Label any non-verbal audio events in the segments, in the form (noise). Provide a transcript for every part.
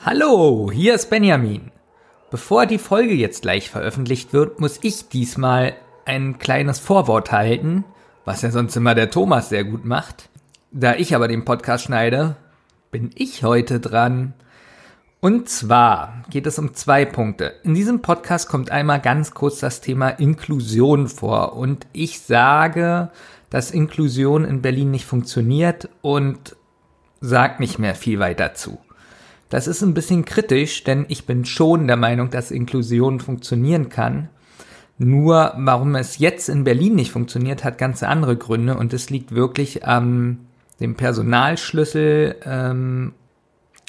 Hallo, hier ist Benjamin. Bevor die Folge jetzt gleich veröffentlicht wird, muss ich diesmal ein kleines Vorwort halten, was ja sonst immer der Thomas sehr gut macht. Da ich aber den Podcast schneide, bin ich heute dran. Und zwar geht es um zwei Punkte. In diesem Podcast kommt einmal ganz kurz das Thema Inklusion vor und ich sage, dass Inklusion in Berlin nicht funktioniert und sag nicht mehr viel weiter zu. Das ist ein bisschen kritisch, denn ich bin schon der Meinung, dass Inklusion funktionieren kann. Nur warum es jetzt in Berlin nicht funktioniert, hat ganz andere Gründe und es liegt wirklich am dem Personalschlüssel ähm,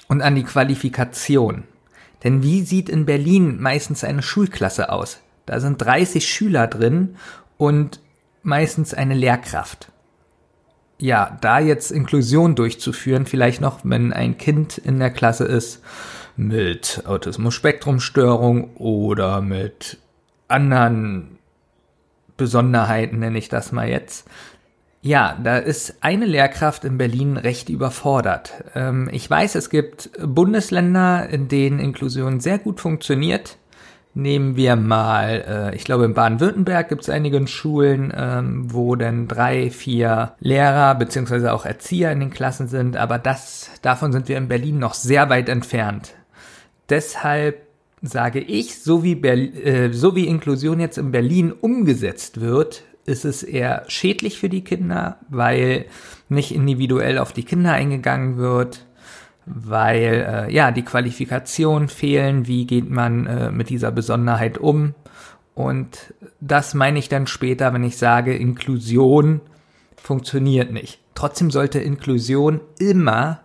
und an die Qualifikation. Denn wie sieht in Berlin meistens eine Schulklasse aus? Da sind 30 Schüler drin und meistens eine Lehrkraft ja, da jetzt Inklusion durchzuführen, vielleicht noch, wenn ein Kind in der Klasse ist mit Autismus-Spektrum-Störung oder mit anderen Besonderheiten, nenne ich das mal jetzt. Ja, da ist eine Lehrkraft in Berlin recht überfordert. Ähm, ich weiß, es gibt Bundesländer, in denen Inklusion sehr gut funktioniert. Nehmen wir mal, äh, ich glaube in Baden-Württemberg gibt es einige Schulen, ähm, wo dann drei, vier Lehrer beziehungsweise auch Erzieher in den Klassen sind, aber das, davon sind wir in Berlin noch sehr weit entfernt. Deshalb sage ich, so wie, Berl äh, so wie Inklusion jetzt in Berlin umgesetzt wird, ist es eher schädlich für die Kinder, weil nicht individuell auf die Kinder eingegangen wird weil äh, ja die Qualifikationen fehlen, wie geht man äh, mit dieser Besonderheit um und das meine ich dann später, wenn ich sage, Inklusion funktioniert nicht. Trotzdem sollte Inklusion immer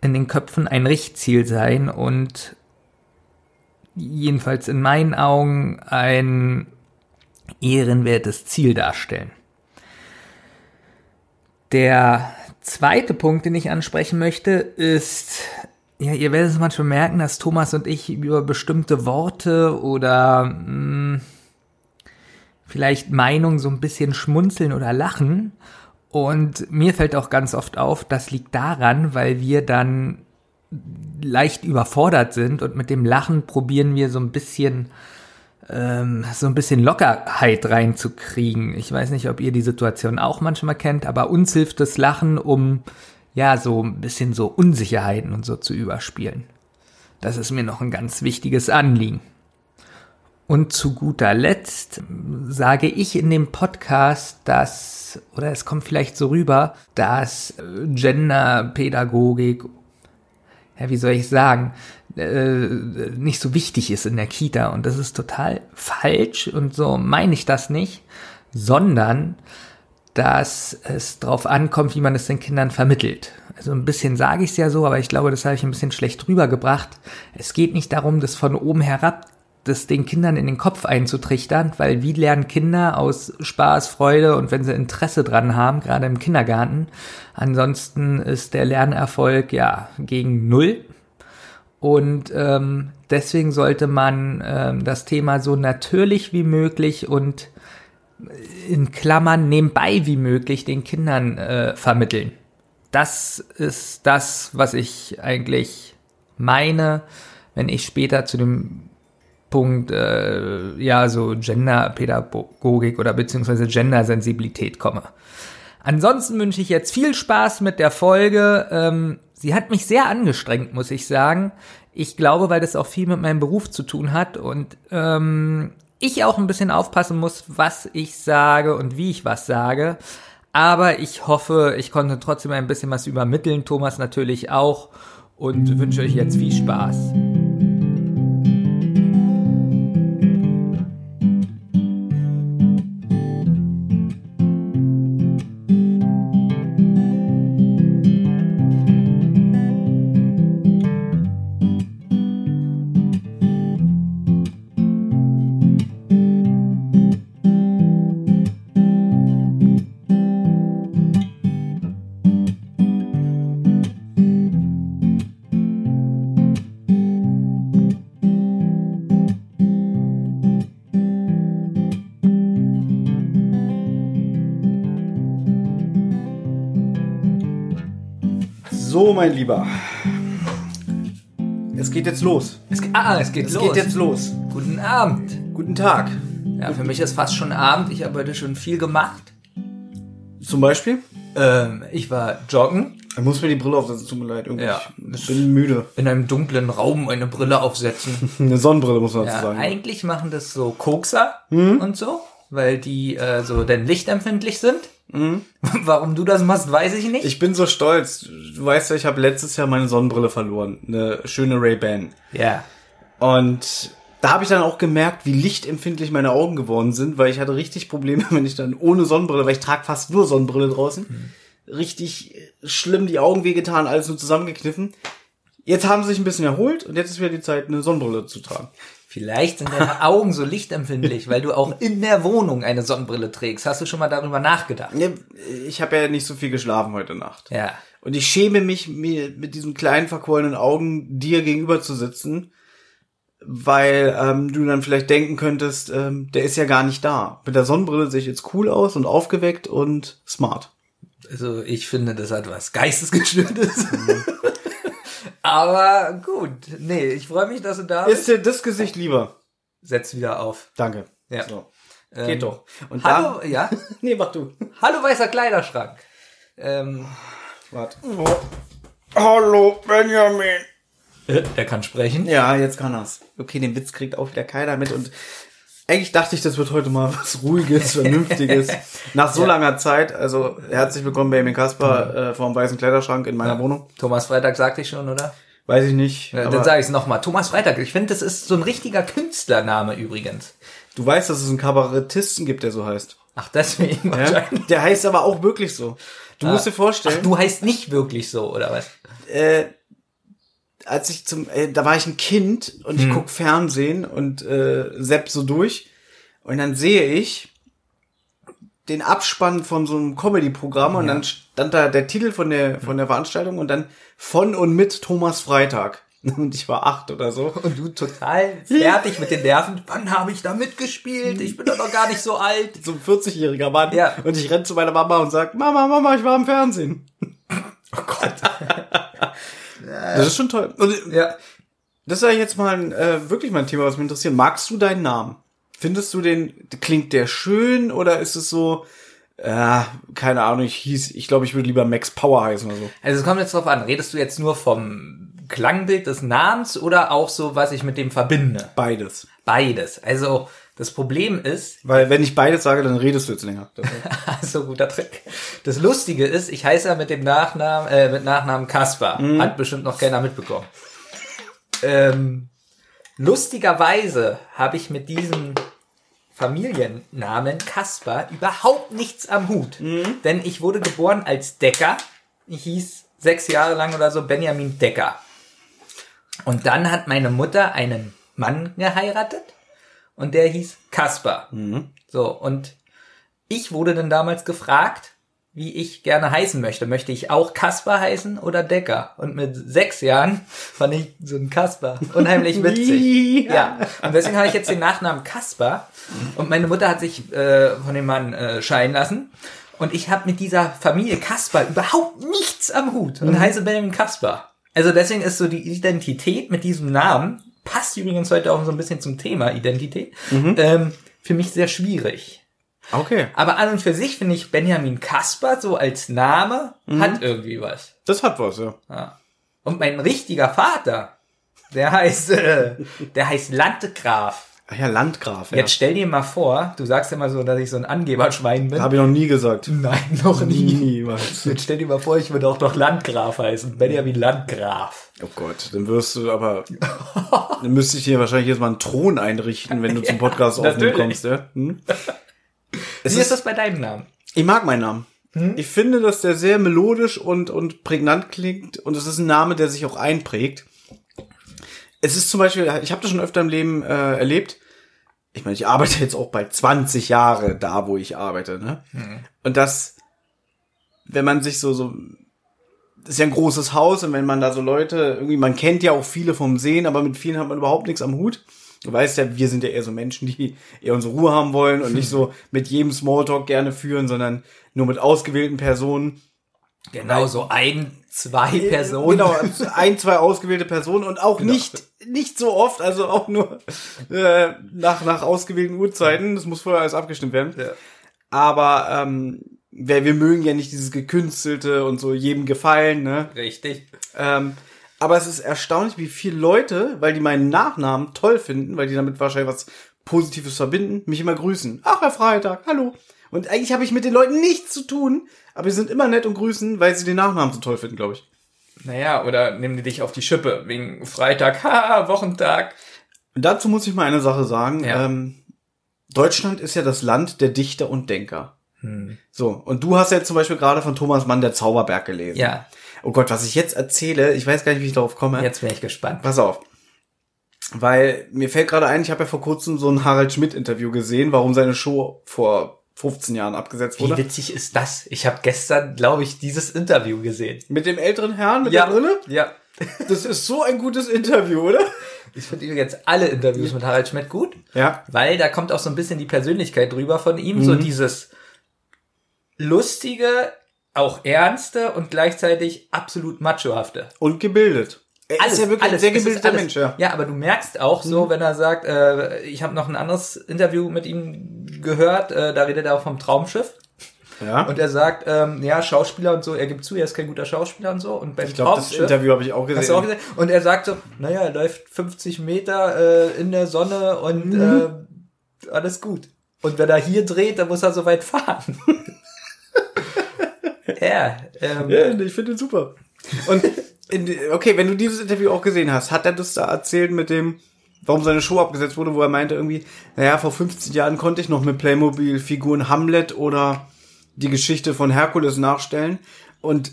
in den Köpfen ein Richtziel sein und jedenfalls in meinen Augen ein ehrenwertes Ziel darstellen. Der zweite Punkt, den ich ansprechen möchte, ist, ja, ihr werdet es manchmal merken, dass Thomas und ich über bestimmte Worte oder mh, hm, vielleicht Meinungen so ein bisschen schmunzeln oder lachen. Und mir fällt auch ganz oft auf, das liegt daran, weil wir dann leicht überfordert sind und mit dem Lachen probieren wir so ein bisschen ähm, so ein bisschen Lockerheit reinzukriegen. Ich weiß nicht, ob ihr die Situation auch manchmal kennt, aber uns hilft das Lachen, um ja so ein bisschen so Unsicherheiten und so zu überspielen. Das ist mir noch ein ganz wichtiges Anliegen. Und zu guter Letzt sage ich in dem Podcast, dass, oder es kommt vielleicht so rüber, dass Genderpädagogik, ja, wie soll ich sagen, äh, nicht so wichtig ist in der Kita. Und das ist total falsch und so meine ich das nicht, sondern dass es darauf ankommt, wie man es den Kindern vermittelt. Also ein bisschen sage ich es ja so, aber ich glaube, das habe ich ein bisschen schlecht rübergebracht. Es geht nicht darum, das von oben herab das den Kindern in den Kopf einzutrichtern, weil wie lernen Kinder aus Spaß, Freude und wenn sie Interesse dran haben, gerade im Kindergarten. Ansonsten ist der Lernerfolg ja gegen Null. Und ähm, deswegen sollte man ähm, das Thema so natürlich wie möglich und in Klammern nebenbei wie möglich den Kindern äh, vermitteln. Das ist das, was ich eigentlich meine, wenn ich später zu dem Punkt, äh, ja, so Genderpädagogik oder beziehungsweise Gendersensibilität komme. Ansonsten wünsche ich jetzt viel Spaß mit der Folge. Ähm, sie hat mich sehr angestrengt, muss ich sagen. Ich glaube, weil das auch viel mit meinem Beruf zu tun hat und ähm, ich auch ein bisschen aufpassen muss, was ich sage und wie ich was sage. Aber ich hoffe, ich konnte trotzdem ein bisschen was übermitteln. Thomas natürlich auch. Und wünsche euch jetzt viel Spaß. Mein Lieber. Es geht jetzt los. Es, ge- ah, es geht Es los. geht jetzt los. Guten Abend. Guten Tag. Ja, für mich ist fast schon Abend. Ich habe heute schon viel gemacht. Zum Beispiel? Ähm, ich war joggen, Ich muss mir die Brille aufsetzen, tut mir leid. Irgendwie. Ja. Ich bin müde. in einem dunklen Raum eine Brille aufsetzen. (laughs) Eine Sonnenbrille muss man dazu Ja, sagen. eigentlich machen das so Kokser Mhm. und so, weil die äh, so denn lichtempfindlich sind. Mhm. (laughs) Warum du das machst, weiß ich nicht. Ich bin so stolz. Du weißt ja, ich habe letztes Jahr meine Sonnenbrille verloren. Eine schöne Ray-Ban. ja. Und da habe ich dann auch gemerkt, wie lichtempfindlich meine Augen geworden sind, weil ich hatte richtig Probleme, (laughs) wenn ich dann ohne Sonnenbrille, weil ich trage fast nur Sonnenbrille draußen, richtig schlimm die Augen wehgetan, alles nur zusammengekniffen. Jetzt haben sie sich ein bisschen erholt und jetzt ist wieder die Zeit, eine Sonnenbrille zu tragen. Vielleicht sind deine Augen so lichtempfindlich, weil du auch in der Wohnung eine Sonnenbrille trägst. Hast du schon mal darüber nachgedacht? Ich habe ja nicht so viel geschlafen heute Nacht. Ja. Und ich schäme mich, mir mit diesen kleinen verquollenen Augen dir gegenüber zu sitzen, weil ähm, du dann vielleicht denken könntest, ähm, der ist ja gar nicht da. Mit der Sonnenbrille sehe ich jetzt cool aus und aufgeweckt und smart. Also ich finde, das hat was Geistesgestörtes. Aber gut. Nee, ich freue mich, dass du da bist. Ist dir das Gesicht lieber? Setz wieder auf. Danke. Ja. So. Ähm, Geht doch. Und Hallo, ja. Da, (laughs) nee, mach du. Hallo weißer Kleiderschrank. Ähm, Warte. Hallo, Benjamin. äh, der kann sprechen. Ja, jetzt kann er's. Okay, den Witz kriegt auch wieder keiner mit und eigentlich dachte ich, das wird heute mal was Ruhiges, (laughs) Vernünftiges. Nach so Ja. langer Zeit, also herzlich willkommen Benjamin Kasper äh, vom Weißen Kleiderschrank in meiner Wohnung. Thomas Freitag sagte ich schon, oder? Weiß ich nicht. Aber Dann sage ich es nochmal. Thomas Freitag. Ich finde, das ist so ein richtiger Künstlername übrigens. du weißt, dass es einen Kabarettisten gibt, der so heißt. Ach, deswegen (laughs) Ja? wahrscheinlich. Der heißt aber auch wirklich so. Du musst dir vorstellen, Ach, du heißt nicht wirklich so, oder was? äh, als ich zum, äh, da war ich ein Kind und ich guck Fernsehen und äh, sepp so durch und dann sehe ich den Abspann von so einem Comedy-Programm und dann stand da der Titel von der von der Veranstaltung und dann von und mit Thomas Freitag (laughs) und ich war acht oder so. Und du total fertig mit den Nerven. Wann habe ich da mitgespielt? Ich bin doch noch gar nicht so alt. So ein 40-jähriger Mann Ja. und ich renn zu meiner Mama und sag, Mama, Mama, ich war im Fernsehen. Oh Gott. (laughs) Das ist schon toll. Und Ja. Das ist ja jetzt mal ein, äh, wirklich mal ein Thema, was mich interessiert. Magst du deinen Namen? Findest du den, klingt der schön oder ist es so, äh, keine Ahnung, ich hieß, ich glaube, ich würde lieber Max Power heißen oder so. Also es kommt jetzt drauf an. Redest du jetzt nur vom Klangbild des Namens oder auch so, was ich mit dem verbinde? Beides. Beides. Also das Problem ist, Weil wenn ich beides sage, dann redest du jetzt länger. (laughs) so guter Trick. Das Lustige ist, ich heiße ja mit dem Nachnamen, äh, mit Nachnamen Kaspar. Hat bestimmt noch keiner mitbekommen. Ähm, lustigerweise habe ich mit diesem Familiennamen Kaspar überhaupt nichts am Hut. Denn ich wurde geboren als Decker. Ich hieß sechs Jahre lang oder so Benjamin Decker. Und dann hat meine Mutter einen Mann geheiratet und der hieß Kaspar. So, und ich wurde dann damals gefragt, wie ich gerne heißen möchte. Möchte ich auch Kaspar heißen oder Decker? Und mit sechs Jahren (laughs) fand ich so ein Kaspar unheimlich (laughs) witzig. ja. Und deswegen habe ich jetzt den Nachnamen Kaspar. Und meine Mutter hat sich äh, von dem Mann äh, scheiden lassen. Und ich habe mit dieser Familie Kaspar überhaupt nichts am Hut und heiße Benjamin Kaspar. Also deswegen ist so die Identität mit diesem Namen, passt übrigens heute auch so ein bisschen zum Thema Identität, ähm, für mich sehr schwierig. Okay. Aber an und für sich finde ich Benjamin Kasper so als Name hat irgendwie was. Das hat was, ja. Ja. Und mein richtiger Vater, der heißt, äh, der heißt Landgraf. Ach ja, Landgraf, ja. Jetzt stell dir mal vor, du sagst immer so, dass ich so ein Angeberschwein bin. Habe ich noch nie gesagt. Nein, noch nie. Niemals. Jetzt stell dir mal vor, ich würde auch noch Landgraf heißen. Benjamin Landgraf. Oh Gott, dann wirst du aber, dann müsste ich dir wahrscheinlich jetzt mal einen Thron einrichten, wenn du zum (laughs) Podcast aufnehmen natürlich. kommst, ja? Hm? Wie ist ist, das bei deinem Namen? ich mag meinen Namen. Ich finde, dass der sehr melodisch und, und prägnant klingt und es ist ein Name, der sich auch einprägt. Es ist zum Beispiel, ich habe das schon öfter im Leben äh, erlebt. Ich meine, ich arbeite jetzt auch bald 20 Jahre da, wo ich arbeite, ne? Und das, wenn man sich so, so, das ist ja ein großes Haus und wenn man da so Leute, irgendwie, man kennt ja auch viele vom Sehen, aber mit vielen hat man überhaupt nichts am Hut. Du weißt ja, wir sind ja eher so Menschen, die eher unsere Ruhe haben wollen und nicht so (laughs) mit jedem Smalltalk gerne führen, sondern nur mit ausgewählten Personen. Genau, so ein, zwei Personen. Genau, ein, zwei ausgewählte Personen und auch Genau. nicht, nicht so oft, also auch nur äh, nach, nach ausgewählten Uhrzeiten. Das muss vorher alles abgestimmt werden. Ja. Aber ähm, wir, wir mögen ja nicht dieses Gekünstelte und so jedem gefallen, ne? Richtig. Ähm, aber es ist erstaunlich, wie viele Leute, weil die meinen Nachnamen toll finden, weil die damit wahrscheinlich was Positives verbinden, mich immer grüßen. Ach, Herr Freitag, hallo. Und eigentlich habe ich mit den Leuten nichts zu tun, aber sie sind immer nett und grüßen, weil sie den Nachnamen so toll finden, glaube ich. Naja, oder nehmen die dich auf die Schippe wegen Freitag, (laughs) haha, Wochentag. Dazu muss ich mal eine Sache sagen. Ja. Ähm, Deutschland ist ja das Land der Dichter und Denker. Hm. So, und du hast ja zum Beispiel gerade von Thomas Mann der Zauberberg gelesen. Ja, Oh Gott, was ich jetzt erzähle, ich weiß gar nicht, wie ich darauf komme. jetzt bin ich gespannt. Pass auf. Weil mir fällt gerade ein, ich habe ja vor kurzem so ein Harald Schmidt-Interview gesehen, warum seine Show vor 15 Jahren abgesetzt Wie wurde. witzig ist das? Ich habe gestern, glaube ich, dieses Interview gesehen. Mit dem älteren Herrn mit der Brille? Ja. Das ist so ein gutes Interview, oder? Ich finde übrigens alle Interviews mit Harald Schmidt gut, Ja. weil da kommt auch so ein bisschen die Persönlichkeit drüber von ihm, so dieses lustige, auch ernste und gleichzeitig absolut machohafte. Und gebildet. Er ist ja wirklich ein sehr gebildeter alles. Mensch, ja. Ja, aber du merkst auch so, wenn er sagt, äh, ich habe noch ein anderes Interview mit ihm gehört, äh, da redet er auch vom Traumschiff. Ja. Und er sagt, ähm, ja, Schauspieler und so, er gibt zu, er ist kein guter Schauspieler und so. Und beim ich glaube, das Traumschiff, Interview habe ich auch gesehen. hast du auch gesehen? Und er sagt so, naja, er läuft 50 Meter äh, in der Sonne und Mhm. äh, alles gut. Und wenn er hier dreht, dann muss er so weit fahren. (laughs) ja, ähm, Ja, ich finde ihn super. Und in, okay, wenn du dieses Interview auch gesehen hast, hat er das da erzählt mit dem, warum seine Show abgesetzt wurde, wo er meinte irgendwie, naja, vor 15 Jahren konnte ich noch mit Playmobil-Figuren Hamlet oder die Geschichte von Herkules nachstellen. Und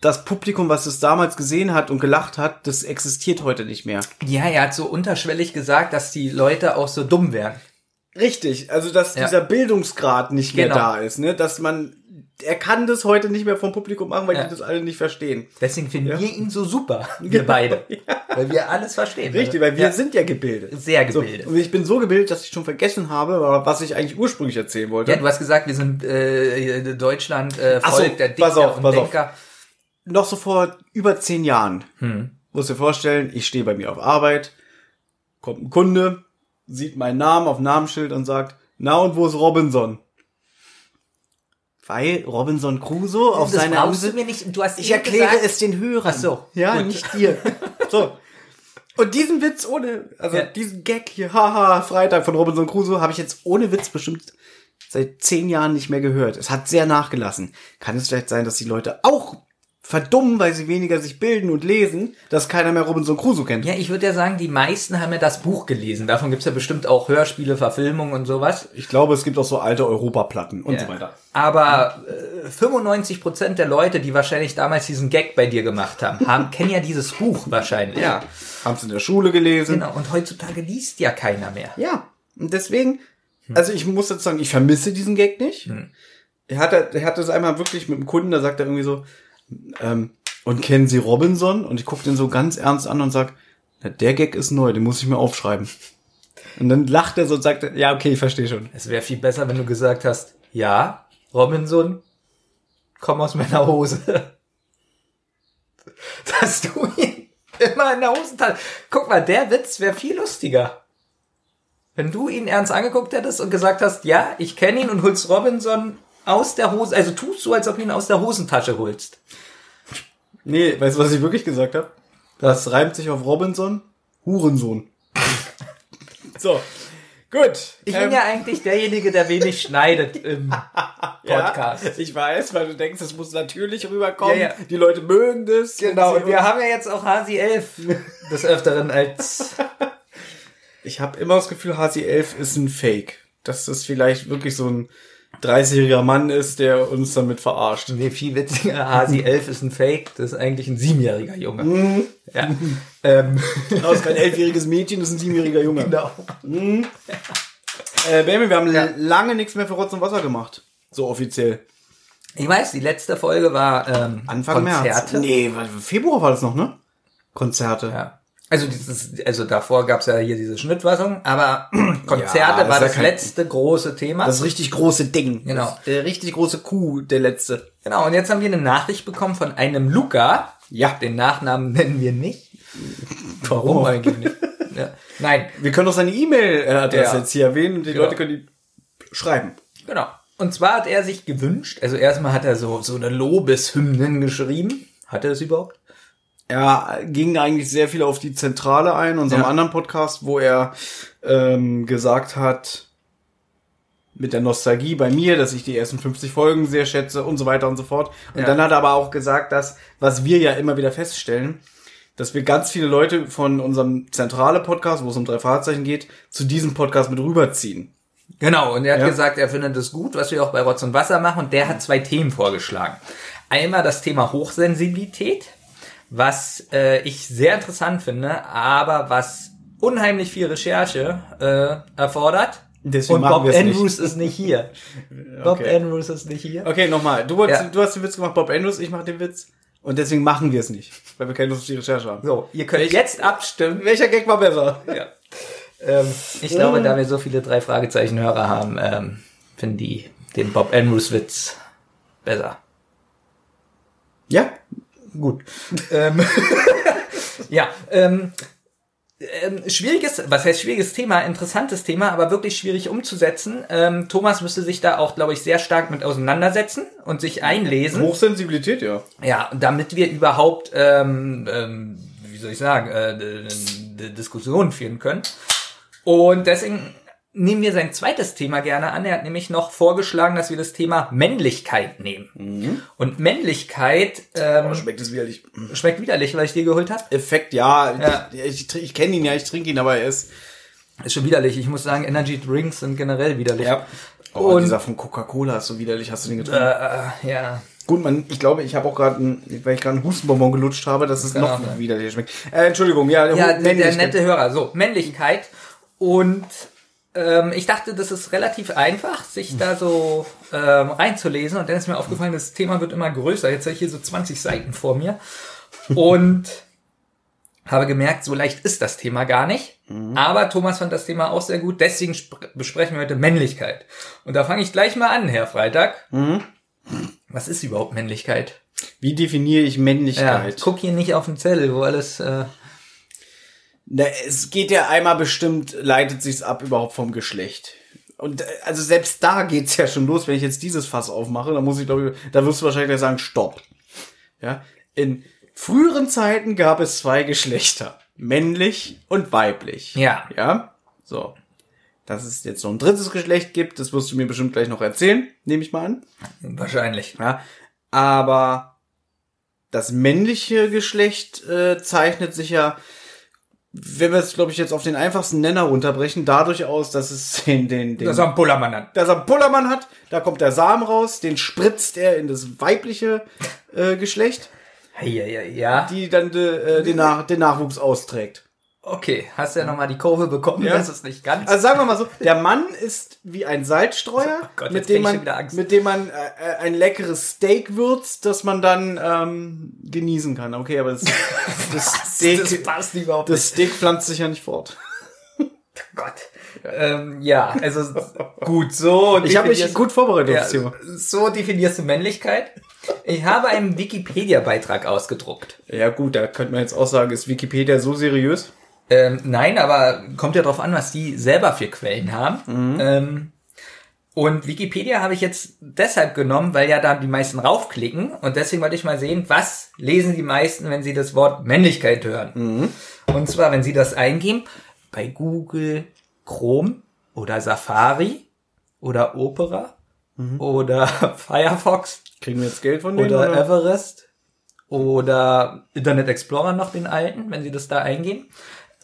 das Publikum, was es damals gesehen hat und gelacht hat, das existiert heute nicht mehr. ja, er hat so unterschwellig gesagt, dass die Leute auch so dumm wären. Richtig, also dass Ja. dieser Bildungsgrad nicht mehr Genau. da ist, ne? Dass man, er kann das heute nicht mehr vom Publikum machen, weil Ja. die das alle nicht verstehen. Deswegen finden Ja. wir ihn so super, (laughs) wir beide. Weil wir alles verstehen. Richtig, weil wir Ja. sind ja gebildet. sehr So, gebildet. und ich bin so gebildet, dass ich schon vergessen habe, was ich eigentlich ursprünglich erzählen wollte. Ja, du hast gesagt, wir sind äh, Deutschland äh, Ach so, Volk der Dichter pass auf, und pass auf. Denker. Noch so vor über zehn Jahren. Hm. Musst dir vorstellen, ich stehe bei mir auf Arbeit, kommt ein Kunde, sieht meinen Namen auf Namensschild und sagt, na und wo ist Robinson? Weil Robinson Crusoe auf das seiner brauchst du Insel... mir nicht. Du hast Ich erkläre gesagt, es den Hörern. Ach so, Ja, gut. nicht dir. (laughs) So. Und diesen Witz ohne, also Ja. diesen Gag hier, haha, Freitag von Robinson Crusoe, habe ich jetzt ohne Witz bestimmt seit zehn Jahren nicht mehr gehört. Es hat sehr nachgelassen. Kann es vielleicht sein, dass die Leute auch verdummen, weil sie weniger sich bilden und lesen, dass keiner mehr Robinson Crusoe kennt? Ja, ich würde ja sagen, die meisten haben ja das Buch gelesen. Davon gibt's ja bestimmt auch Hörspiele, Verfilmungen und sowas. Ich glaube, es gibt auch so alte Europaplatten und Ja. so weiter. Aber äh, 95% der Leute, die wahrscheinlich damals diesen Gag bei dir gemacht haben, haben kennen ja dieses Buch wahrscheinlich. Ja. Haben es in der Schule gelesen. Genau. Und heutzutage liest ja keiner mehr. Ja, und deswegen, also ich muss jetzt sagen, ich vermisse diesen Gag nicht. Er hatte, er hatte es einmal wirklich mit einem Kunden, da sagt er irgendwie so, ähm, und kennen Sie Robinson? Und ich gucke den so ganz ernst an und sag, na, der Gag ist neu, den muss ich mir aufschreiben. Und dann lacht er so und sagt, ja, okay, ich verstehe schon. Es wäre viel besser, wenn du gesagt hast, ja, Robinson, komm aus meiner Hose. (laughs) Dass du ihn immer in der Hosentasche. Guck mal, der Witz wäre viel lustiger. Wenn du ihn ernst angeguckt hättest und gesagt hast, ja, ich kenne ihn und holst Robinson aus der Hose, also tust so, als ob du ihn aus der Hosentasche holst. Nee, weißt du, was ich wirklich gesagt habe? Das reimt sich auf Robinson, Hurensohn. (laughs) so, gut. Ich Ähm, bin ja eigentlich derjenige, der wenig schneidet (laughs) im Podcast. Ja, ich weiß, weil du denkst, es muss natürlich rüberkommen. Ja, ja. Die Leute mögen das. Genau, und wir haben ja jetzt auch Hasi (laughs) 11 des Öfteren als Ich habe immer das Gefühl, HC11 ist ein Fake. Dass das vielleicht wirklich so ein 30-jähriger Mann ist, der uns damit verarscht. Nee, viel witziger. Hasi 11 ist ein Fake, das ist eigentlich ein siebenjähriger Junge. Ja. (laughs) ähm, Das ist kein elfjähriges Mädchen, das ist ein siebenjähriger Junge. (laughs) genau. Äh, Benjamin, wir haben Ja. lange nichts mehr für Rotz und Wasser gemacht. So offiziell. Ich weiß, die letzte Folge war ähm, Anfang Konzerte. März. Nee, Februar war das noch, ne? Konzerte. Ja. Also dieses, also davor gab's ja hier diese Schnittfassung, aber (clears throat) Konzerte Ja, war das letzte große Thema. Das richtig große Ding. Genau. Das, der richtig große Kuh, der letzte. genau, und jetzt haben wir eine Nachricht bekommen von einem Luca. Ja. Den Nachnamen nennen wir nicht. Warum eigentlich nicht? (laughs) Ja. Nein, Wir können doch seine E-Mail-Adresse Ja. jetzt hier erwähnen und die Genau. Leute können die schreiben. Genau. Und zwar hat er sich gewünscht, also erstmal hat er so, so eine Lobeshymnen geschrieben. Hat er das überhaupt? Er ging eigentlich sehr viel auf die Zentrale ein, unserem Ja. anderen Podcast, wo er ähm, gesagt hat, mit der Nostalgie bei mir, dass ich die ersten 50 Folgen sehr schätze und so weiter und so fort. Und Ja. dann hat er aber auch gesagt, dass, was wir ja immer wieder feststellen, dass wir ganz viele Leute von unserem zentrale Podcast, wo es um drei Fahrzeichen geht, zu diesem Podcast mit rüberziehen. Genau, und er hat Ja. gesagt, er findet es gut, was wir auch bei Rotz und Wasser machen. Und der hat zwei Themen vorgeschlagen. Einmal das Thema Hochsensibilität, was äh, ich sehr interessant finde, aber was unheimlich viel Recherche äh, erfordert. Deswegen und machen Bob wir es nicht. Andrews ist nicht hier. (laughs) Bob Okay. Andrews ist nicht hier. Okay, nochmal. Du, wolltest- Ja. du hast den Witz gemacht, Bob Andrews, ich mache den Witz. Und deswegen machen wir es nicht, weil wir keine Lust auf die Recherche haben. So, ihr könnt jetzt abstimmen. Welcher Gag war besser? Ja. Ähm, ich glaube, da wir so viele drei Fragezeichen-Hörer haben, ähm, finden die den Bob Andrews-Witz besser. Ja, Gut. ähm, (laughs) ja, ähm, ähm, schwieriges, was heißt schwieriges Thema, interessantes Thema, aber wirklich schwierig umzusetzen. Ähm, Thomas müsste sich da auch, glaube ich, sehr stark mit auseinandersetzen und sich einlesen. Hochsensibilität, ja. Ja, damit wir überhaupt, ähm, ähm, wie soll ich sagen, äh, eine Diskussion führen können. Und deswegen nehmen wir sein zweites Thema gerne an. Er hat nämlich noch vorgeschlagen, dass wir das Thema Männlichkeit nehmen. Und Männlichkeit ähm, Oh, schmeckt es widerlich. schmeckt widerlich, weil ich dir geholt habe. Effekt, ja. Ja. Ich, ich, ich kenne ihn ja, ich trinke ihn, aber er ist. Ist schon widerlich. Ich muss sagen, Energy Drinks sind generell widerlich. Oh, Und- dieser von Coca-Cola ist so widerlich. Hast du den getrunken? Äh, ja. Gut, man, ich glaube, ich habe auch gerade, weil ich gerade einen Hustenbonbon gelutscht habe, dass es Kann noch widerlicher schmeckt. Äh, Entschuldigung, ja, Ja, der, nette Hörer. So, Männlichkeit. Und ähm, ich dachte, das ist relativ einfach, sich da so ähm, reinzulesen. Und dann ist mir aufgefallen, das Thema wird immer größer. Jetzt habe ich hier so 20 Seiten vor mir. Und (laughs) habe gemerkt, so leicht ist das Thema gar nicht. Aber Thomas fand das Thema auch sehr gut. Deswegen spr- besprechen wir heute Männlichkeit. Und da fange ich gleich mal an, Herr Freitag. Was ist überhaupt Männlichkeit? Wie definiere ich Ja, Männlichkeit? guck hier nicht auf den Zettel, wo alles... Äh, Na, es geht ja einmal bestimmt, leitet sich's ab überhaupt vom Geschlecht. Und äh, also selbst da geht's ja schon los, wenn ich jetzt dieses Fass aufmache, dann muss ich glaube, da wirst du wahrscheinlich gleich sagen, stopp. Ja, in früheren Zeiten gab es zwei Geschlechter, männlich und weiblich. Ja. Ja, so. Dass es jetzt noch ein drittes Geschlecht gibt, das wirst du mir bestimmt gleich noch erzählen, nehme ich mal an. wahrscheinlich. Ja, aber das männliche Geschlecht äh, zeichnet sich ja, wenn wir es, glaube ich, jetzt auf den einfachsten Nenner runterbrechen, dadurch aus, dass es (laughs) den, den, den Das ist ein Pullermann an. dass er einen Pullermann hat, da kommt der Samen raus, den spritzt er in das weibliche äh, Geschlecht, Ja, ja, ja. die dann de, äh, den, Nach den Nachwuchs austrägt. Okay, hast ja nochmal die Kurve bekommen, Ja. das ist nicht ganz. Also sagen wir mal so, der Mann ist wie ein Salzstreuer, Oh Gott, mit, dem man, mit dem man äh, äh, ein leckeres Steak würzt, das man dann ähm, genießen kann. Okay, aber das, (laughs) das, Steak, das passt überhaupt das Steak pflanzt sich ja nicht fort. nicht. (laughs) Gott. Ähm, ja, also gut, so. Ich habe mich gut vorbereitet ja, Thema. So definierst du Männlichkeit. Ich habe einen Wikipedia-Beitrag ausgedruckt. Ja gut, da könnte man jetzt auch sagen, ist Wikipedia so seriös? Ähm, nein, aber kommt ja drauf an, was die selber für Quellen haben. Mhm. Ähm, und Wikipedia habe ich jetzt deshalb genommen, weil ja da die meisten raufklicken. Und deswegen wollte ich mal sehen, was lesen die meisten, wenn sie das Wort Männlichkeit hören. Mhm. Und zwar, wenn sie das eingeben, bei Google Chrome oder Safari oder Opera Mhm. oder (laughs) Firefox Kriegen wir jetzt Geld von denen? oder Oder, Everest oder Internet Explorer noch den alten, wenn sie das da eingeben.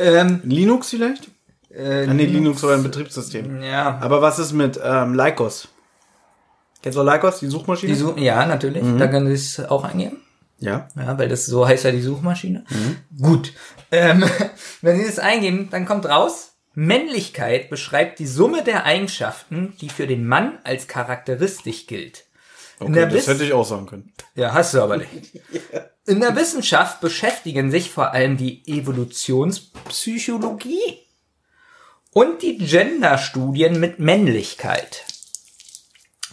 Ähm, Linux vielleicht? äh, Ah, nee, Linux war ein Betriebssystem. Ja. Aber was ist mit ähm, Lycos? Kennst du Lycos, die Suchmaschine? Die Such ja, natürlich. Da können sie es auch eingeben. ja. Ja, weil das so heißt ja die Suchmaschine. Gut. Ähm, (laughs) wenn Sie das eingeben, dann kommt raus, Männlichkeit beschreibt die Summe der Eigenschaften, die für den Mann als charakteristisch gilt. Okay, das hätte ich auch sagen können. Ja, hast du aber nicht. (laughs) (laughs) in der Wissenschaft beschäftigen sich vor allem die Evolutionspsychologie und die Genderstudien mit Männlichkeit.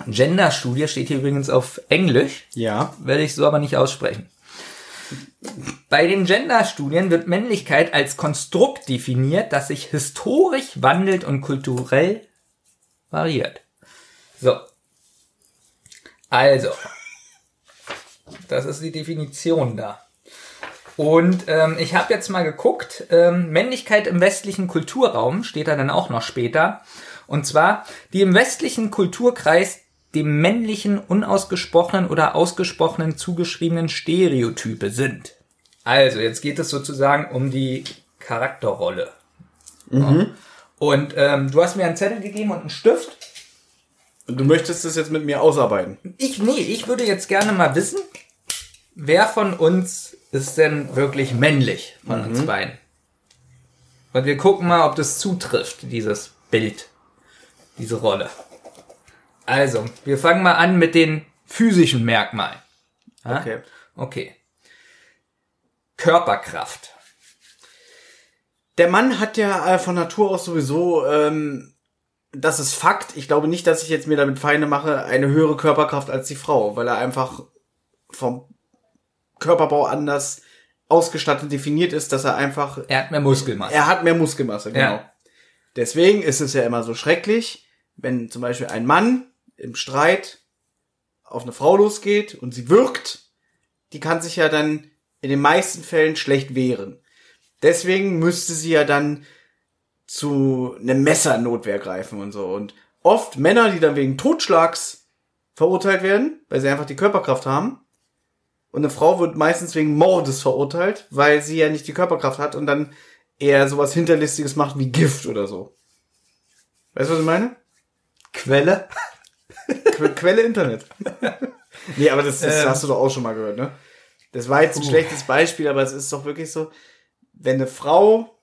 Genderstudie steht hier übrigens auf Englisch. Ja. Werde ich so aber nicht aussprechen. Bei den Genderstudien wird Männlichkeit als Konstrukt definiert, das sich historisch wandelt und kulturell variiert. So. Also. Das ist die Definition da. Und ähm, ich habe jetzt mal geguckt, ähm, Männlichkeit im westlichen Kulturraum steht da dann auch noch später. Und zwar die im westlichen Kulturkreis dem männlichen unausgesprochenen oder ausgesprochenen zugeschriebenen Stereotype sind. Also, jetzt geht es sozusagen um die Charakterrolle. Mhm. Und ähm, du hast mir einen Zettel gegeben und einen Stift. Und du möchtest das jetzt mit mir ausarbeiten? Ich, nee, ich würde jetzt gerne mal wissen, wer von uns ist denn wirklich männlich von mhm. uns beiden? Und wir gucken mal, ob das zutrifft, dieses Bild, diese Rolle. Also, wir fangen mal an mit den physischen Merkmalen. Ja? Okay. Okay. Körperkraft. Der Mann hat ja äh, von Natur aus sowieso, ähm, das ist Fakt. Ich glaube nicht, dass ich jetzt mir damit Feinde mache, eine höhere Körperkraft als die Frau, weil er einfach vom Körperbau anders ausgestattet definiert ist, dass er einfach. Er hat mehr Muskelmasse. Er hat mehr Muskelmasse, genau. Ja. Deswegen ist es ja immer so schrecklich, wenn zum Beispiel ein Mann im Streit auf eine Frau losgeht und sie wirkt, die kann sich ja dann in den meisten Fällen schlecht wehren. Deswegen müsste sie ja dann zu einem Messer Notwehr greifen und so. Und oft Männer, die dann wegen Totschlags verurteilt werden, weil sie einfach die Körperkraft haben. Und eine Frau wird meistens wegen Mordes verurteilt, weil sie ja nicht die Körperkraft hat und dann eher sowas Hinterlistiges macht wie Gift oder so. Weißt du, was ich meine? Quelle? Que Quelle Internet. (laughs) nee, aber das, das ähm, hast du doch auch schon mal gehört, ne? Das war jetzt ein uh. schlechtes Beispiel, aber es ist doch wirklich so, wenn eine Frau,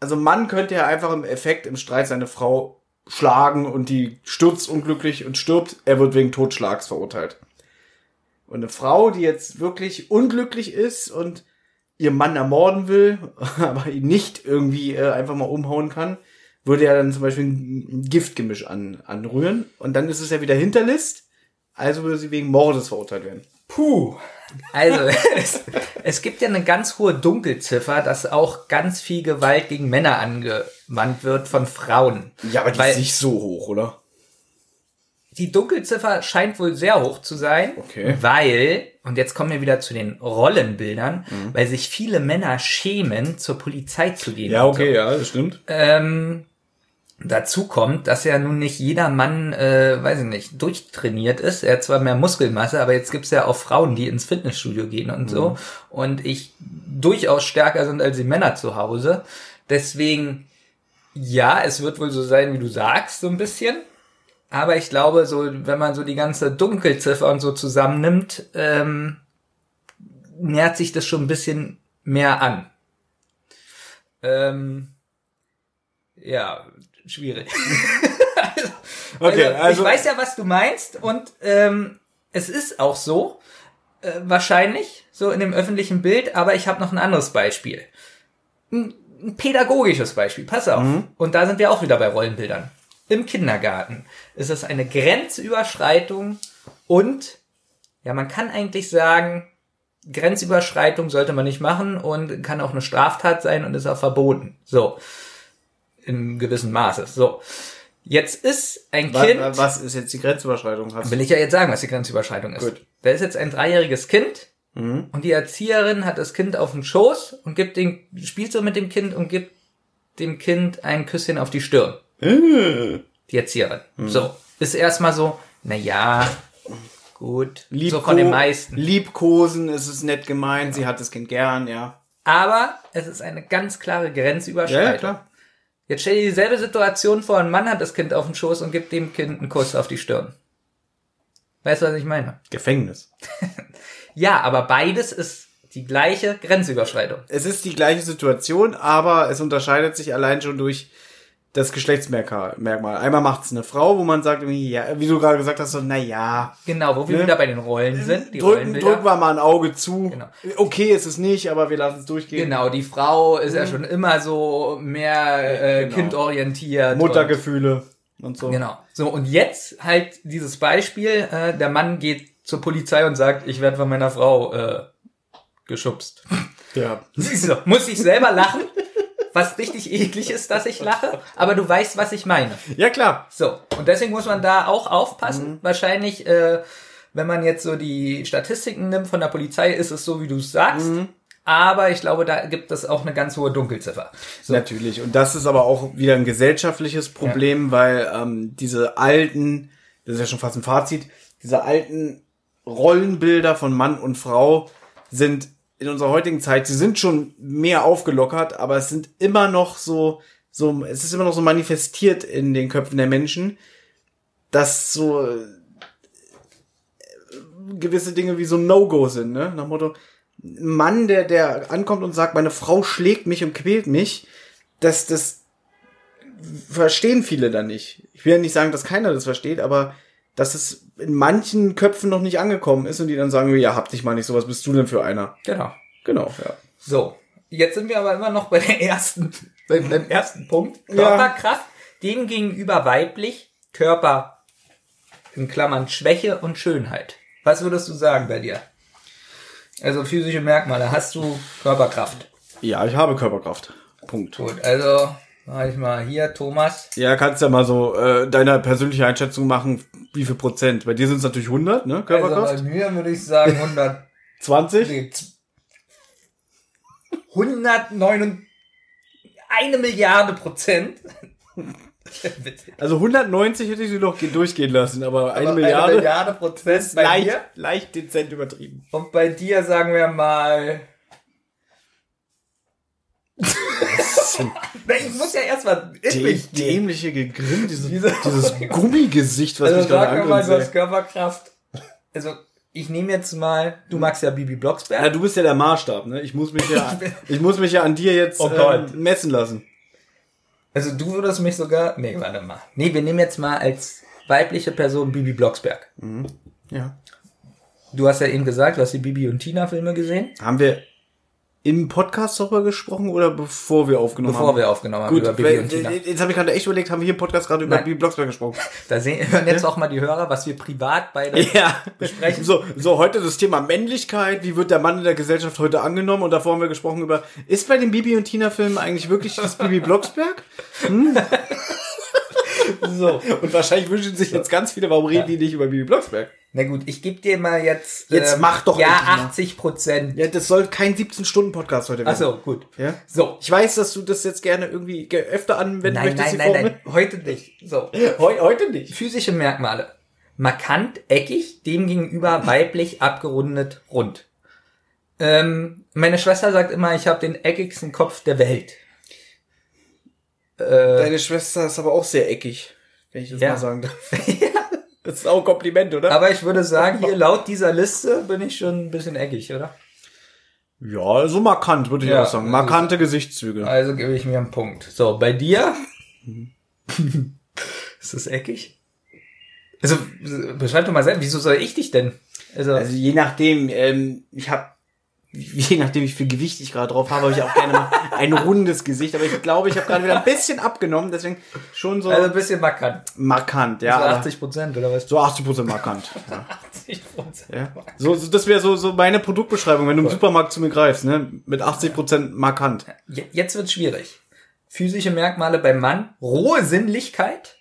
also ein Mann könnte ja einfach im Effekt im Streit seine Frau schlagen und die stürzt unglücklich und stirbt, er wird wegen Totschlags verurteilt. Und eine Frau, die jetzt wirklich unglücklich ist und ihr Mann ermorden will, (laughs) aber ihn nicht irgendwie äh, einfach mal umhauen kann, würde ja dann zum Beispiel ein Giftgemisch an, anrühren und dann ist es ja wieder Hinterlist, also würde sie wegen Mordes verurteilt werden. Puh. Also, (laughs) es, es gibt ja eine ganz hohe Dunkelziffer, dass auch ganz viel Gewalt gegen Männer angewandt wird von Frauen. Ja, aber die Weil, ist nicht so hoch, oder? Die Dunkelziffer scheint wohl sehr hoch zu sein, okay. weil, und jetzt kommen wir wieder zu den Rollenbildern, mhm. weil sich viele Männer schämen, zur Polizei zu gehen. Ja, okay, so. ja, das stimmt. Ähm, Dazu kommt, dass ja nun nicht jeder Mann, äh, weiß ich nicht, durchtrainiert ist. Er hat zwar mehr Muskelmasse, aber jetzt gibt's ja auch Frauen, die ins Fitnessstudio gehen und mhm. so. Und ich durchaus stärker sind als die Männer zu Hause. Deswegen, ja, es wird wohl so sein, wie du sagst, so ein bisschen. Aber ich glaube, so, wenn man so die ganze Dunkelziffer und so zusammennimmt, ähm, nähert sich das schon ein bisschen mehr an. Ähm, ja, schwierig. also, (laughs) okay, also, also, ich weiß ja, was du meinst und ähm, es ist auch so, äh, wahrscheinlich, so in dem öffentlichen Bild, aber ich habe noch ein anderes Beispiel. Ein, ein pädagogisches Beispiel, pass auf. Mhm. Und da sind wir auch wieder bei Rollenbildern. Im Kindergarten ist es eine Grenzüberschreitung und, ja, man kann eigentlich sagen, Grenzüberschreitung sollte man nicht machen und kann auch eine Straftat sein und ist auch verboten. So in gewissem Maße. So. Jetzt ist ein was, Kind. Was ist jetzt die Grenzüberschreitung? Hast will ich ja jetzt sagen, was die Grenzüberschreitung ist. Gut. Da ist jetzt ein dreijähriges Kind mhm. und die Erzieherin hat das Kind auf dem Schoß und gibt den, spielt so mit dem Kind und gibt dem Kind ein Küsschen auf die Stirn. Mhm. Die Erzieherin. Mhm. So. Ist erstmal so, na ja, gut. Liebko so von den meisten. Liebkosen, ist es nett gemeint, sie hat das Kind gern, ja. Aber es ist eine ganz klare Grenzüberschreitung. Ja, klar. Jetzt stell dir dieselbe Situation vor, ein Mann hat das Kind auf dem Schoß und gibt dem Kind einen Kuss auf die Stirn. Weißt du, was ich meine? (laughs) Gefängnis. ja, aber beides ist die gleiche Grenzüberschreitung. Es ist die gleiche Situation, aber es unterscheidet sich allein schon durch das Geschlechtsmerkmal. Einmal macht's eine Frau, wo man sagt, ja, wie du gerade gesagt hast, so, na ja. Genau, wo wir Ne? wieder bei den Rollen sind. Die Drücken, drücken wir mal ein Auge zu. Genau. Okay, ist es nicht, aber wir lassen es durchgehen. Genau, die Frau ist ja schon immer so mehr äh, Genau. kindorientiert. Muttergefühle und so. Und, genau. So, und jetzt halt dieses Beispiel, äh, der Mann geht zur Polizei und sagt, ich werde von meiner Frau äh, geschubst. Ja. (laughs) So, muss ich selber lachen, (laughs) was richtig eklig ist, dass ich lache, aber du weißt, was ich meine. ja, klar. So, und deswegen muss man da auch aufpassen. Wahrscheinlich, äh, wenn man jetzt so die Statistiken nimmt von der Polizei, ist es so, wie du es sagst. Aber ich glaube, da gibt es auch eine ganz hohe Dunkelziffer. So, Natürlich. Und das ist aber auch wieder ein gesellschaftliches Problem, weil ähm, diese alten, das ist ja schon fast ein Fazit, diese alten Rollenbilder von Mann und Frau sind in unserer heutigen Zeit, sie sind schon mehr aufgelockert, aber es sind immer noch so, so, es ist immer noch so manifestiert in den Köpfen der Menschen, dass so äh, gewisse Dinge wie so No-Go sind, ne? Nach dem Motto, Mann, der, der ankommt und sagt, meine Frau schlägt mich und quält mich, das, das verstehen viele dann nicht. Ich will ja nicht sagen, dass keiner das versteht, aber dass es in manchen Köpfen noch nicht angekommen ist und die dann sagen, ja, hab dich mal nicht, so was bist du denn für einer? genau. Genau, ja. So, jetzt sind wir aber immer noch bei der ersten, beim, beim ersten Punkt. Ja. Körperkraft, dem gegenüber weiblich, Körper in Klammern Schwäche und Schönheit. Was würdest du sagen bei dir? Also physische Merkmale, hast du Körperkraft? Ja, ich habe Körperkraft. Punkt. Gut, also mach ich mal hier, Thomas. Ja, kannst ja mal so äh, deine persönliche Einschätzung machen, wie viel Prozent. Bei dir sind es natürlich 100, ne, Körperkraft? Also bei mir würde ich sagen 100, 20? (laughs) nee, z- 109, eine Milliarde Prozent. (laughs) Also 190 hätte ich sie noch ge- durchgehen lassen, aber, eine Aber Milliarde Eine Milliarde Prozent bei leicht, mir. leicht dezent übertrieben. Und bei dir sagen wir mal. (laughs) (laughs) Na, ich muss ja erstmal in Die dämliche Gegrimm, (laughs) dieses, Diese- dieses Gummigesicht, was Also mich gerade sagen wir mal, du hast. Körperkraft. Also ich nehme jetzt mal, du magst ja Bibi Blocksberg. Ja, du bist ja der Maßstab, ne? Ich muss mich ja, (laughs) ich muss mich ja an dir jetzt Oh Gott. ähm, messen lassen. Also du würdest mich sogar. Nee, warte mal. Nee, wir nehmen jetzt mal als weibliche Person Bibi Blocksberg. Ja. Du hast ja eben gesagt, du hast die Bibi und Tina Filme gesehen, Haben wir im Podcast darüber gesprochen oder bevor wir aufgenommen bevor haben? wir aufgenommen haben Gut, über Bibi und Tina. jetzt habe ich gerade echt überlegt, haben wir hier im Podcast gerade über Nein. Bibi Blocksberg gesprochen? (laughs) Da sehen, hören jetzt auch mal die Hörer, was wir privat beide (laughs) Ja. besprechen. So, so heute das Thema Männlichkeit, wie wird der Mann in der Gesellschaft heute angenommen? Und davor haben wir gesprochen über, ist bei den Bibi und Tina Filmen eigentlich wirklich das Bibi Blocksberg? (laughs) So. (laughs) Und wahrscheinlich wünschen sich jetzt ganz viele, warum reden die nicht über Bibi Blocksberg? Na gut, ich gebe dir mal jetzt. Jetzt mach doch Ja, endlich mal. 80 Prozent. Ja, das soll kein 17-Stunden-Podcast heute werden. Ach so, gut. Ja? So. Ich weiß, dass du das jetzt gerne irgendwie ge- öfter anwenden Nein, möchtest, nein, nein, nein. Heute nicht. So. (laughs) Heu heute nicht. Physische Merkmale. Markant, eckig, demgegenüber (laughs) weiblich, abgerundet, rund. Ähm, meine Schwester sagt immer, ich habe den eckigsten Kopf der Welt. Äh, Deine Schwester ist aber auch sehr eckig, wenn ich das Ja. mal sagen darf. (laughs) Das ist auch ein Kompliment, oder? aber ich würde sagen, hier (laughs) laut dieser Liste bin ich schon ein bisschen eckig, oder? Ja, so markant, würde ich Ja, auch sagen. also- Markante Gesichtszüge. Also gebe ich mir einen Punkt. So, bei dir? (laughs) Ist das eckig? Also, beschreib doch mal selbst, wieso soll ich dich denn? Also, Also je nachdem, ähm, ich habe, je nachdem, wie viel Gewicht ich gerade drauf habe, habe ich auch gerne mal ein rundes Gesicht. Aber ich glaube, ich habe gerade wieder ein bisschen abgenommen, deswegen schon so also ein bisschen markant. markant, ja. so aber 80 Prozent, oder was? So 80 Prozent markant. Ja. 80 Prozent. Ja. So, so, das wäre so, so meine Produktbeschreibung, wenn du im Supermarkt zu mir greifst, ne? Mit 80 Prozent markant. Je- Jetzt wird's schwierig. Physische Merkmale beim Mann, rohe Sinnlichkeit.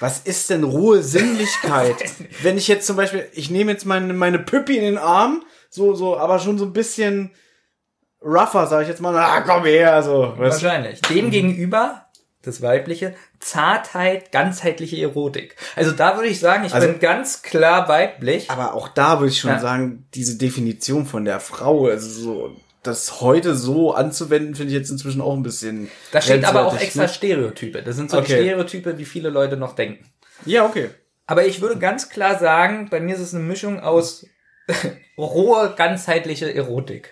Was ist denn rohe Sinnlichkeit? (laughs) wenn ich jetzt zum Beispiel, ich nehme jetzt meine, meine Püppi in den Arm, so, so, aber schon so ein bisschen rougher, sage ich jetzt mal, ah, komm her, so. Weißt du? Wahrscheinlich. Dem gegenüber, das weibliche, Zartheit, ganzheitliche Erotik. Also da würde ich sagen, ich Also- bin ganz klar weiblich. Aber auch da würde ich schon Ja. sagen, diese Definition von der Frau, also so, das heute so anzuwenden, finde ich jetzt inzwischen auch ein bisschen. Da steht aber auch extra ne? Stereotype. Das sind so Okay. Stereotype, wie viele Leute noch denken. Ja, okay. Aber ich würde ganz klar sagen, bei mir ist es eine Mischung aus rohe, ganzheitliche Erotik.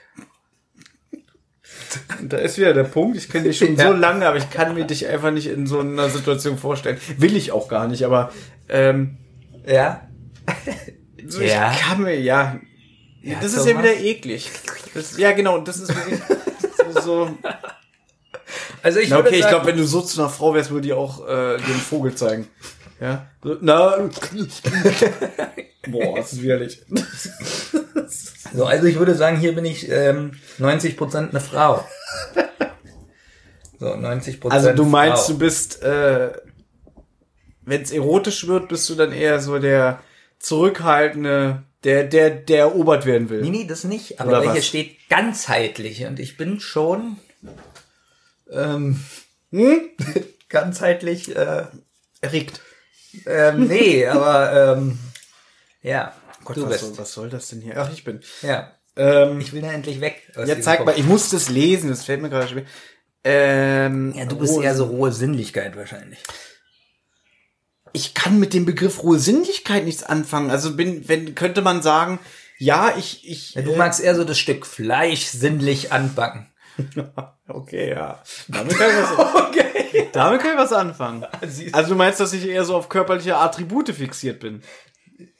Da ist wieder der Punkt, ich kenne dich schon (laughs) Ja. so lange, aber ich kann mir dich einfach nicht in so einer Situation vorstellen. Will ich auch gar nicht, aber ähm, Ja. so, Ja. ich kann mir, ja. Ja, das ist ja Thomas. wieder eklig. Das, ja, genau, und das ist wirklich so. so Also ich na, okay, ich glaube, wenn du so zu einer Frau wärst, würde die auch äh, den Vogel zeigen. Ja. So, (laughs) na. Boah, das ist widerlich. so, also ich würde sagen, hier bin ich ähm, 90% eine Frau. So, 90% Also du meinst, Frau. du bist, äh, wenn es erotisch wird, bist du dann eher so der zurückhaltende, der, der, der erobert werden will. Nee, nee, das nicht. Aber hier steht ganzheitlich und ich bin schon ähm, Hm? (laughs) ganzheitlich, äh, Erregt. Ähm, nee, (laughs) aber ähm, ja, Gott, du was, bist. soll, was soll das denn hier? Ach, ich bin. Ja, Ähm, ich will da endlich weg. ja, zeig mal, ich muss das lesen, das fällt mir gerade schwer. Ähm, Ja, du bist eher so rohe Sinnlichkeit wahrscheinlich. ich kann mit dem Begriff rohe Sinnlichkeit nichts anfangen. Also bin, wenn, könnte man sagen, ja, ich, ich. Ja, du äh, magst eher so das Stück Fleisch sinnlich anbacken. (laughs) Okay, ja. Damit kann ich was, (laughs) (laughs) Damit kann ich was anfangen. (laughs) Siehst- Also du meinst, dass ich eher so auf körperliche Attribute fixiert bin?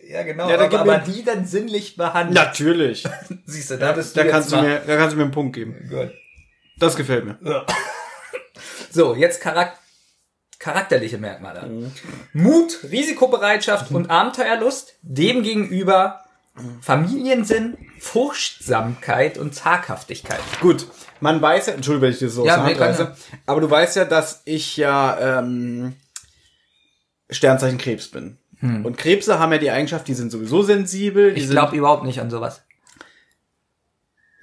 Ja, genau. Ja, da aber, aber die dann sinnlich behandeln. Natürlich. (laughs) Siehst du, da bist du Da kannst, du mir, da kannst du mir einen Punkt geben. Gut. Das gefällt mir. Ja. So, jetzt Charak charakterliche Merkmale. Mhm. Mut, Risikobereitschaft und Abenteuerlust. Demgegenüber Familiensinn, Furchtsamkeit und Zaghaftigkeit. Gut, man weiß ja, Entschuldigung, wenn ich dir so Ja, aus der nee, Hand kann reiße, aber du weißt ja, dass ich ja ähm, Sternzeichen Krebs bin. Und Krebse haben ja die Eigenschaft, die sind sowieso sensibel. Die Ich glaube überhaupt nicht an sowas.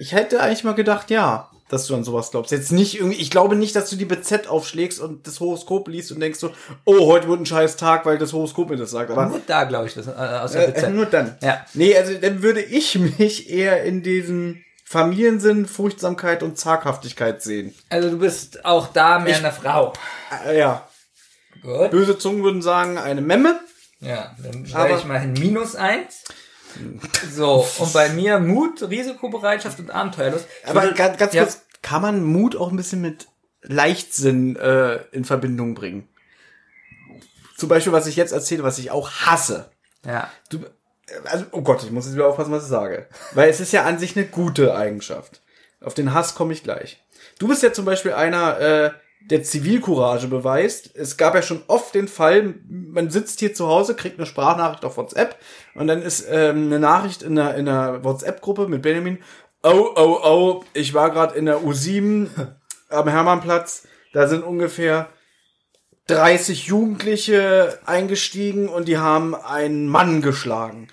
ich hätte eigentlich mal gedacht, ja, dass du an sowas glaubst. Jetzt nicht irgendwie, ich glaube nicht, dass du die BZ aufschlägst und das Horoskop liest und denkst so, oh, heute wird ein scheiß Tag, weil das Horoskop mir das sagt. Aber Nur da glaube ich das, äh, aus der Äh, BZ. nur dann. Ja. Nee, also dann würde ich mich eher in diesen Familiensinn, Furchtsamkeit und Zaghaftigkeit sehen. Also du bist auch da mehr Ich- eine Frau. Äh, ja. Gut. Böse Zungen würden sagen, eine Memme. Ja, dann Aber- ich mal hin minus eins. So, (laughs) und bei mir Mut, Risikobereitschaft und Abenteuerlust. Ich Aber würde- ganz, ganz ja, kurz, kann man Mut auch ein bisschen mit Leichtsinn äh, in Verbindung bringen? Zum Beispiel, was ich jetzt erzähle, was ich auch hasse. Ja. Du, also, oh Gott, ich muss jetzt wieder aufpassen, was ich sage. Weil es ist ja an sich eine gute Eigenschaft. Auf den Hass komme ich gleich. Du bist ja zum Beispiel einer, äh, der Zivilcourage beweist. Es gab ja schon oft den Fall, man sitzt hier zu Hause, kriegt eine Sprachnachricht auf WhatsApp und dann ist ähm, eine Nachricht in einer, in einer WhatsApp-Gruppe mit Benjamin. Oh, oh, oh, ich war gerade in der U7 (laughs) am Hermannplatz. Da sind ungefähr 30 Jugendliche eingestiegen und die haben einen Mann geschlagen.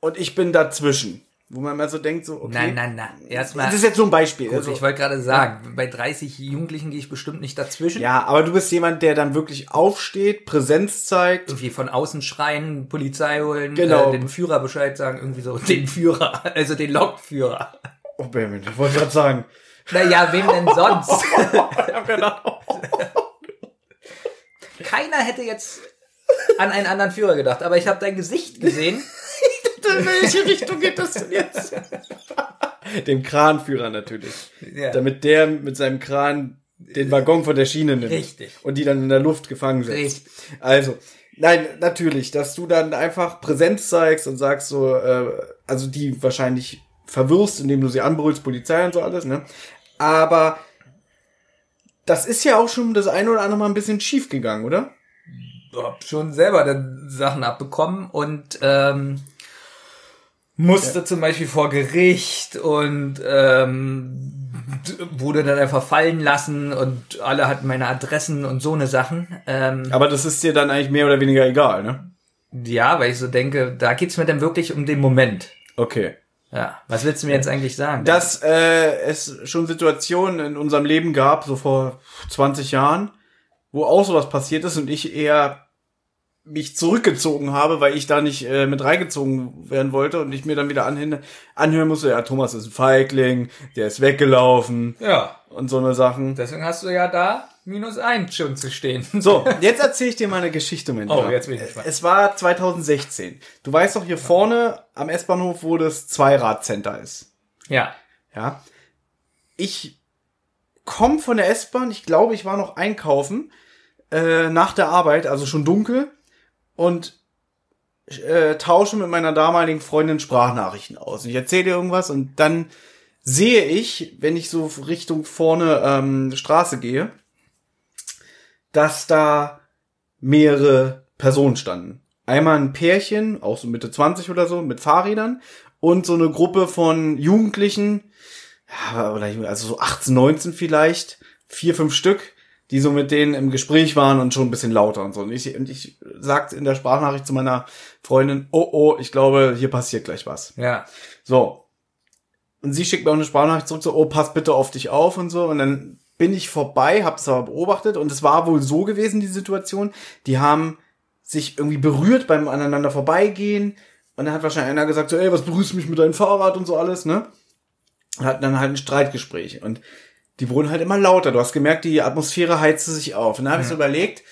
Und ich bin dazwischen. Wo man mal so denkt, so, okay. Nein, nein, nein. Erstmal. Das ist jetzt so ein Beispiel. Gut, also, ich wollte gerade sagen, bei 30 Jugendlichen gehe ich bestimmt nicht dazwischen. ja, aber du bist jemand, der dann wirklich aufsteht, Präsenz zeigt. Irgendwie von außen schreien, Polizei holen, Genau. äh, den Führer Bescheid sagen, irgendwie so, (laughs) den Führer, also den Lokführer. Oh, Benjamin, ich wollte gerade sagen. Naja, wem denn sonst? (laughs) Genau. Keiner hätte jetzt an einen anderen Führer gedacht, aber ich habe dein Gesicht gesehen. In welche Richtung geht das denn jetzt? (laughs) Dem Kranführer natürlich. Ja. Damit der mit seinem Kran den Waggon von der Schiene nimmt. Richtig. Und die dann in der Luft gefangen setzt. Richtig. Also, nein, natürlich, dass du dann einfach Präsenz zeigst und sagst so, äh, also die wahrscheinlich verwirrst, indem du sie anbrüllst, Polizei und so alles, ne? Aber das ist ja auch schon das eine oder andere Mal ein bisschen schief gegangen, oder? hab schon selber dann Sachen abbekommen und ähm, musste zum Beispiel vor Gericht und ähm, wurde dann einfach fallen lassen und alle hatten meine Adressen und so ne Sachen. Ähm, Aber das ist dir dann eigentlich mehr oder weniger egal, ne? ja, weil ich so denke, da geht's mir dann wirklich um den Moment. Okay. Ja, was willst du mir jetzt eigentlich sagen? Dass äh, es schon Situationen in unserem Leben gab, so vor 20 Jahren, wo auch sowas passiert ist und ich eher mich zurückgezogen habe, weil ich da nicht äh, mit reingezogen werden wollte und ich mir dann wieder anhin, anhören musste, ja, Thomas ist ein Feigling, der ist weggelaufen ja, und so eine Sachen. deswegen hast du ja da minus eins schon zu stehen. So, (laughs) jetzt erzähle ich dir mal eine Geschichte, mein Oh, jetzt bin ich gespannt. Es war 2016. Du weißt doch hier vorne am S-Bahnhof, wo das Zweirad-Center ist. Ja, Ja. Ich komm von der S-Bahn, ich glaube, ich war noch einkaufen, äh, nach der Arbeit, also schon dunkel, und äh, tausche mit meiner damaligen Freundin Sprachnachrichten aus. Und ich erzähle ihr irgendwas und dann sehe ich, wenn ich so Richtung vorne ähm, Straße gehe, dass da mehrere Personen standen. Einmal ein Pärchen, auch so Mitte 20 oder so, mit Fahrrädern und so eine Gruppe von Jugendlichen, ja, oder also so 18, 19 vielleicht, vier, fünf Stück, die so mit denen im Gespräch waren und schon ein bisschen lauter und so. Und ich, und ich sagte in der Sprachnachricht zu meiner Freundin, oh, oh, ich glaube, hier passiert gleich was. Ja. So. Und sie schickt mir auch eine Sprachnachricht zurück, so, oh, pass bitte auf dich auf und so. Und dann bin ich vorbei, hab das aber beobachtet und es war wohl so gewesen, die Situation. Die haben sich irgendwie berührt beim aneinander vorbeigehen. Und dann hat wahrscheinlich einer gesagt, so, ey, was berührst du mich mit deinem Fahrrad und so alles, ne? Und hatten dann halt ein Streitgespräch. Und die wurden halt immer lauter. Du hast gemerkt, die Atmosphäre heizte sich auf. Und dann habe ich so überlegt,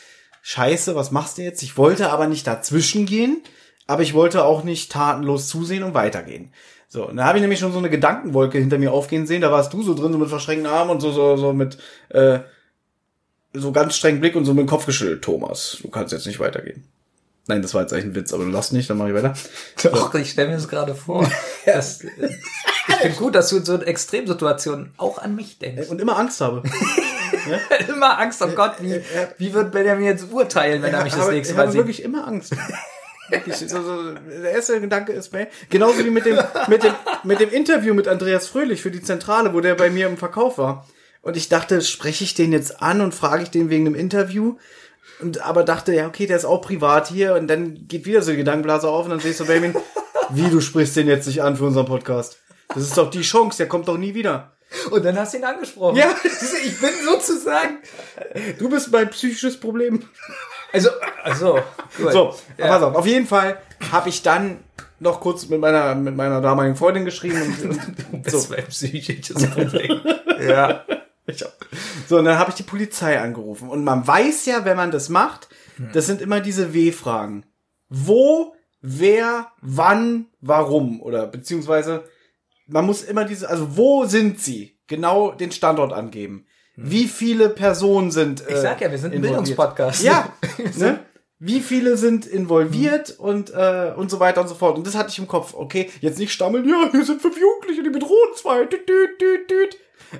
scheiße, was machst du jetzt? Ich wollte aber nicht dazwischen gehen, aber ich wollte auch nicht tatenlos zusehen und weitergehen. So, und da habe ich nämlich schon so eine Gedankenwolke hinter mir aufgehen sehen. Da warst du so drin, so mit verschränkten Armen und so, so, so mit äh, so ganz strengen Blick und so mit dem Kopf geschüttelt. Thomas, du kannst jetzt nicht weitergehen. Nein, das war jetzt eigentlich ein Witz, aber du lass nicht, dann mach ich weiter. Doch, ich stelle mir das gerade vor. (laughs) Das, äh, ich finde gut, dass du in so Extremsituationen auch an mich denkst. Und immer Angst habe. (laughs) Immer Angst, oh Gott, wie, wie wird Benjamin jetzt urteilen, wenn er mich das habe, nächste ich Mal habe sieht? wirklich immer Angst. Wirklich, so, so, der erste Gedanke ist bei, genauso wie mit dem, mit dem, mit dem Interview mit Andreas Fröhlich für die Zentrale, wo der bei mir im Verkauf war. Und ich dachte, spreche ich den jetzt an und frage ich den wegen einem Interview? Und aber dachte, ja, okay, der ist auch privat hier und dann geht wieder so die Gedankenblase auf und dann sehe ich so, Benjamin, (laughs) wie du sprichst den jetzt nicht an für unseren Podcast. Das ist doch die Chance, der kommt doch nie wieder. Und dann hast du ihn angesprochen. Ja. (laughs) ich bin sozusagen. Du bist mein psychisches Problem. Also, also, gut. So, Ja. pass auf. Auf jeden Fall habe ich dann noch kurz mit meiner mit meiner damaligen Freundin geschrieben und, (laughs) und Das so. ist mein psychisches Problem. ja. Ich auch. So, und dann habe ich die Polizei angerufen. Und man weiß ja, wenn man das macht, das sind immer diese W-Fragen. Wo, wer, wann, warum? Oder beziehungsweise, man muss immer diese, also wo sind sie? Genau den Standort angeben. Wie viele Personen sind. Ich sag ja, wir sind ein Bildungspodcast. Ja, (laughs) ne? Wie viele sind involviert und äh, und so weiter und so fort. Und das hatte ich im Kopf. Okay, jetzt nicht stammeln. Ja, hier sind fünf Jugendliche, die bedrohen zwei. Düt, düt, düt, düt.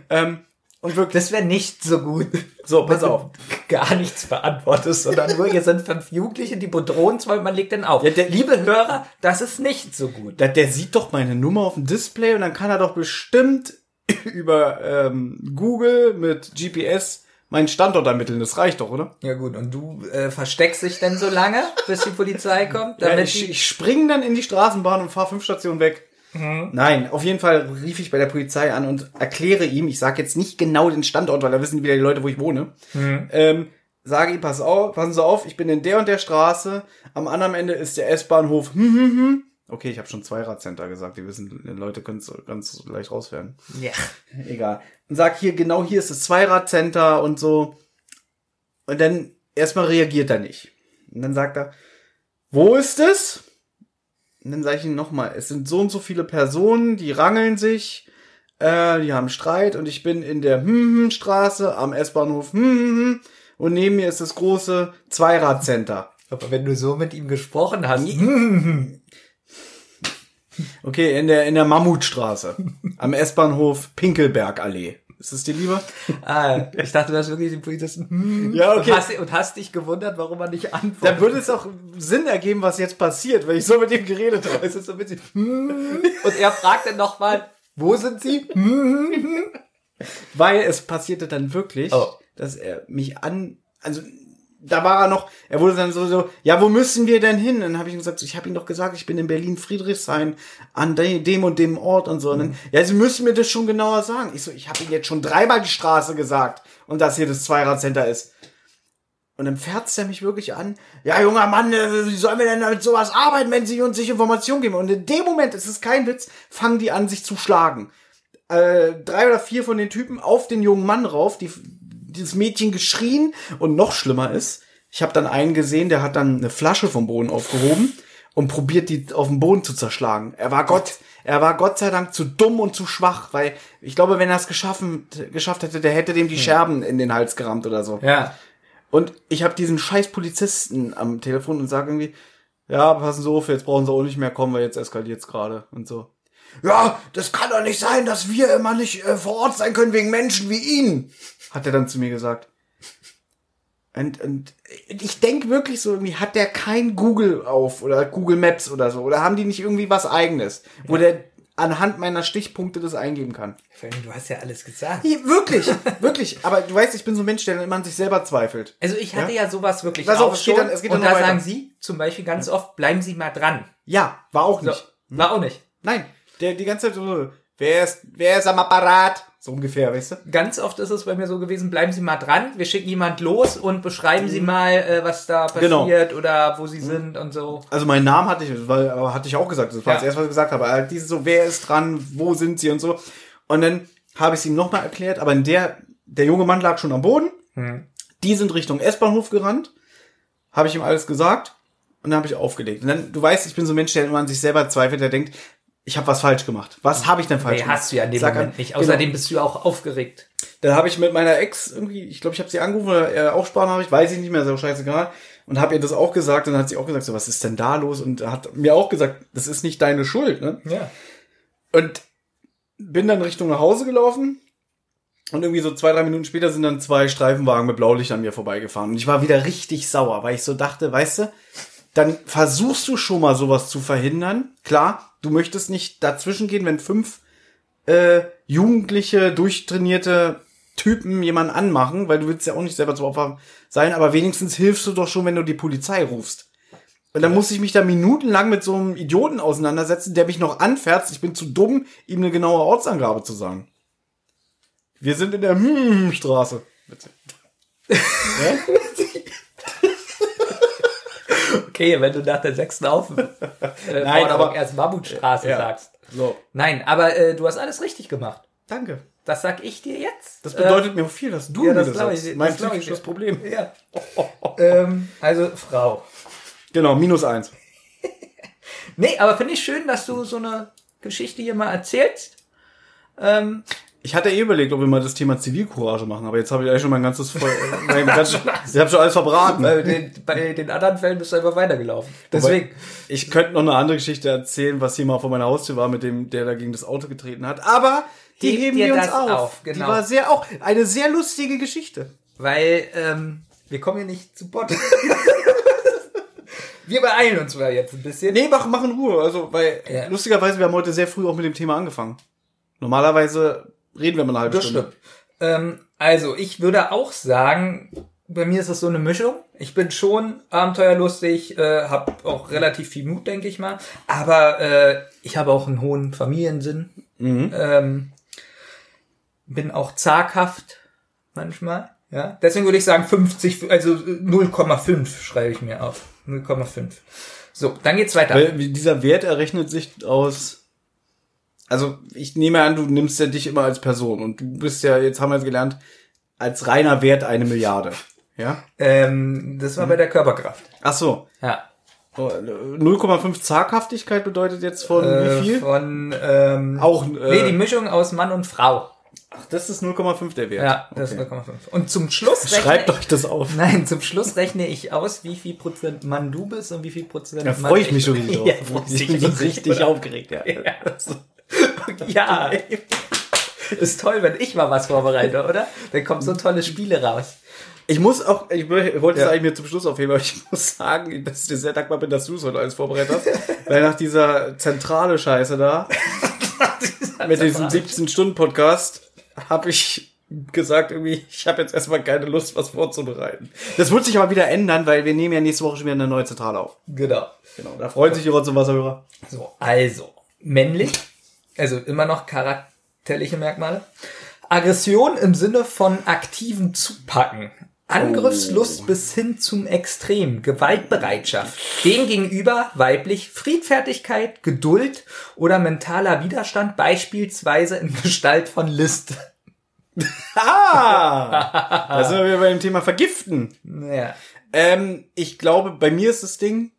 Ähm, und wirklich. Das wäre nicht so gut. So, pass auf. Gar nichts beantwortest, sondern nur, hier sind fünf Jugendliche, die bedrohen zwei, man legt den auf. Ja, der- Liebe Hörer, das ist nicht so gut. Der, der sieht doch meine Nummer auf dem Display und dann kann er doch bestimmt (laughs) über ähm, Google mit GPS meinen Standort ermitteln. Das reicht doch, oder? Ja gut, und du äh, versteckst dich denn so lange, bis die Polizei kommt? Ja, Damit ich, die, ich spring dann in die Straßenbahn und fahre fünf Stationen weg. Nein, auf jeden Fall rief ich bei der Polizei an und erkläre ihm, ich sage jetzt nicht genau den Standort, weil da wissen wieder die Leute, wo ich wohne. Ähm, sage ihm, pass auf, passen Sie auf, ich bin in der und der Straße, am anderen Ende ist der S-Bahnhof. Hm, hm, hm. Okay, ich habe schon Zweiradcenter gesagt, die wissen, die Leute können es ganz leicht rauswerden. ja. Egal. Und sag hier, genau hier ist das Zweiradcenter und so. Und dann erstmal reagiert er nicht. Und dann sagt er, wo ist es? Und dann sage ich ihm nochmal, es sind so und so viele Personen, die rangeln sich, äh, die haben Streit und ich bin in der hm, hm, Straße am S-Bahnhof hm, hm, hm, und neben mir ist das große Zweiradcenter. Aber wenn du so mit ihm gesprochen hast, Okay, in der in der Mammutstraße am S-Bahnhof Pinkelbergallee. Ist es dir lieber? ah, ich dachte, du hast wirklich den Polizisten hm, Ja, okay. und, hast, und hast dich gewundert, warum er nicht antwortet. Dann würde es auch Sinn ergeben, was jetzt passiert, wenn ich so mit ihm geredet habe. Es ist so witzig. hm. Und er fragt dann nochmal, wo sind sie? Weil es passierte dann wirklich, Oh. dass er mich an, also da war er noch, er wurde dann so, so ja, wo müssen wir denn hin? Und dann habe ich ihm gesagt, so, ich habe ihm doch gesagt, ich bin in Berlin Friedrichshain an de, dem und dem Ort und so. Und dann, ja, Sie müssen mir das schon genauer sagen. Ich so, ich habe Ihnen jetzt schon dreimal die Straße gesagt und dass hier das Zweiradcenter ist. Und dann fährt's er mich wirklich an. Ja, junger Mann, äh, wie sollen wir denn mit sowas arbeiten, wenn Sie uns nicht Informationen geben? Und in dem Moment, es ist kein Witz, fangen die an, sich zu schlagen. Äh, drei oder vier von den Typen auf den jungen Mann rauf, die, dieses Mädchen geschrien. Und noch schlimmer ist, ich habe dann einen gesehen, der hat dann eine Flasche vom Boden aufgehoben und probiert, die auf dem Boden zu zerschlagen. Er war Gott, Er war Gott sei Dank zu dumm und zu schwach, weil ich glaube, wenn er es geschaffen, geschafft hätte, der hätte dem die Scherben in den Hals gerammt oder so. Ja. Und ich habe diesen scheiß Polizisten am Telefon und sage irgendwie, ja, passen Sie auf, jetzt brauchen Sie auch nicht mehr kommen, weil jetzt eskaliert's gerade und so. Ja, das kann doch nicht sein, dass wir immer nicht äh, vor Ort sein können wegen Menschen wie Ihnen, hat er dann zu mir gesagt. Und, und ich denk wirklich so irgendwie, hat der kein Google auf oder Google Maps oder so? Oder haben die nicht irgendwie was eigenes, wo der anhand meiner Stichpunkte das eingeben kann? Du hast ja alles gesagt. Ja, wirklich, wirklich. Aber du weißt, ich bin so ein Mensch, der immer an sich selber zweifelt. Also ich hatte ja, sowas wirklich Pass auf, es geht dann- es geht und dann da sagen. Sie zum Beispiel ganz oft, bleiben Sie mal dran. Ja, war auch So, nicht. war auch nicht. Nein, der die ganze Zeit so, wer ist, wer ist am Apparat? So ungefähr, weißt du? Ganz oft ist es bei mir so gewesen, bleiben Sie mal dran, wir schicken jemand los und beschreiben Mhm. Sie mal, äh, was da Genau. passiert oder wo Sie sind und so. Also meinen Namen hatte ich, weil, aber hatte ich auch gesagt. Das war Ja. das erste, was ich gesagt habe. Halt dieses so, wer ist dran, wo sind sie und so. Und dann habe ich es ihm nochmal erklärt, aber in der, der junge Mann lag schon am Boden. Hm. Die sind Richtung S-Bahnhof gerannt. Habe ich ihm alles gesagt. Und dann habe ich aufgelegt. Und dann, du weißt, ich bin so ein Mensch, der immer an sich selber zweifelt, der denkt, ich habe was falsch gemacht. Was habe ich denn falsch Nee, gemacht? hast du ja in dem Sag Moment an- nicht. Genau. Außerdem bist du ja auch aufgeregt. Dann habe ich mit meiner Ex irgendwie, ich glaube, ich habe sie angerufen oder äh, auch Sparen ich, weiß ich nicht mehr, ist auch scheißegal. Und habe ihr das auch gesagt und dann hat sie auch gesagt, so, was ist denn da los? Und hat mir auch gesagt, das ist nicht deine Schuld, ne? Ja. Und bin dann Richtung nach Hause gelaufen. Und irgendwie so zwei, drei Minuten später sind dann zwei Streifenwagen mit Blaulicht an mir vorbeigefahren. Und ich war wieder richtig sauer, weil ich so dachte, weißt du, dann versuchst du schon mal sowas zu verhindern. Klar, du möchtest nicht dazwischen gehen, wenn fünf äh, jugendliche, durchtrainierte Typen jemanden anmachen, weil du willst ja auch nicht selber zum Opfer sein, aber wenigstens hilfst du doch schon, wenn du die Polizei rufst. Und dann muss ich mich da minutenlang mit so einem Idioten auseinandersetzen, der mich noch anfährt. Ich bin zu dumm, ihm eine genaue Ortsangabe zu sagen. Wir sind in der hm Straße. Bitte. Okay, wenn du nach der sechsten Auf äh, (laughs) Nein, aber- erst Mammutstraße Ja. sagst. So, Nein, aber äh, du hast alles richtig gemacht. danke. Das sag ich dir jetzt. Das bedeutet mir viel, dass du ja, mir das das glaub ich sagst. dir. Mein Das ich psychisches. Problem. Äh, (laughs) ja. (laughs) ähm, also Frau. Genau, minus eins. Nee, aber finde ich schön, dass du so eine Geschichte hier mal erzählst. Ähm, Ich hatte eh überlegt, ob wir mal das Thema Zivilcourage machen, aber jetzt habe ich eigentlich schon mein ganzes voll, (laughs) mein ganzes, ich habe schon alles verbraten. bei, den, bei den anderen Fällen bist du einfach weitergelaufen. Deswegen. Wobei, ich könnte noch eine andere Geschichte erzählen, was hier mal vor meiner Haustür war, mit dem, der da gegen das Auto getreten hat. Aber die Heb heben wir uns auf. auf, Die genau. war sehr auch eine sehr lustige Geschichte. Weil ähm, wir kommen hier nicht zu Bord. (laughs) wir beeilen uns mal jetzt ein bisschen. Nee, mach, mach in Ruhe. Also, weil Ja. lustigerweise, wir haben heute sehr früh auch mit dem Thema angefangen. Normalerweise reden wir mal eine halbe Das Stunde. Ähm, also, ich würde auch sagen, bei mir ist es so eine Mischung. Ich bin schon abenteuerlustig, äh, habe auch relativ viel Mut, denke ich mal. Aber äh, ich habe auch einen hohen Familiensinn. Mhm. Ähm, bin auch zaghaft manchmal. Ja, deswegen würde ich sagen 50, also 0,5 schreibe ich mir auf. 0,5. So, dann geht's weiter. Weil dieser Wert errechnet sich aus. Also, ich nehme an, du nimmst ja dich immer als Person und du bist ja, jetzt haben wir gelernt, als reiner Wert eine Milliarde. Ja? Ähm, das war bei der Körperkraft. Ach so. Ja. Oh, 0,5 Zaghaftigkeit bedeutet jetzt von Äh, wie viel? Von ähm, Auch, nee, die äh, Mischung aus Mann und Frau. ach, das ist 0,5 der Wert. Ja, das okay. ist 0,5. Und zum Schluss (laughs) rechne Schreibt ich, euch das auf. (laughs) Nein, zum Schluss rechne ich aus, wie viel Prozent Mann du bist und wie viel Prozent Da Mann freue ich mich schon richtig drauf. Ja, ich bin so richtig, richtig aufgeregt, ja. (laughs) Ja. (laughs) Ist toll, wenn ich mal was vorbereite, oder? Dann kommen so tolle Spiele raus. Ich muss auch, ich wollte es Ja. eigentlich mir zum Schluss aufheben, aber ich (laughs) muss sagen, dass ich dir sehr dankbar bin, dass du es heute alles vorbereitet hast. weil nach dieser zentrale Scheiße da, (laughs) mit diesem 17-Stunden-Podcast, habe ich gesagt, irgendwie, ich habe jetzt erstmal keine Lust, was vorzubereiten. Das wird sich aber wieder ändern, weil wir nehmen ja nächste Woche schon wieder eine neue Zentrale auf. Genau. Genau, da freuen sich die Rotz- und Wasserhörer. So, also, männlich, also immer noch charakterliche Merkmale. Aggression im Sinne von aktiven Zupacken. Angriffslust bis hin zum Extrem, Gewaltbereitschaft. Dem gegenüber weiblich Friedfertigkeit, Geduld oder mentaler Widerstand, beispielsweise in Gestalt von List. (laughs) Ah! da sind wir wieder bei dem Thema Vergiften. Naja. Ähm, ich glaube, bei mir ist das Ding,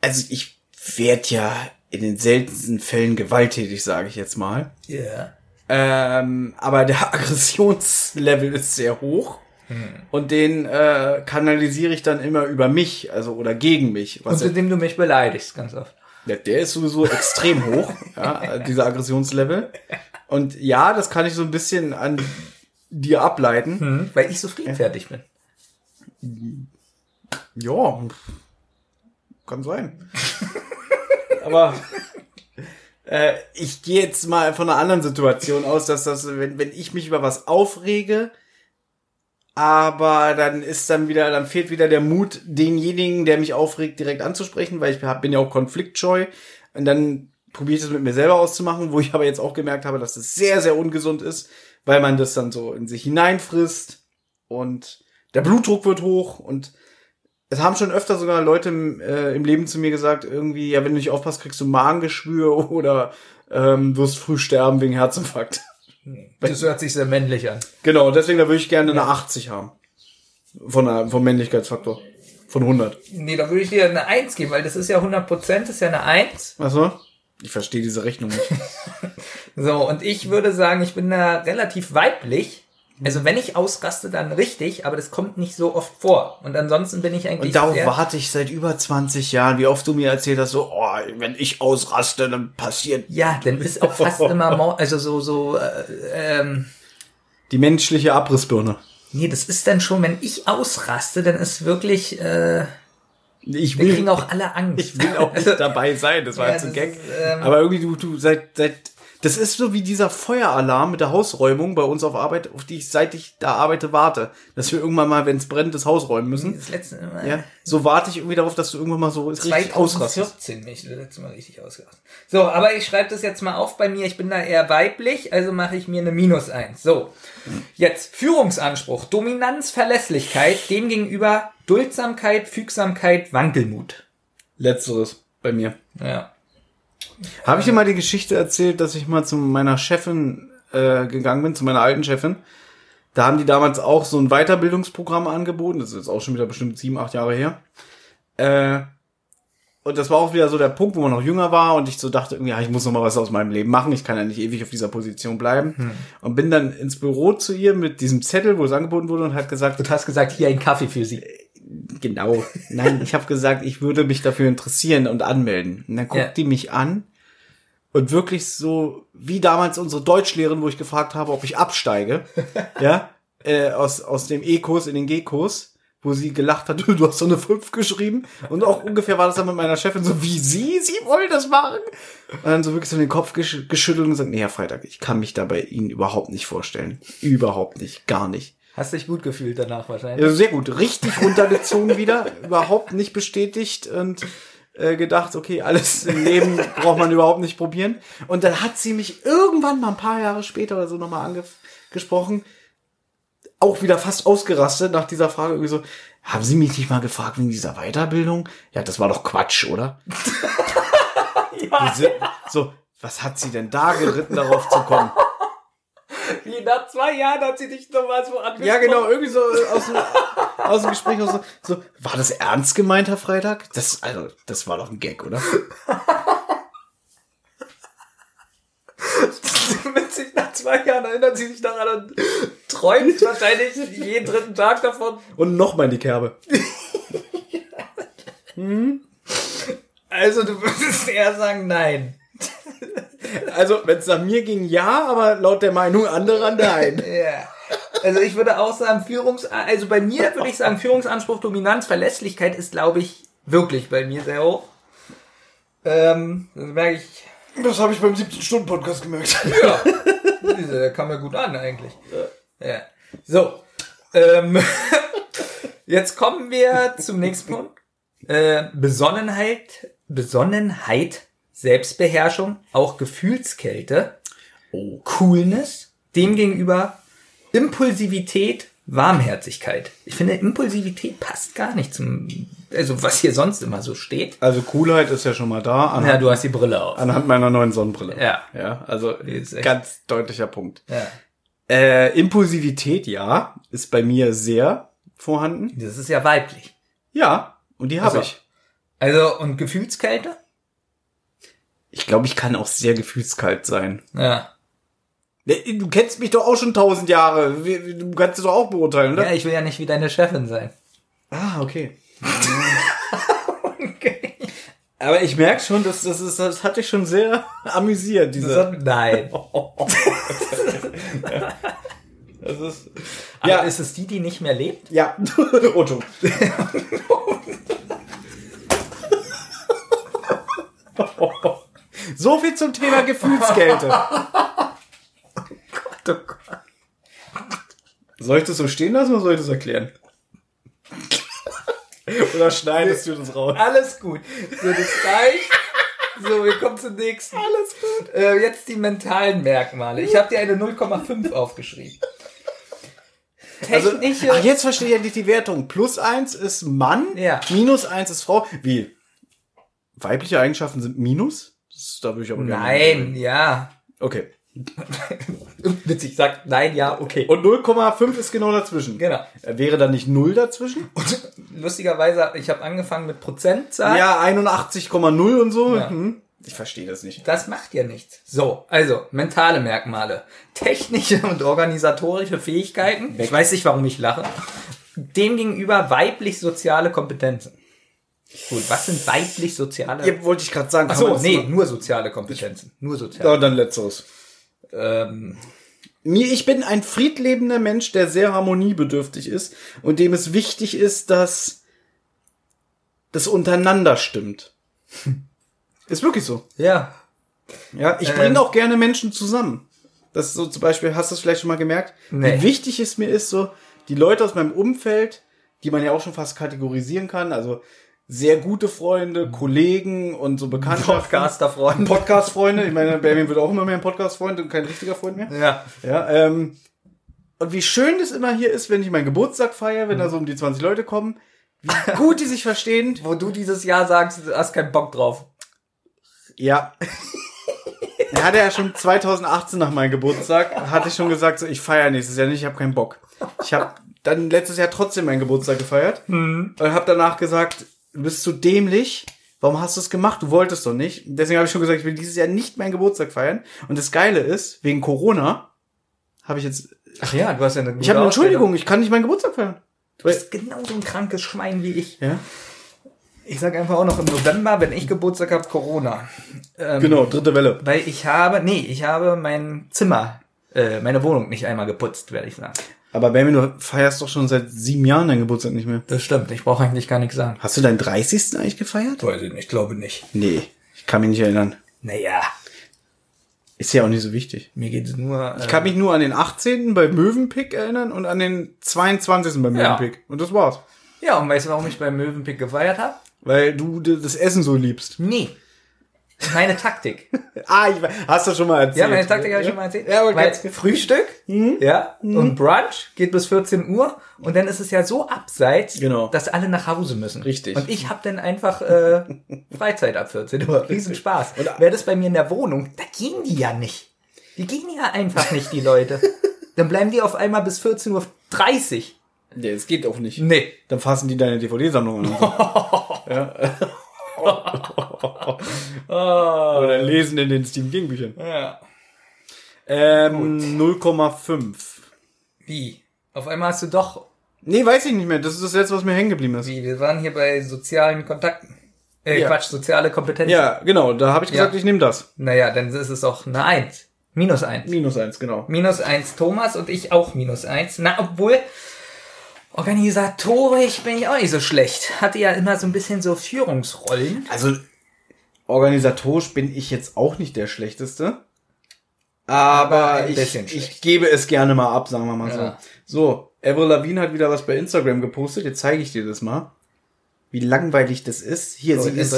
also ich werd ja in den seltensten Fällen gewalttätig, sage ich jetzt mal. Ja. Yeah. Ähm, aber der (laughs) Aggressionslevel ist sehr hoch. Hm. Und den äh, kanalisiere ich dann immer über mich, also oder gegen mich. Was und indem du mich beleidigst, ganz oft. Ja, der ist sowieso extrem (laughs) hoch, ja, dieser Aggressionslevel. Und ja, das kann ich so ein bisschen an dir ableiten. Hm, weil ich so friedfertig bin. Ja, kann sein. (laughs) Aber äh, ich gehe jetzt mal von einer anderen Situation aus, dass das, wenn, wenn ich mich über was aufrege, aber dann ist dann wieder, dann fehlt wieder der Mut, denjenigen, der mich aufregt, direkt anzusprechen, weil ich hab, bin ja auch konfliktscheu. Und dann probiere ich das mit mir selber auszumachen, wo ich aber jetzt auch gemerkt habe, dass es sehr, sehr ungesund ist, weil man das dann so in sich hineinfrisst und der Blutdruck wird hoch und es haben schon öfter sogar Leute im, äh, im Leben zu mir gesagt, irgendwie, ja, wenn du nicht aufpasst, kriegst du Magengeschwür (laughs) oder ähm, wirst früh sterben wegen Herzinfarkt. Das hört sich sehr männlich an. Genau, deswegen da würde ich gerne eine 80 haben. Von der, vom Männlichkeitsfaktor. Von 100. Nee, da würde ich dir eine 1 geben, weil das ist ja 100 Prozent, ist ja eine 1. Ach so? Ich verstehe diese Rechnung nicht. (laughs) so, und ich würde sagen, ich bin da relativ weiblich. Also wenn ich ausraste, dann richtig, aber das kommt nicht so oft vor. Und ansonsten bin ich eigentlich. Und darauf warte ich seit über 20 Jahren, wie oft du mir erzählt hast, so, oh, wenn ich ausraste, dann passiert. Ja, dann ist auch fast (laughs) immer, also so, so, äh, ähm, Die menschliche Abrissbirne. Nee, das ist dann schon, wenn ich ausraste, dann ist wirklich, äh, ich will, Wir kriegen auch alle Angst. Ich will auch nicht (laughs) dabei sein, das war ja, jetzt ein Gag. Ist, ähm, Aber irgendwie, du, du, seit, seit das ist so wie dieser Feueralarm mit der Hausräumung bei uns auf Arbeit, auf die ich seit ich da arbeite warte, dass wir irgendwann mal, wenn es brennt, das Haus räumen müssen. Das letzte Mal. Ja, so warte ich irgendwie darauf, dass du irgendwann mal so richtig ausrastest. 2014 mich das letzte Mal richtig ausgerastet. So, aber ich schreibe das jetzt mal auf bei mir. Ich bin da eher weiblich, also mache ich mir eine Minus eins. So, jetzt Führungsanspruch, Dominanz, Verlässlichkeit, dem gegenüber Duldsamkeit, Fügsamkeit, Wankelmut. Letzteres bei mir. Ja. Habe ich dir mal die Geschichte erzählt, dass ich mal zu meiner Chefin äh, gegangen bin, zu meiner alten Chefin? Da haben die damals auch so ein Weiterbildungsprogramm angeboten. Das ist jetzt auch schon wieder bestimmt sieben, acht Jahre her. Äh, und das war auch wieder so der Punkt, wo man noch jünger war und ich so dachte, irgendwie, ja, ich muss noch mal was aus meinem Leben machen. Ich kann ja nicht ewig auf dieser Position bleiben. Hm. Und bin dann ins Büro zu ihr mit diesem Zettel, wo es angeboten wurde und hat gesagt, du hast gesagt, hier ein Kaffee für sie. Genau. Nein, ich habe gesagt, ich würde mich dafür interessieren und anmelden. Und dann guckt ja. die mich an und wirklich so wie damals unsere Deutschlehrerin, wo ich gefragt habe, ob ich absteige, (laughs) ja, äh, aus aus dem E-Kurs in den G-Kurs, wo sie gelacht hat, (laughs) du hast so eine 5 geschrieben. Und auch ungefähr war das dann mit meiner Chefin so, wie sie, sie wollen das machen? Und dann so wirklich so den Kopf gesch geschüttelt und gesagt, nee, Herr Freitag, ich kann mich da bei Ihnen überhaupt nicht vorstellen, überhaupt nicht, gar nicht. Hast dich gut gefühlt danach wahrscheinlich. Ja, sehr gut, richtig runtergezogen wieder, überhaupt nicht bestätigt. Und äh, gedacht, okay, alles im Leben braucht man überhaupt nicht probieren. Und dann hat sie mich irgendwann mal ein paar Jahre später oder so nochmal angesprochen, auch wieder fast ausgerastet nach dieser Frage irgendwie so, haben Sie mich nicht mal gefragt wegen dieser Weiterbildung? Ja, das war doch Quatsch, oder? (laughs) ja. So, was hat sie denn da geritten, darauf zu kommen? (laughs) Wie nach zwei Jahren hat sie dich nochmal so angesprochen. Ja, genau, irgendwie so aus dem, (laughs) aus dem Gespräch so, so, war das ernst gemeint, Herr Freitag? Das, also, das war doch ein Gag, oder? (laughs) Mit sich nach zwei Jahren erinnert sie sich daran und träumt wahrscheinlich jeden dritten Tag davon. Und nochmal in die Kerbe. hm? Also du würdest eher sagen, nein. Also, wenn es nach mir ging, ja, aber laut der Meinung anderer, nein. ja. Also ich würde auch sagen, Führungs, also bei mir würde ich sagen, Führungsanspruch, Dominanz, Verlässlichkeit ist, glaube ich, wirklich bei mir sehr hoch. Ähm, das merke ich. Das habe ich beim 17-Stunden-Podcast gemerkt. Ja. (laughs) Der kam ja gut an, eigentlich. Ja. ja. So. Ähm, (laughs) jetzt kommen wir zum nächsten Punkt. Äh, Besonnenheit, Besonnenheit Selbstbeherrschung, auch Gefühlskälte, oh. Coolness, demgegenüber Impulsivität, Warmherzigkeit. Ich finde, Impulsivität passt gar nicht zum, also was hier sonst immer so steht. Also Coolheit ist ja schon mal da. Anhand, ja, du hast die Brille auf. Anhand meiner neuen Sonnenbrille. Ja. Ja, also ganz deutlicher Punkt. Ja. Äh, Impulsivität, ja, ist bei mir sehr vorhanden. Das ist ja weiblich. Ja, und die habe also, ich. Also, und Gefühlskälte? Ich glaube, ich kann auch sehr gefühlskalt sein. Ja. Ne, Du kennst mich doch auch schon tausend Jahre. Du kannst es doch auch beurteilen, oder? Ja, ich will ja nicht wie deine Chefin sein. Ah, okay. (laughs) Okay. Aber ich merke schon, dass das ist, das hat dich schon sehr amüsiert, diese. Nein. (laughs) Das ist. Ja, Ja, ist es die, die nicht mehr lebt? ja. (laughs) Otto. So viel zum Thema Gefühlskälte. (laughs) Oh Gott. Soll ich das so stehen lassen oder soll ich das erklären? (laughs) oder schneidest du das raus? Alles gut. So, das reicht. So, wir kommen zum nächsten. Alles gut. Äh, jetzt die mentalen Merkmale. Ich habe dir eine 0,5 aufgeschrieben. Also, Technische. ach, jetzt verstehe ich endlich die Wertung. Plus eins ist Mann, Ja. minus eins ist Frau. Wie? Weibliche Eigenschaften sind Minus? Da würde ich aber gerne- Nein, ja. Okay. (laughs) Witzig, sagt nein, ja, okay. Und 0,5 ist genau dazwischen. Genau. Äh, Wäre da nicht 0 dazwischen? Lustigerweise, ich habe angefangen mit Prozentzahl. Ja, 81,0 und so. Ja. Hm. Ich verstehe das nicht. Das macht ja nichts. So, also, mentale Merkmale. Technische und organisatorische Fähigkeiten. Ich weiß nicht, warum ich lache. Demgegenüber weiblich-soziale Kompetenzen. Gut, was sind weiblich-soziale? Ja, wollte ich gerade sagen. Ach so, nee, nur soziale Kompetenzen. Nur soziale. Ja, dann letzteres. Ähm, Mir, ich bin ein friedlebender Mensch, der sehr harmoniebedürftig ist und dem es wichtig ist, dass das untereinander stimmt. (laughs) Ist wirklich so. ja. Ja, ich Ähm. bringe auch gerne Menschen zusammen. Das ist so zum Beispiel, hast du es vielleicht schon mal gemerkt? Nee. Wie wichtig es mir ist, so die Leute aus meinem Umfeld, die man ja auch schon fast kategorisieren kann, also sehr gute Freunde, Kollegen und so Bekanntschaften. Podcaster-Freund. Podcast-Freunde. Ich meine, Benjamin wird auch immer mehr ein Podcast-Freund und kein richtiger Freund mehr. Ja. Ja, ähm, und wie schön das immer hier ist, wenn ich meinen Geburtstag feiere, Mhm. wenn da so um die 20 Leute kommen, wie gut die sich verstehen. (laughs) Wo du dieses Jahr sagst, du hast keinen Bock drauf. Ja. Er hatte ja schon 2018 nach meinem Geburtstag, hatte ich schon gesagt, so, ich feiere nächstes Jahr nicht, ich habe keinen Bock. Ich habe dann letztes Jahr trotzdem meinen Geburtstag gefeiert Mhm. und habe danach gesagt, du bist so dämlich, warum hast du es gemacht? Du wolltest doch nicht. Deswegen habe ich schon gesagt, ich will dieses Jahr nicht meinen Geburtstag feiern. Und das Geile ist, wegen Corona habe ich jetzt, Ach ja, du hast ja eine ich habe eine. Entschuldigung, ich kann nicht meinen Geburtstag feiern. Du bist genauso ein krankes Schwein wie ich. Ja. Ich sag einfach auch noch im November, wenn ich Geburtstag habe, Corona. Ähm, Genau, dritte Welle. Weil ich habe, nee, ich habe mein Zimmer, äh, meine Wohnung nicht einmal geputzt, werde ich sagen. Aber Benjamin, du feierst doch schon seit sieben Jahren deinen Geburtstag nicht mehr. Das stimmt, ich brauche eigentlich gar nichts sagen. Hast du deinen 30. eigentlich gefeiert? Weiß ich nicht, glaube nicht. Nee, ich kann mich nicht erinnern. Naja, Ist ja auch nicht so wichtig. mir geht es nur. Äh, Ich kann mich nur an den 18. bei Möwenpick erinnern und an den 22. bei Ja. Möwenpick. Und das war's. ja, und weißt du, warum ich beim Möwenpick gefeiert habe? Weil du das Essen so liebst. Nee. Meine Taktik. (laughs) Ah, ich, hast du schon mal erzählt. Ja, meine Taktik habe ich schon mal erzählt. Ja, aber Weil Frühstück, ja, und Brunch geht bis 14 Uhr und dann ist es ja so abseits, Genau. dass alle nach Hause müssen. Richtig. Und ich habe dann einfach äh, Freizeit ab 14 Uhr. (laughs) Riesenspaß. Wäre das bei mir in der Wohnung, da gehen die ja nicht. Die gehen ja einfach nicht, die Leute. (laughs) Dann bleiben die auf einmal bis 14.30 Uhr. Nee, das geht auch nicht. Nee. Dann fassen die deine DVD-Sammlung an. Ja. (laughs) Oder lesen in den Steam King Büchern. Ja. Ähm, 0,5. Wie? Auf einmal hast du doch, Nee, weiß ich nicht mehr. Das ist das letzte, was mir hängen geblieben ist. wie, wir waren hier bei sozialen Kontakten. Äh, Ja. Quatsch, soziale Kompetenzen. Ja, genau. Da habe ich gesagt, Ja. ich nehme das. Naja, dann ist es auch eine Eins. Minus eins. Minus eins, genau. Minus eins Thomas und ich auch minus eins. Na, obwohl, organisatorisch bin ich auch nicht so schlecht. Hatte ja immer so ein bisschen so Führungsrollen. Also, organisatorisch bin ich jetzt auch nicht der Schlechteste. Aber, Aber ich, ich gebe es gerne mal ab, sagen wir mal Ja. so. So, Avril Lavigne hat wieder was bei Instagram gepostet. Jetzt zeige ich dir das mal. Wie langweilig das ist. Hier, So, sie, ist,